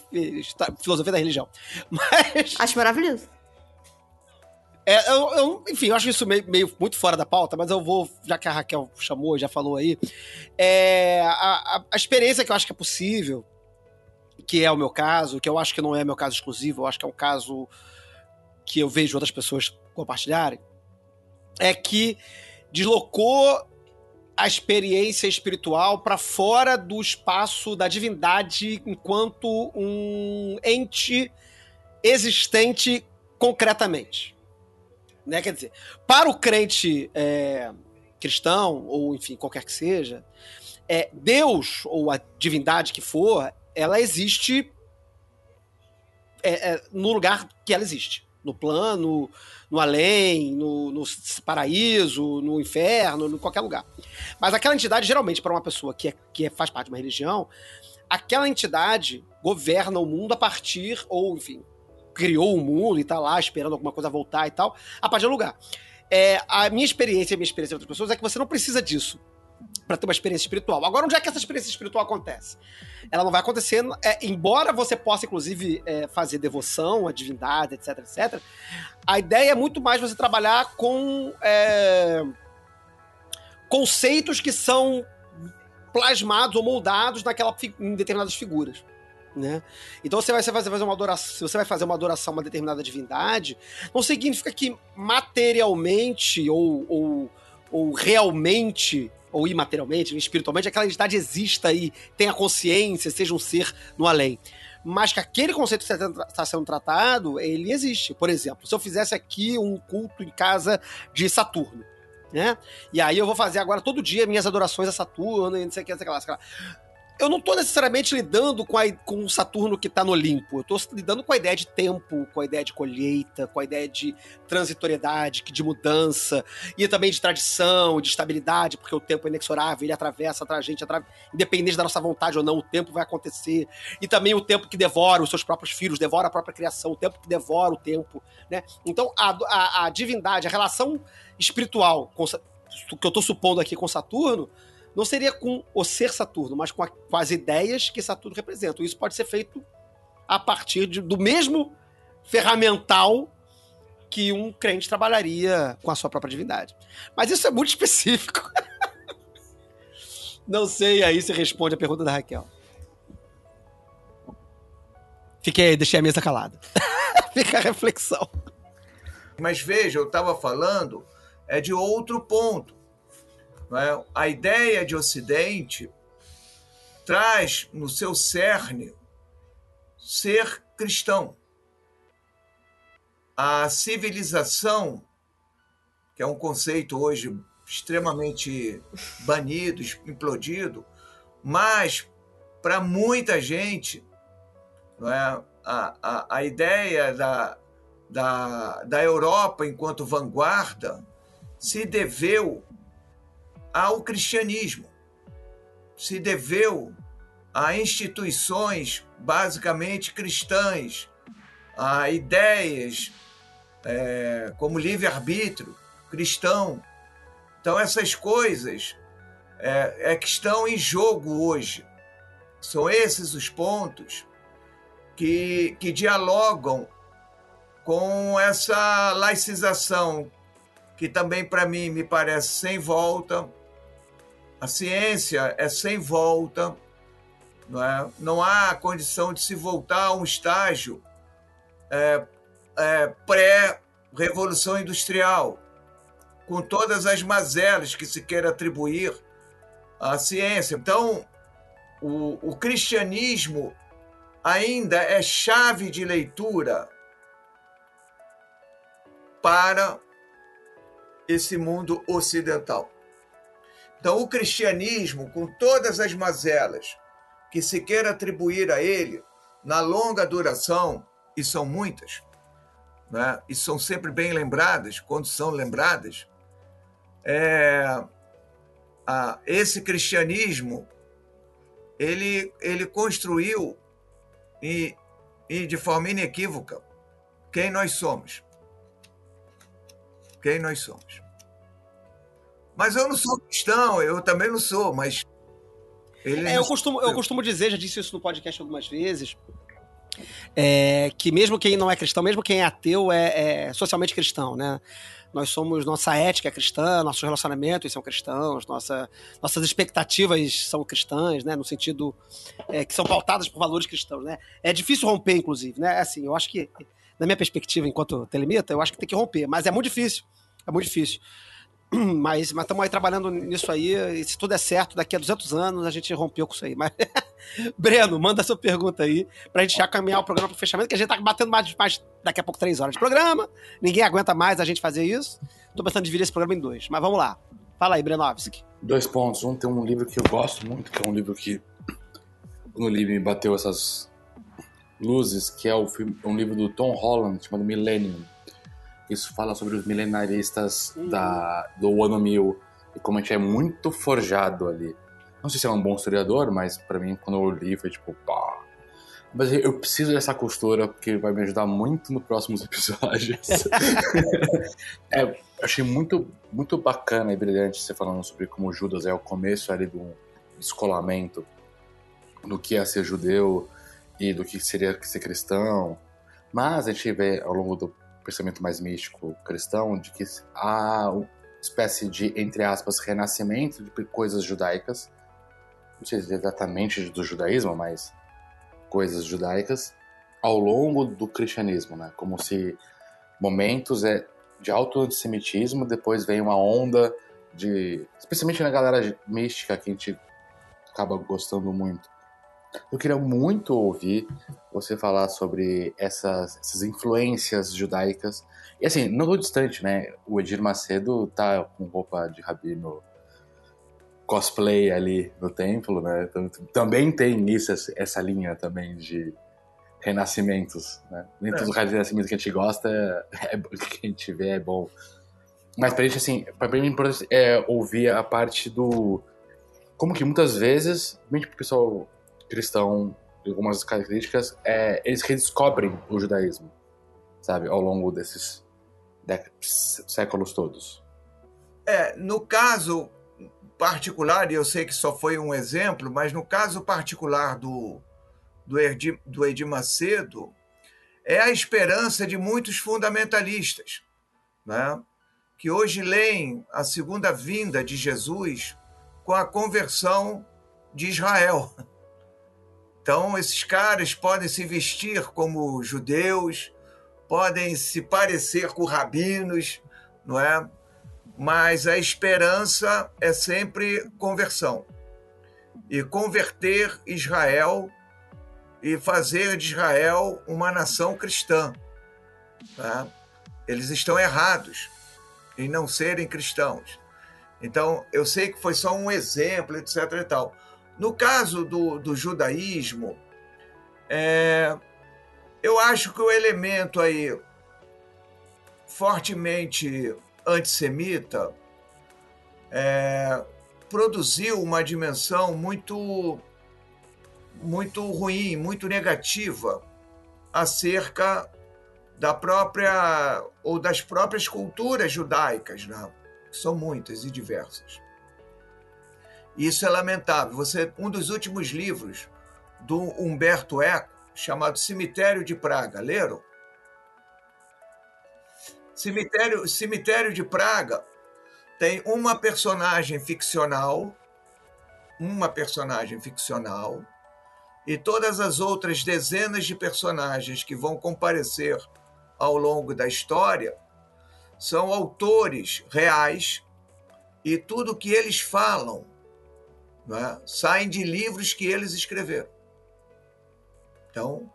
filosofia da religião. Mas. Acho maravilhoso. É, eu, eu- enfim, eu acho isso meio, meio muito fora da pauta, mas eu vou, já que a Raquel chamou, já falou aí. É, a, a- a experiência que eu acho que é possível, que é o meu caso, que eu acho que não é meu caso exclusivo, eu acho que é um caso que eu vejo outras pessoas compartilharem, é que deslocou a experiência espiritual para fora do espaço da divindade enquanto um ente existente concretamente. Né? Quer dizer, para o crente é, cristão, ou enfim, qualquer que seja, é, Deus, ou a divindade que for, ela existe é, é, no lugar que ela existe. No plano, no além, no, no paraíso, no inferno, em qualquer lugar. Mas aquela entidade, geralmente, para uma pessoa que, é, que é- faz parte de uma religião, aquela entidade governa o mundo a partir, ou enfim, criou o mundo e tá lá esperando alguma coisa voltar e tal, a partir do lugar. É, a minha experiência e a minha experiência de outras pessoas é que você não precisa disso para ter uma experiência espiritual. Agora, onde é que essa experiência espiritual acontece? Ela não vai acontecer, é, embora você possa, inclusive, é, fazer devoção à divindade, etc, etc. A ideia é muito mais você trabalhar com é, conceitos que são plasmados ou moldados naquela, em determinadas figuras. Né? Então você vai você vai fazer uma adoração, se você vai fazer uma adoração a uma determinada divindade, não significa que materialmente ou, ou, ou realmente ou imaterialmente, espiritualmente, aquela entidade exista e tenha consciência, seja um ser no além. Mas que aquele conceito que está sendo tratado, ele existe. Por exemplo, se eu fizesse aqui um culto em casa de Saturno, né? E aí eu vou fazer agora todo dia minhas adorações a Saturno e não sei o que, não sei o que lá eu não tô necessariamente lidando com, a, com o Saturno que tá no Olimpo. Eu tô lidando com a ideia de tempo, com a ideia de colheita, com a ideia de transitoriedade, de mudança, e também de tradição, de estabilidade, porque o tempo é inexorável, ele atravessa a gente, independente da nossa vontade ou não, o tempo vai acontecer. E também o tempo que devora os seus próprios filhos, devora a própria criação, o tempo que devora o tempo, né? Então, a, a, a divindade, a relação espiritual com, que eu tô supondo aqui com Saturno, não seria com o ser Saturno, mas com, a, com as ideias que Saturno representa. Isso pode ser feito a partir de, do mesmo ferramental que um crente trabalharia com a sua própria divindade. Mas isso é muito específico. Não sei aí se responde a pergunta da Raquel. Fiquei, deixei a mesa calada. Fica a reflexão. Mas veja, eu estava falando é de outro ponto. É? A ideia de Ocidente traz no seu cerne ser cristão. A civilização, que é um conceito hoje extremamente banido, implodido, mas para muita gente, é? a, a, a ideia da, da, da Europa enquanto vanguarda se deveu ao cristianismo, se deveu a instituições basicamente cristãs, a ideias é, como livre-arbítrio cristão. Então, essas coisas é, é, que estão em jogo hoje. São esses os pontos que, que dialogam com essa laicização, que também, para mim, me parece sem volta. A ciência é sem volta, não, é? não há condição de se voltar a um estágio é, é, pré-revolução industrial, com todas as mazelas que se quer atribuir à ciência. Então, o, o cristianismo ainda é chave de leitura para esse mundo ocidental. Então, o cristianismo, com todas as mazelas que se quer atribuir a ele, na longa duração, e são muitas, né? e são sempre bem lembradas, quando são lembradas, é, esse cristianismo ele, ele construiu e, e de forma inequívoca quem nós somos. Quem nós somos. Mas eu não sou cristão, eu também não sou, mas. É, eu, costumo, eu costumo dizer, já disse isso no podcast algumas vezes, é, que mesmo quem não é cristão, mesmo quem é ateu, é, é socialmente cristão, né? Nós somos, nossa ética é cristã, nossos relacionamentos são cristãos, nossa, nossas expectativas são cristãs, né? No sentido é, que são pautadas por valores cristãos, né? É difícil romper, inclusive, né? Assim, eu acho que, na minha perspectiva, enquanto telemita, eu acho que tem que romper, mas é muito difícil. É muito difícil. Mas estamos aí trabalhando nisso aí, e se tudo é certo, daqui a 200 anos a gente rompeu com isso aí. Mas, Breno, manda sua pergunta aí, pra gente já caminhar o programa pro fechamento, que a gente tá batendo mais, mais daqui a pouco três horas de programa, ninguém aguenta mais a gente fazer isso. Tô pensando em dividir esse programa em dois, mas vamos lá. Fala aí, Brenovski. Dois pontos. Um tem um livro que eu gosto muito, que é um livro que no livro me bateu essas luzes, que é o filme, um livro do Tom Holland chamado Millennium isso fala sobre os milenaristas uhum. da, do ano 1000 e como a gente é muito forjado ali. Não sei se é um bom historiador, mas para mim, quando eu li, foi tipo, pá. Mas eu preciso dessa costura porque vai me ajudar muito nos próximos episódios. é, achei muito, muito bacana e brilhante você falando sobre como Judas é o começo ali do descolamento do que é ser judeu e do que seria ser cristão. Mas a gente vê ao longo do pensamento mais místico cristão de que há uma espécie de, entre aspas, renascimento de coisas judaicas, não sei exatamente do judaísmo, mas coisas judaicas, ao longo do cristianismo, né? Como se momentos é de alto antissemitismo, depois vem uma onda de, especialmente na galera mística que a gente acaba gostando muito, eu queria muito ouvir você falar sobre essas, essas influências judaicas. E assim, não tô distante, né? O Edir Macedo tá com roupa de rabino cosplay ali no templo, né? Então, também tem isso, essa linha também de renascimentos, né? Nem é. todo renascimento que a gente gosta, é, que a gente vê é bom. Mas pra gente, assim, pra mim é importante é ouvir a parte do... Como que muitas vezes, principalmente pro pessoal cristão, algumas características, é, eles redescobrem o judaísmo, sabe, ao longo desses séculos todos. É, no caso particular, e eu sei que só foi um exemplo, mas no caso particular do, do, Edir, do Edir Macedo, é a esperança de muitos fundamentalistas, né? que hoje leem a segunda vinda de Jesus com a conversão de Israel. Então, esses caras podem se vestir como judeus, podem se parecer com rabinos, não é? Mas a esperança é sempre conversão. E converter Israel e fazer de Israel uma nação cristã. Tá? Eles estão errados em não serem cristãos. Então, eu sei que foi só um exemplo, etc. e tal. No caso do, do judaísmo, é, eu acho que o elemento aí fortemente antissemita é, produziu uma dimensão muito muito ruim, muito negativa acerca da própria ou das próprias culturas judaicas, né? são muitas e diversas. Isso é lamentável. Você, um dos últimos livros do Humberto Eco, chamado Cemitério de Praga, leram? Cemitério, Cemitério de Praga tem uma personagem ficcional, uma personagem ficcional, e todas as outras dezenas de personagens que vão comparecer ao longo da história são autores reais e tudo que eles falam né, saem de livros que eles escreveram. Então,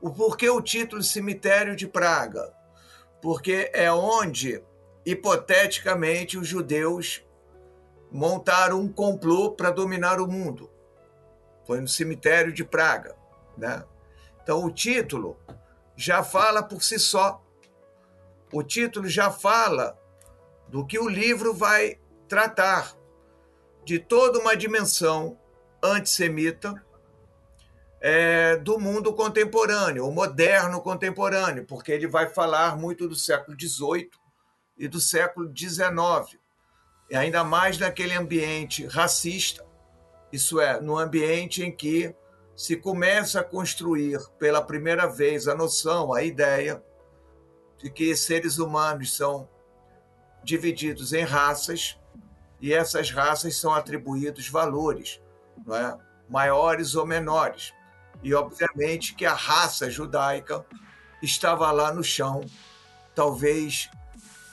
o porquê o título Cemitério de Praga? Porque é onde, hipoteticamente, os judeus montaram um complô para dominar o mundo. Foi no cemitério de Praga. Né? Então, o título já fala por si só. O título já fala do que o livro vai tratar de toda uma dimensão antissemita é, do mundo contemporâneo, o moderno contemporâneo, porque ele vai falar muito do século XVIII e do século XIX, e ainda mais naquele ambiente racista, isso é, no ambiente em que se começa a construir pela primeira vez a noção, a ideia de que seres humanos são divididos em raças e essas raças são atribuídos valores, é? maiores ou menores. E, obviamente, que a raça judaica estava lá no chão, talvez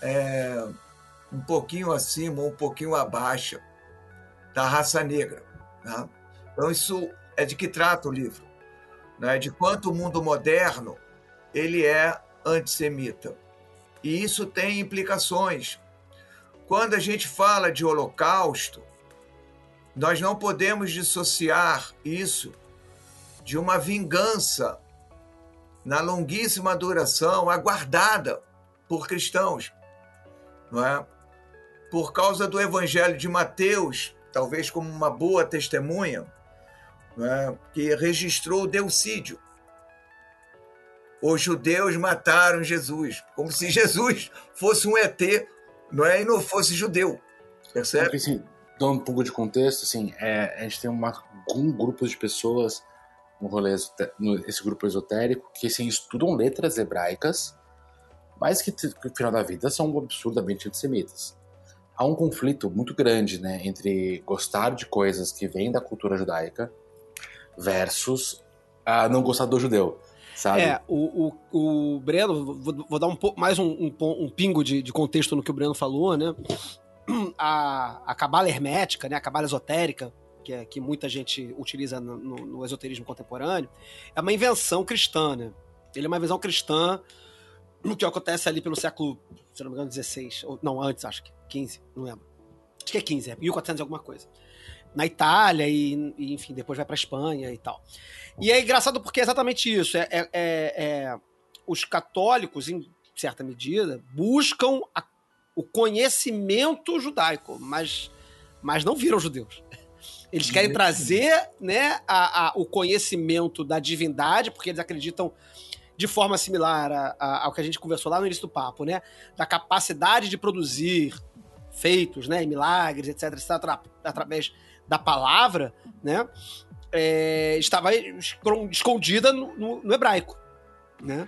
é, um pouquinho acima, um pouquinho abaixo da raça negra. Né? Então, isso é de que trata o livro, né? de quanto o mundo moderno ele é antissemita. E isso tem implicações. Quando a gente fala de holocausto, nós não podemos dissociar isso de uma vingança na longuíssima duração aguardada por cristãos, não é? Por causa do Evangelho de Mateus, talvez como uma boa testemunha, é? que registrou o deucídio. Os judeus mataram Jesus, como se Jesus fosse um ET, não é? E não fosse judeu, percebe? Assim, dando um pouco de contexto, assim, é, a gente tem uma, um grupo de pessoas no rolê, esse grupo esotérico, que assim, estudam letras hebraicas, mas que no final da vida são absurdamente antissemitas. Há um conflito muito grande né, entre gostar de coisas que vêm da cultura judaica versus a não gostar do judeu. Sabe? É, o, o, o Breno, vou, vou dar um pouco mais um, um, um pingo de, de, contexto no que o Breno falou, né? A, a cabala hermética, né? A cabala esotérica, que, é, que muita gente utiliza no, no, esoterismo contemporâneo, é uma invenção cristã, né? Ele é uma invenção cristã que acontece ali pelo século, se não me engano, 16, ou não, antes, acho que 15, não lembro. Acho que é 15, é 1400 alguma coisa. Na Itália e, e enfim, depois vai para Espanha e tal. E é engraçado porque é exatamente isso. É, é, é, é os católicos, em certa medida, buscam a, o conhecimento judaico, mas, mas não viram judeus. Eles querem trazer né, a, a, o conhecimento da divindade, porque eles acreditam de forma similar a, a, ao que a gente conversou lá no início do papo, né? Da capacidade de produzir feitos, né? Milagres, etc, etc, através da palavra, né? É, estava escondida no, no, no, hebraico, né?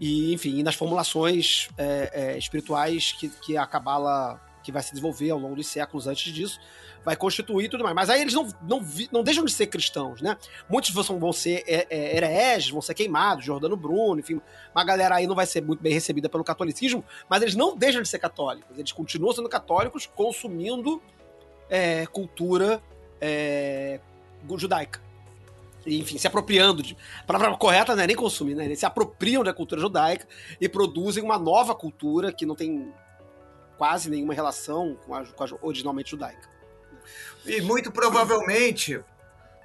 E, enfim, nas formulações é, é, espirituais que, que a Cabala que vai se desenvolver ao longo dos séculos antes disso, vai constituir tudo mais. Mas aí eles não, não, não deixam de ser cristãos, né? Muitos vão, vão ser é, é, hereges, vão ser queimados, Jordano Bruno, enfim. Uma galera aí não vai ser muito bem recebida pelo catolicismo, mas eles não deixam de ser católicos. Eles continuam sendo católicos consumindo é, cultura é, judaica. Enfim, se apropriando de. A palavra correta não é nem consumir, né? Eles se apropriam da cultura judaica e produzem uma nova cultura que não tem quase nenhuma relação com a, com a originalmente judaica. E muito provavelmente,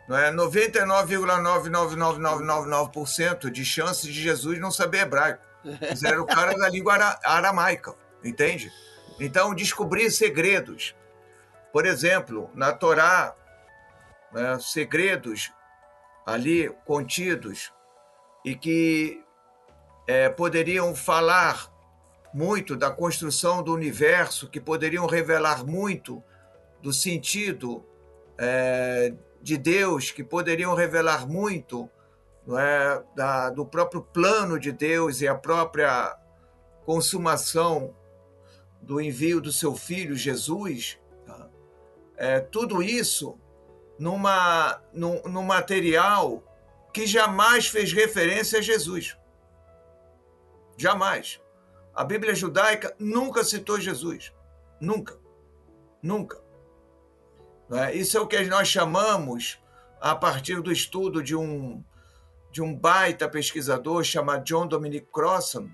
não é 99,99999% de chances de Jesus não saber hebraico. Era o cara da língua ara aramaica, entende? Então, descobrir segredos. Por exemplo, na Torá, né, segredos ali contidos e que é, poderiam falar muito da construção do universo, que poderiam revelar muito do sentido é, de Deus, que poderiam revelar muito é, da, do próprio plano de Deus e a própria consumação do envio do seu filho Jesus? É, tudo isso numa, num, num material que jamais fez referência a Jesus. Jamais. A Bíblia judaica nunca citou Jesus. Nunca. Nunca. É? Isso é o que nós chamamos, a partir do estudo de um, de um baita pesquisador chamado John Dominic Crossan,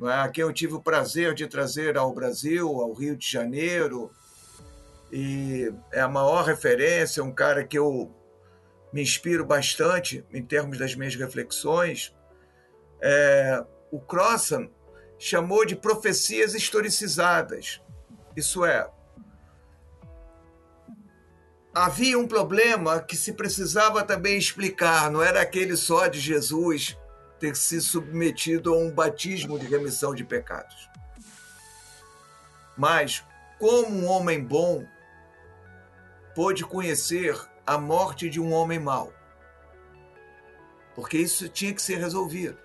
é? a quem eu tive o prazer de trazer ao Brasil, ao Rio de Janeiro, e é a maior referência, um cara que eu me inspiro bastante em termos das minhas reflexões. É, o Crossan chamou de profecias historicizadas. Isso é, havia um problema que se precisava também explicar, não era aquele só de Jesus ter se submetido a um batismo de remissão de pecados. Mas, como um homem bom pôde conhecer a morte de um homem mau? porque isso tinha que ser resolvido.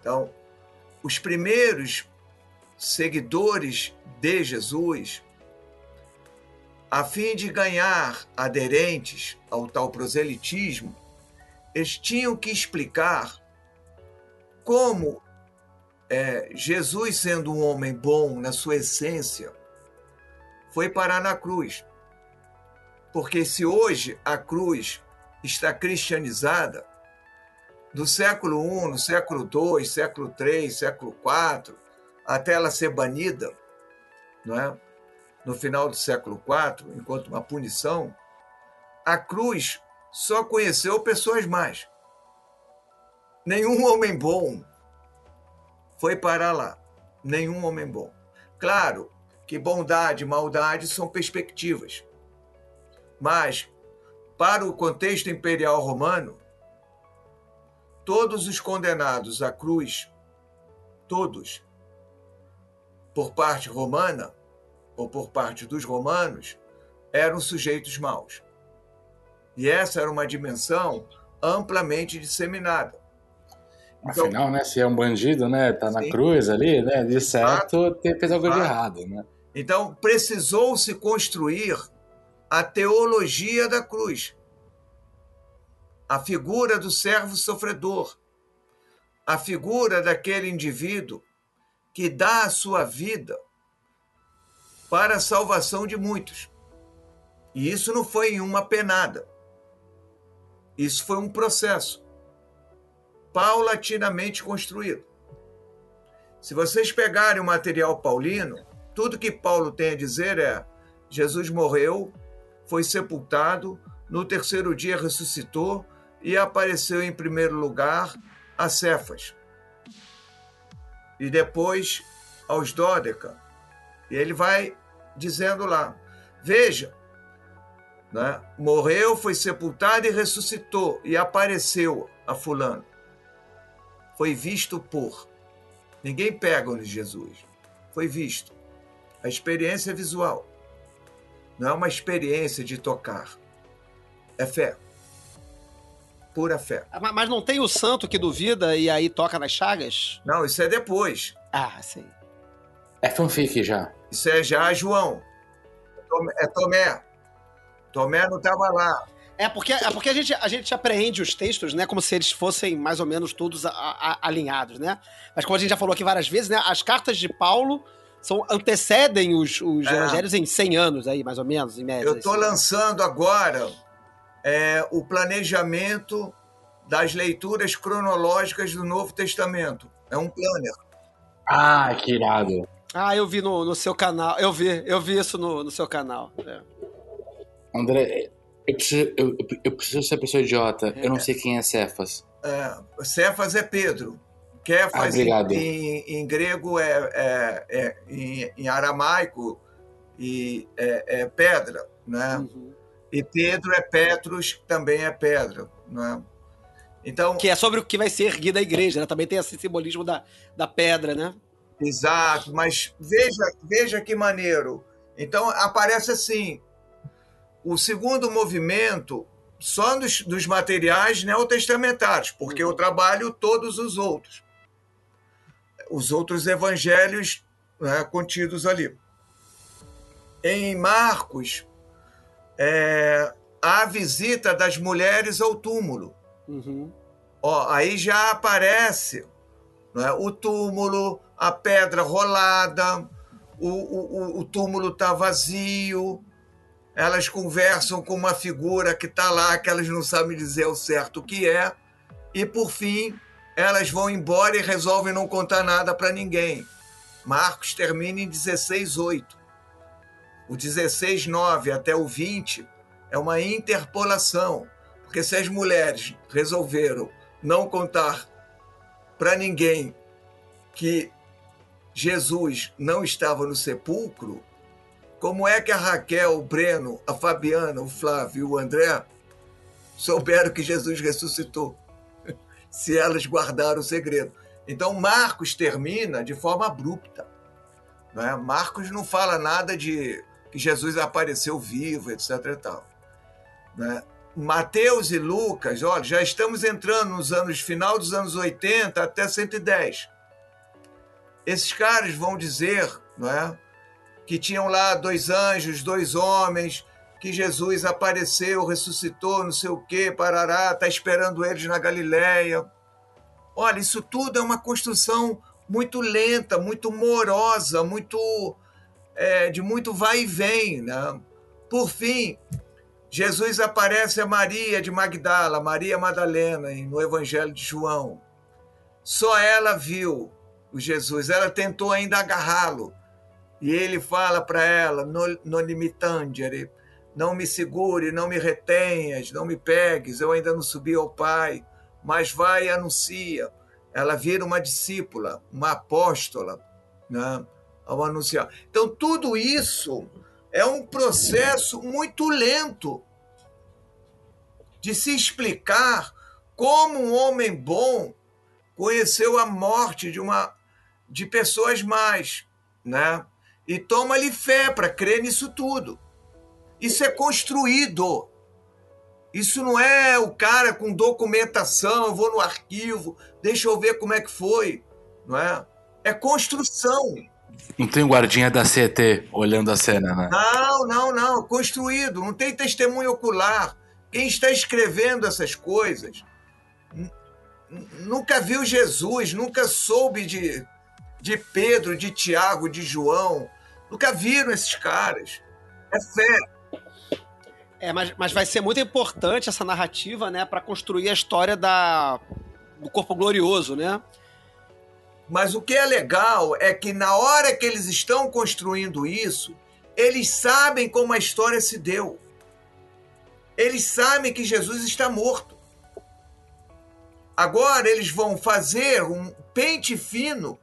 Então, os primeiros seguidores de Jesus, a fim de ganhar aderentes ao tal proselitismo, eles tinham que explicar como é, Jesus, sendo um homem bom na sua essência, foi parar na cruz. Porque se hoje a cruz está cristianizada, do século I, no século II, século III, século IV, até ela ser banida, não é? no final do século IV, enquanto uma punição, a cruz só conheceu pessoas más. Nenhum homem bom foi parar lá. Nenhum homem bom. Claro que bondade e maldade são perspectivas. Mas, para o contexto imperial romano, todos os condenados à cruz, todos, por parte romana ou por parte dos romanos, eram sujeitos maus. E essa era uma dimensão amplamente disseminada. Então, Afinal, né, se é um bandido, né, tá na sim. cruz ali, né, de certo, fez algo de errado, né? Então, precisou-se construir a teologia da cruz. A figura do servo sofredor. A figura daquele indivíduo que dá a sua vida para a salvação de muitos. E isso não foi em uma penada. Isso foi um processo paulatinamente construído. Se vocês pegarem o material paulino, tudo que Paulo tem a dizer é: Jesus morreu, foi sepultado, no terceiro dia ressuscitou e apareceu em primeiro lugar a Cefas. E depois aos Dódeca. E ele vai dizendo lá: Veja, né? morreu, foi sepultado e ressuscitou, e apareceu a Fulano foi visto por. Ninguém pega onde Jesus. Foi visto. A experiência é visual. Não é uma experiência de tocar. É fé. Pura fé. Ah, mas não tem o santo que duvida e aí toca nas chagas? Não, isso é depois. Ah, sim. É fanfic já. Isso é já João. É Tomé. Tomé não estava lá. É porque, é porque a, gente, a gente apreende os textos, né, como se eles fossem mais ou menos todos a, a, alinhados, né? Mas como a gente já falou aqui várias vezes, né, as cartas de Paulo são, antecedem os, os é. evangelhos em 100 anos aí, mais ou menos, em média. Eu estou assim. lançando agora é, o planejamento das leituras cronológicas do Novo Testamento. É um planner. Ah, que irado. Ah, eu vi no, no seu canal. Eu vi, eu vi isso no, no seu canal. É. André, eu preciso, eu, eu preciso ser pessoa idiota. É. Eu não sei quem é Cefas. É, Cefas é Pedro. Kefas ah, em, em, grego é, é, é em, em, aramaico e é, é pedra, né? Uhum. E Pedro é Petros, também é pedra, né? Então que é sobre o que vai ser erguida a igreja, né? Também tem esse simbolismo da, da pedra, né? Exato, mas veja, veja que maneiro. Então aparece assim: o segundo movimento só dos, dos materiais neotestamentários, porque eu trabalho todos os outros. Os outros evangelhos né, contidos ali. Em Marcos, é, a visita das mulheres ao túmulo. Uhum. Ó, aí já aparece né, o túmulo, a pedra rolada, o, o, o túmulo está vazio, elas conversam com uma figura que está lá, que elas não sabem dizer ao certo o que é, e por fim elas vão embora e resolvem não contar nada para ninguém. Marcos termina em 16:8. O 16:9 até o 20 é uma interpolação, porque se as mulheres resolveram não contar para ninguém que Jesus não estava no sepulcro, como é que a Raquel, o Breno, a Fabiana, o Flávio e o André souberam que Jesus ressuscitou? Se elas guardaram o segredo. Então, Marcos termina de forma abrupta. Né? Marcos não fala nada de que Jesus apareceu vivo, etc. E tal, né? Mateus e Lucas, olha, já estamos entrando nos anos final dos anos 80 até 110. Esses caras vão dizer, não é, que tinham lá dois anjos, dois homens, que Jesus apareceu, ressuscitou, não sei o quê, parará, está esperando eles na Galileia. Olha, isso tudo é uma construção muito lenta, muito morosa, muito é, de muito vai e vem. Né? Por fim, Jesus aparece a Maria de Magdala, Maria Madalena, no Evangelho de João. Só ela viu o Jesus, ela tentou ainda agarrá-lo. E ele fala para ela, no limitandere, não me segure, não me retenhas, não me pegues, eu ainda não subi ao Pai, mas vai e anuncia. Ela vira uma discípula, uma apóstola, né, ao anunciar. Então, tudo isso é um processo muito lento de se explicar como um homem bom conheceu a morte de uma de pessoas mais, né? E toma-lhe fé para crer nisso tudo. Isso é construído. Isso não é o cara com documentação, eu vou no arquivo, deixa eu ver como é que foi, não é? É construção. Não tem guardinha da CET olhando a cena, né? Não, não, não, construído, não tem testemunho ocular. Quem está escrevendo essas coisas nunca viu Jesus, nunca soube de, de Pedro, de Tiago, de João, nunca viram esses caras. É fé. É, mas, mas vai ser muito importante essa narrativa, né, para construir a história da, do corpo glorioso, né? Mas o que é legal é que na hora que eles estão construindo isso, eles sabem como a história se deu. Eles sabem que Jesus está morto. Agora eles vão fazer um pente fino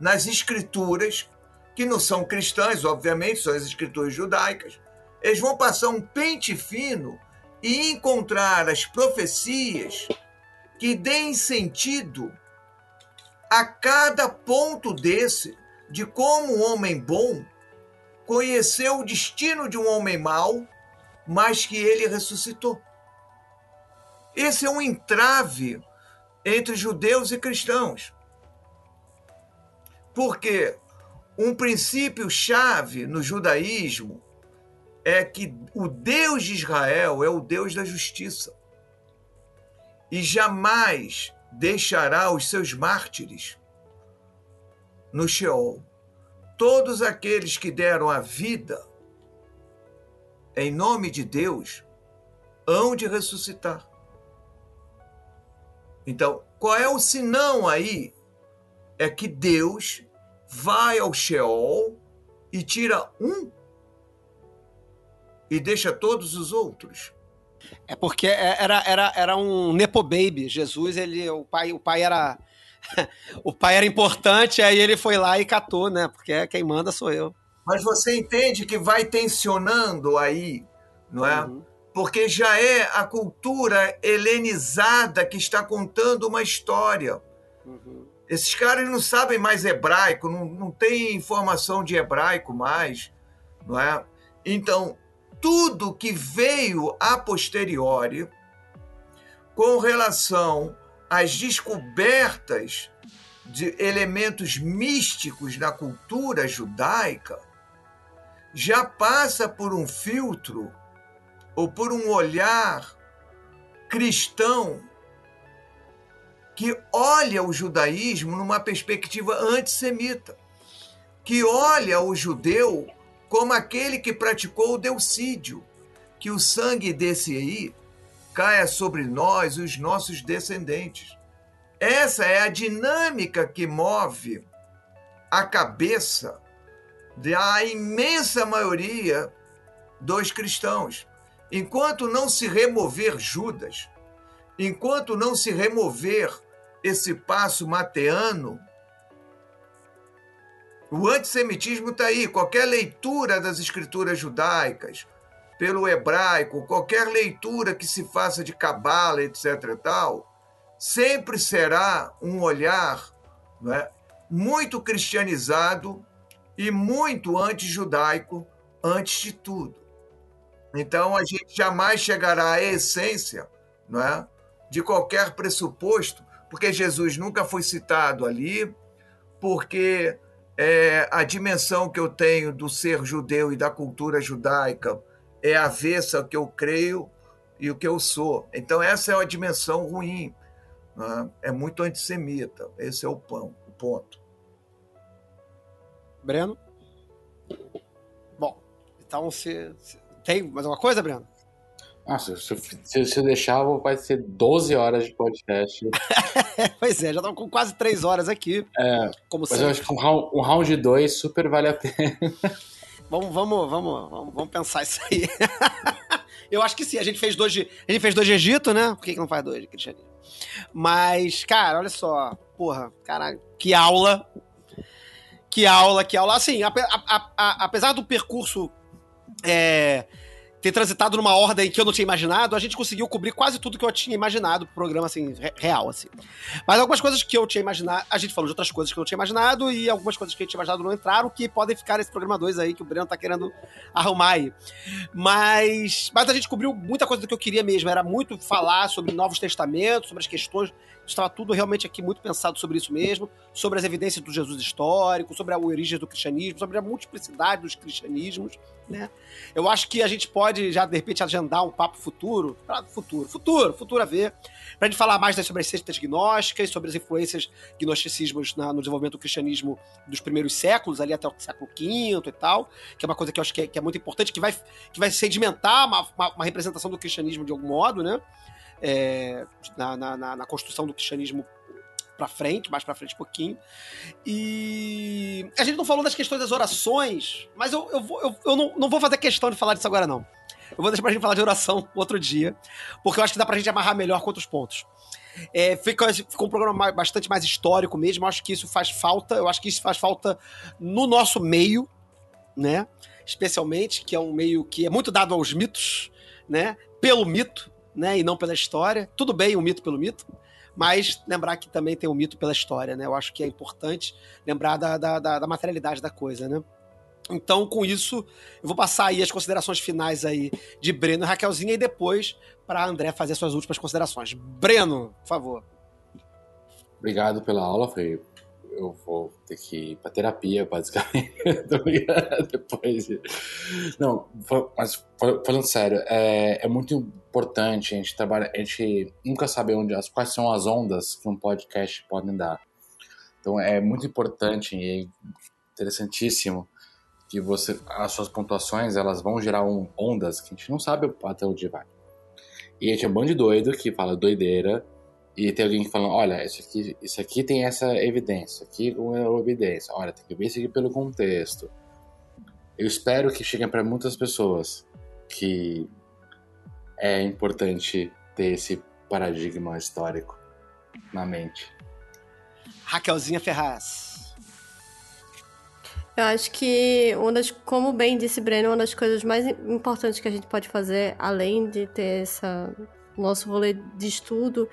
nas escrituras, que não são cristãs, obviamente, são as escrituras judaicas, eles vão passar um pente fino e encontrar as profecias que deem sentido a cada ponto desse de como um homem bom conheceu o destino de um homem mau, mas que ele ressuscitou. Esse é um entrave entre judeus e cristãos. Porque um princípio chave no judaísmo é que o Deus de Israel é o Deus da justiça e jamais deixará os seus mártires no Sheol. Todos aqueles que deram a vida em nome de Deus hão de ressuscitar. Então, qual é o sinão aí? É que Deus vai ao Sheol e tira um e deixa todos os outros. É porque é, era, era, era um nepo baby. Jesus, ele, o pai, o pai era o pai era importante, aí ele foi lá e catou, né? Porque quem manda sou eu. Mas você entende que vai tensionando aí, não é? Uhum. Porque já é a cultura helenizada que está contando uma história. Uhum. Esses caras não sabem mais hebraico, não, não tem informação de hebraico mais, não é? Então, tudo que veio a posteriori com relação às descobertas de elementos místicos na cultura judaica já passa por um filtro ou por um olhar cristão que olha o judaísmo numa perspectiva antissemita, que olha o judeu como aquele que praticou o deucídio, que o sangue desse aí caia sobre nós, os nossos descendentes. Essa é a dinâmica que move a cabeça da imensa maioria dos cristãos. Enquanto não se remover Judas, enquanto não se remover esse passo mateano, o antissemitismo está aí. Qualquer leitura das escrituras judaicas, pelo hebraico, qualquer leitura que se faça de cabala, etc. e tal, sempre será um olhar é, muito cristianizado e muito anti-judaico antes de tudo. Então a gente jamais chegará à essência não é? de qualquer pressuposto, porque Jesus nunca foi citado ali, porque é, a dimensão que eu tenho do ser judeu e da cultura judaica é avessa ao que eu creio e o que eu sou. Então, essa é uma dimensão ruim. Né? É muito antissemita. Esse é o pão, o ponto. Breno? Bom, então se, se tem mais alguma coisa, Breno? Ah, se, se, deixar, vai ser 12 horas de podcast. pois é, já estamos com quase 3 horas aqui. É, como mas sempre. eu acho que um round, um round 2 super vale a pena. Vamos, vamos, vamos, vamos, vamos pensar isso aí. eu acho que sim, a gente fez dois de, a gente fez dois de Egito, né? Por que, que não faz dois de cristianismo? Mas, cara, olha só. Porra, cara, que aula. Que aula, que aula. Assim, a, a, a, apesar do percurso é, ter transitado numa ordem que eu não tinha imaginado, a gente conseguiu cobrir quase tudo que eu tinha imaginado pro programa, assim, real, assim. Mas algumas coisas que eu tinha imaginado, a gente falou de outras coisas que eu não tinha imaginado e algumas coisas que eu tinha imaginado não entraram, que podem ficar nesse programa 2 aí, que o Breno tá querendo arrumar aí. Mas, mas a gente cobriu muita coisa do que eu queria mesmo, era muito falar sobre Novos Testamentos, sobre as questões estava tudo realmente aqui muito pensado sobre isso mesmo, sobre as evidências do Jesus histórico, sobre a origem do cristianismo, sobre a multiplicidade dos cristianismos, né? Eu acho que a gente pode já, de repente, agendar um papo futuro, para futuro, futuro, futuro a ver, para a gente falar mais sobre as seitas gnósticas, sobre as influências gnosticismos na, no desenvolvimento do cristianismo dos primeiros séculos, ali até o século V e tal, que é uma coisa que eu acho que é, que é muito importante, que vai, que vai sedimentar uma, uma, uma representação do cristianismo de algum modo, né? É, na, na, na, construção do cristianismo para frente, mais para frente um pouquinho. E a gente não falou das questões das orações, mas eu, eu, vou, eu, eu não, não vou fazer questão de falar disso agora, não. Eu vou deixar pra gente falar de oração outro dia, porque eu acho que dá pra gente amarrar melhor outros pontos. É, ficou, ficou um programa bastante mais histórico mesmo. Eu acho que isso faz falta. Eu acho que isso faz falta no nosso meio, né? Especialmente, que é um meio que é muito dado aos mitos, né? Pelo mito né? E não pela história. Tudo bem o mito pelo mito, mas lembrar que também tem o mito pela história, né? Eu acho que é importante lembrar da, da, da, da materialidade da coisa, né? Então, com isso, eu vou passar aí as considerações finais aí de Breno e Raquelzinha e depois para André fazer suas últimas considerações. Breno, por favor. Obrigado pela aula, foi eu vou ter que ir pra terapia, basicamente. Depois. Não, mas falando sério, é, é muito importante a gente trabalhar, a gente nunca saber onde, quais são as ondas que um podcast pode dar. Então é muito importante e interessantíssimo que você, as suas pontuações, elas vão gerar um, ondas que a gente não sabe até onde vai. E a gente é um bando de doido que fala doideira e tem alguém falando, olha, isso aqui, isso aqui tem essa evidência, aqui a evidência, olha, tem que ver isso aqui pelo contexto. Eu espero que cheguem para muitas pessoas que é importante ter esse paradigma histórico na mente. Raquelzinha Ferraz. Eu acho que uma das, como bem disse Breno, uma das coisas mais importantes que a gente pode fazer, além de ter essa nosso rolê de estudo,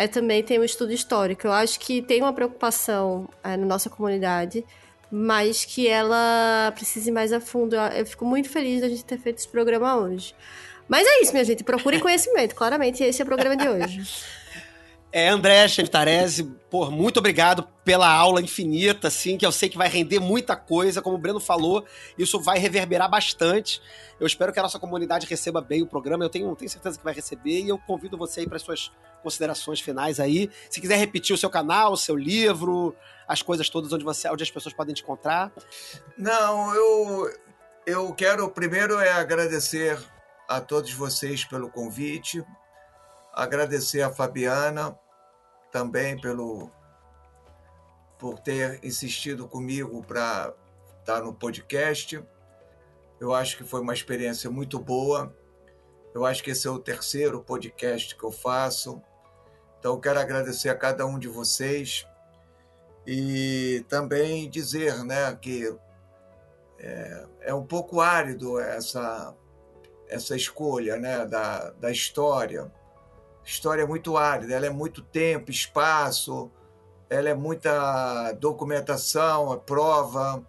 é também tem um estudo histórico. Eu acho que tem uma preocupação é, na nossa comunidade, mas que ela precise mais a fundo. Eu, eu fico muito feliz da gente ter feito esse programa hoje. Mas é isso, minha gente. Procurem conhecimento. Claramente, esse é o programa de hoje. É, André Chevitarese, por muito obrigado pela aula infinita, assim, que eu sei que vai render muita coisa, como o Breno falou, isso vai reverberar bastante. Eu espero que a nossa comunidade receba bem o programa, eu tenho, tenho certeza que vai receber, e eu convido você aí para suas considerações finais aí. Se quiser repetir o seu canal, o seu livro, as coisas todas onde, você, onde as pessoas podem te encontrar. Não, eu, eu quero primeiro é agradecer a todos vocês pelo convite, Agradecer a Fabiana também pelo por ter insistido comigo para estar no podcast. Eu acho que foi uma experiência muito boa. Eu acho que esse é o terceiro podcast que eu faço. Então, eu quero agradecer a cada um de vocês e também dizer né, que é, é um pouco árido essa, essa escolha né, da, da história história é muito árida, ela é muito tempo, espaço, ela é muita documentação, é prova,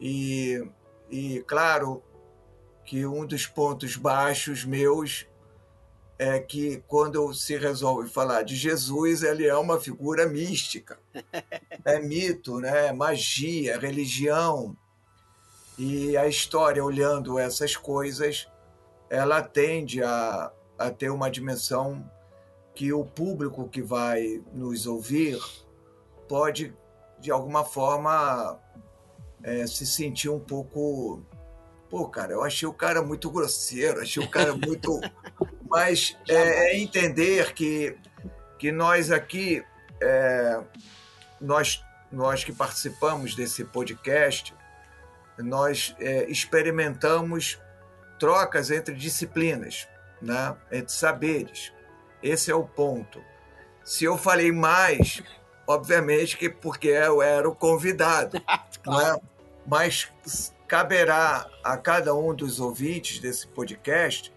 e, e claro que um dos pontos baixos meus é que quando se resolve falar de Jesus, ele é uma figura mística. É mito, né? magia, religião. E a história, olhando essas coisas, ela tende a, a ter uma dimensão que o público que vai nos ouvir pode, de alguma forma, é, se sentir um pouco. Pô, cara, eu achei o cara muito grosseiro, achei o cara muito. Mas é, é entender que, que nós aqui, é, nós, nós que participamos desse podcast, nós é, experimentamos trocas entre disciplinas, né? entre saberes. Esse é o ponto. Se eu falei mais, obviamente que porque eu era o convidado, claro. né? mas caberá a cada um dos ouvintes desse podcast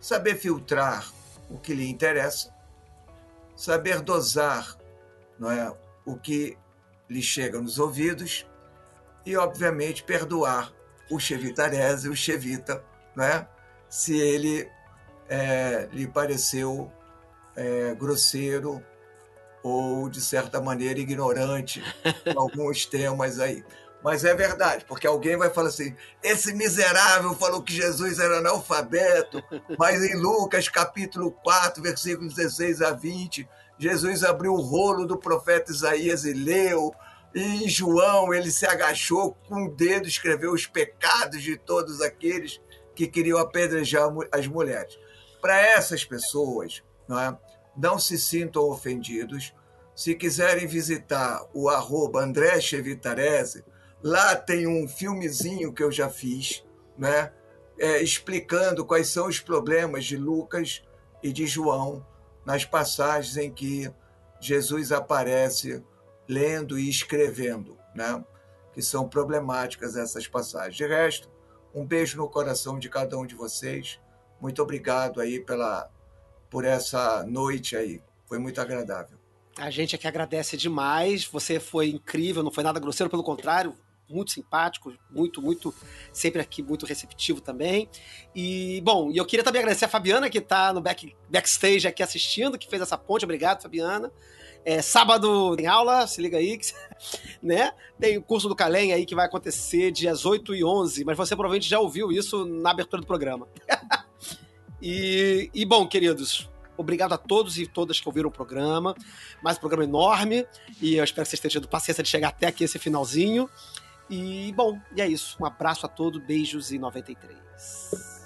saber filtrar o que lhe interessa, saber dosar não é, o que lhe chega nos ouvidos e, obviamente, perdoar o Chevitarese, o Chevita, né, se ele é, lhe pareceu é, grosseiro ou, de certa maneira, ignorante em alguns temas aí. Mas é verdade, porque alguém vai falar assim: esse miserável falou que Jesus era analfabeto, mas em Lucas capítulo 4, versículos 16 a 20, Jesus abriu o rolo do profeta Isaías e leu, e em João ele se agachou com o dedo, escreveu os pecados de todos aqueles que queriam apedrejar as mulheres. Para essas pessoas, não, é? não se sintam ofendidos. Se quiserem visitar o arroba André Chevitarese, Lá tem um filmezinho que eu já fiz, né? É, explicando quais são os problemas de Lucas e de João nas passagens em que Jesus aparece lendo e escrevendo, né? que são problemáticas essas passagens. De resto, um beijo no coração de cada um de vocês. Muito obrigado aí pela por essa noite aí. Foi muito agradável. A gente aqui agradece demais. Você foi incrível, não foi nada grosseiro, pelo contrário, muito simpático, muito, muito, sempre aqui muito receptivo também. E, bom, e eu queria também agradecer a Fabiana, que está no back, backstage aqui assistindo, que fez essa ponte. Obrigado, Fabiana. É, sábado tem aula, se liga aí, né? Tem o curso do Calem aí que vai acontecer dias 8 e 11, mas você provavelmente já ouviu isso na abertura do programa. e, e, bom, queridos, obrigado a todos e todas que ouviram o programa. Mais um programa enorme e eu espero que vocês tenham tido paciência de chegar até aqui esse finalzinho. E, bom, e é isso. Um abraço a todos, beijos e 93.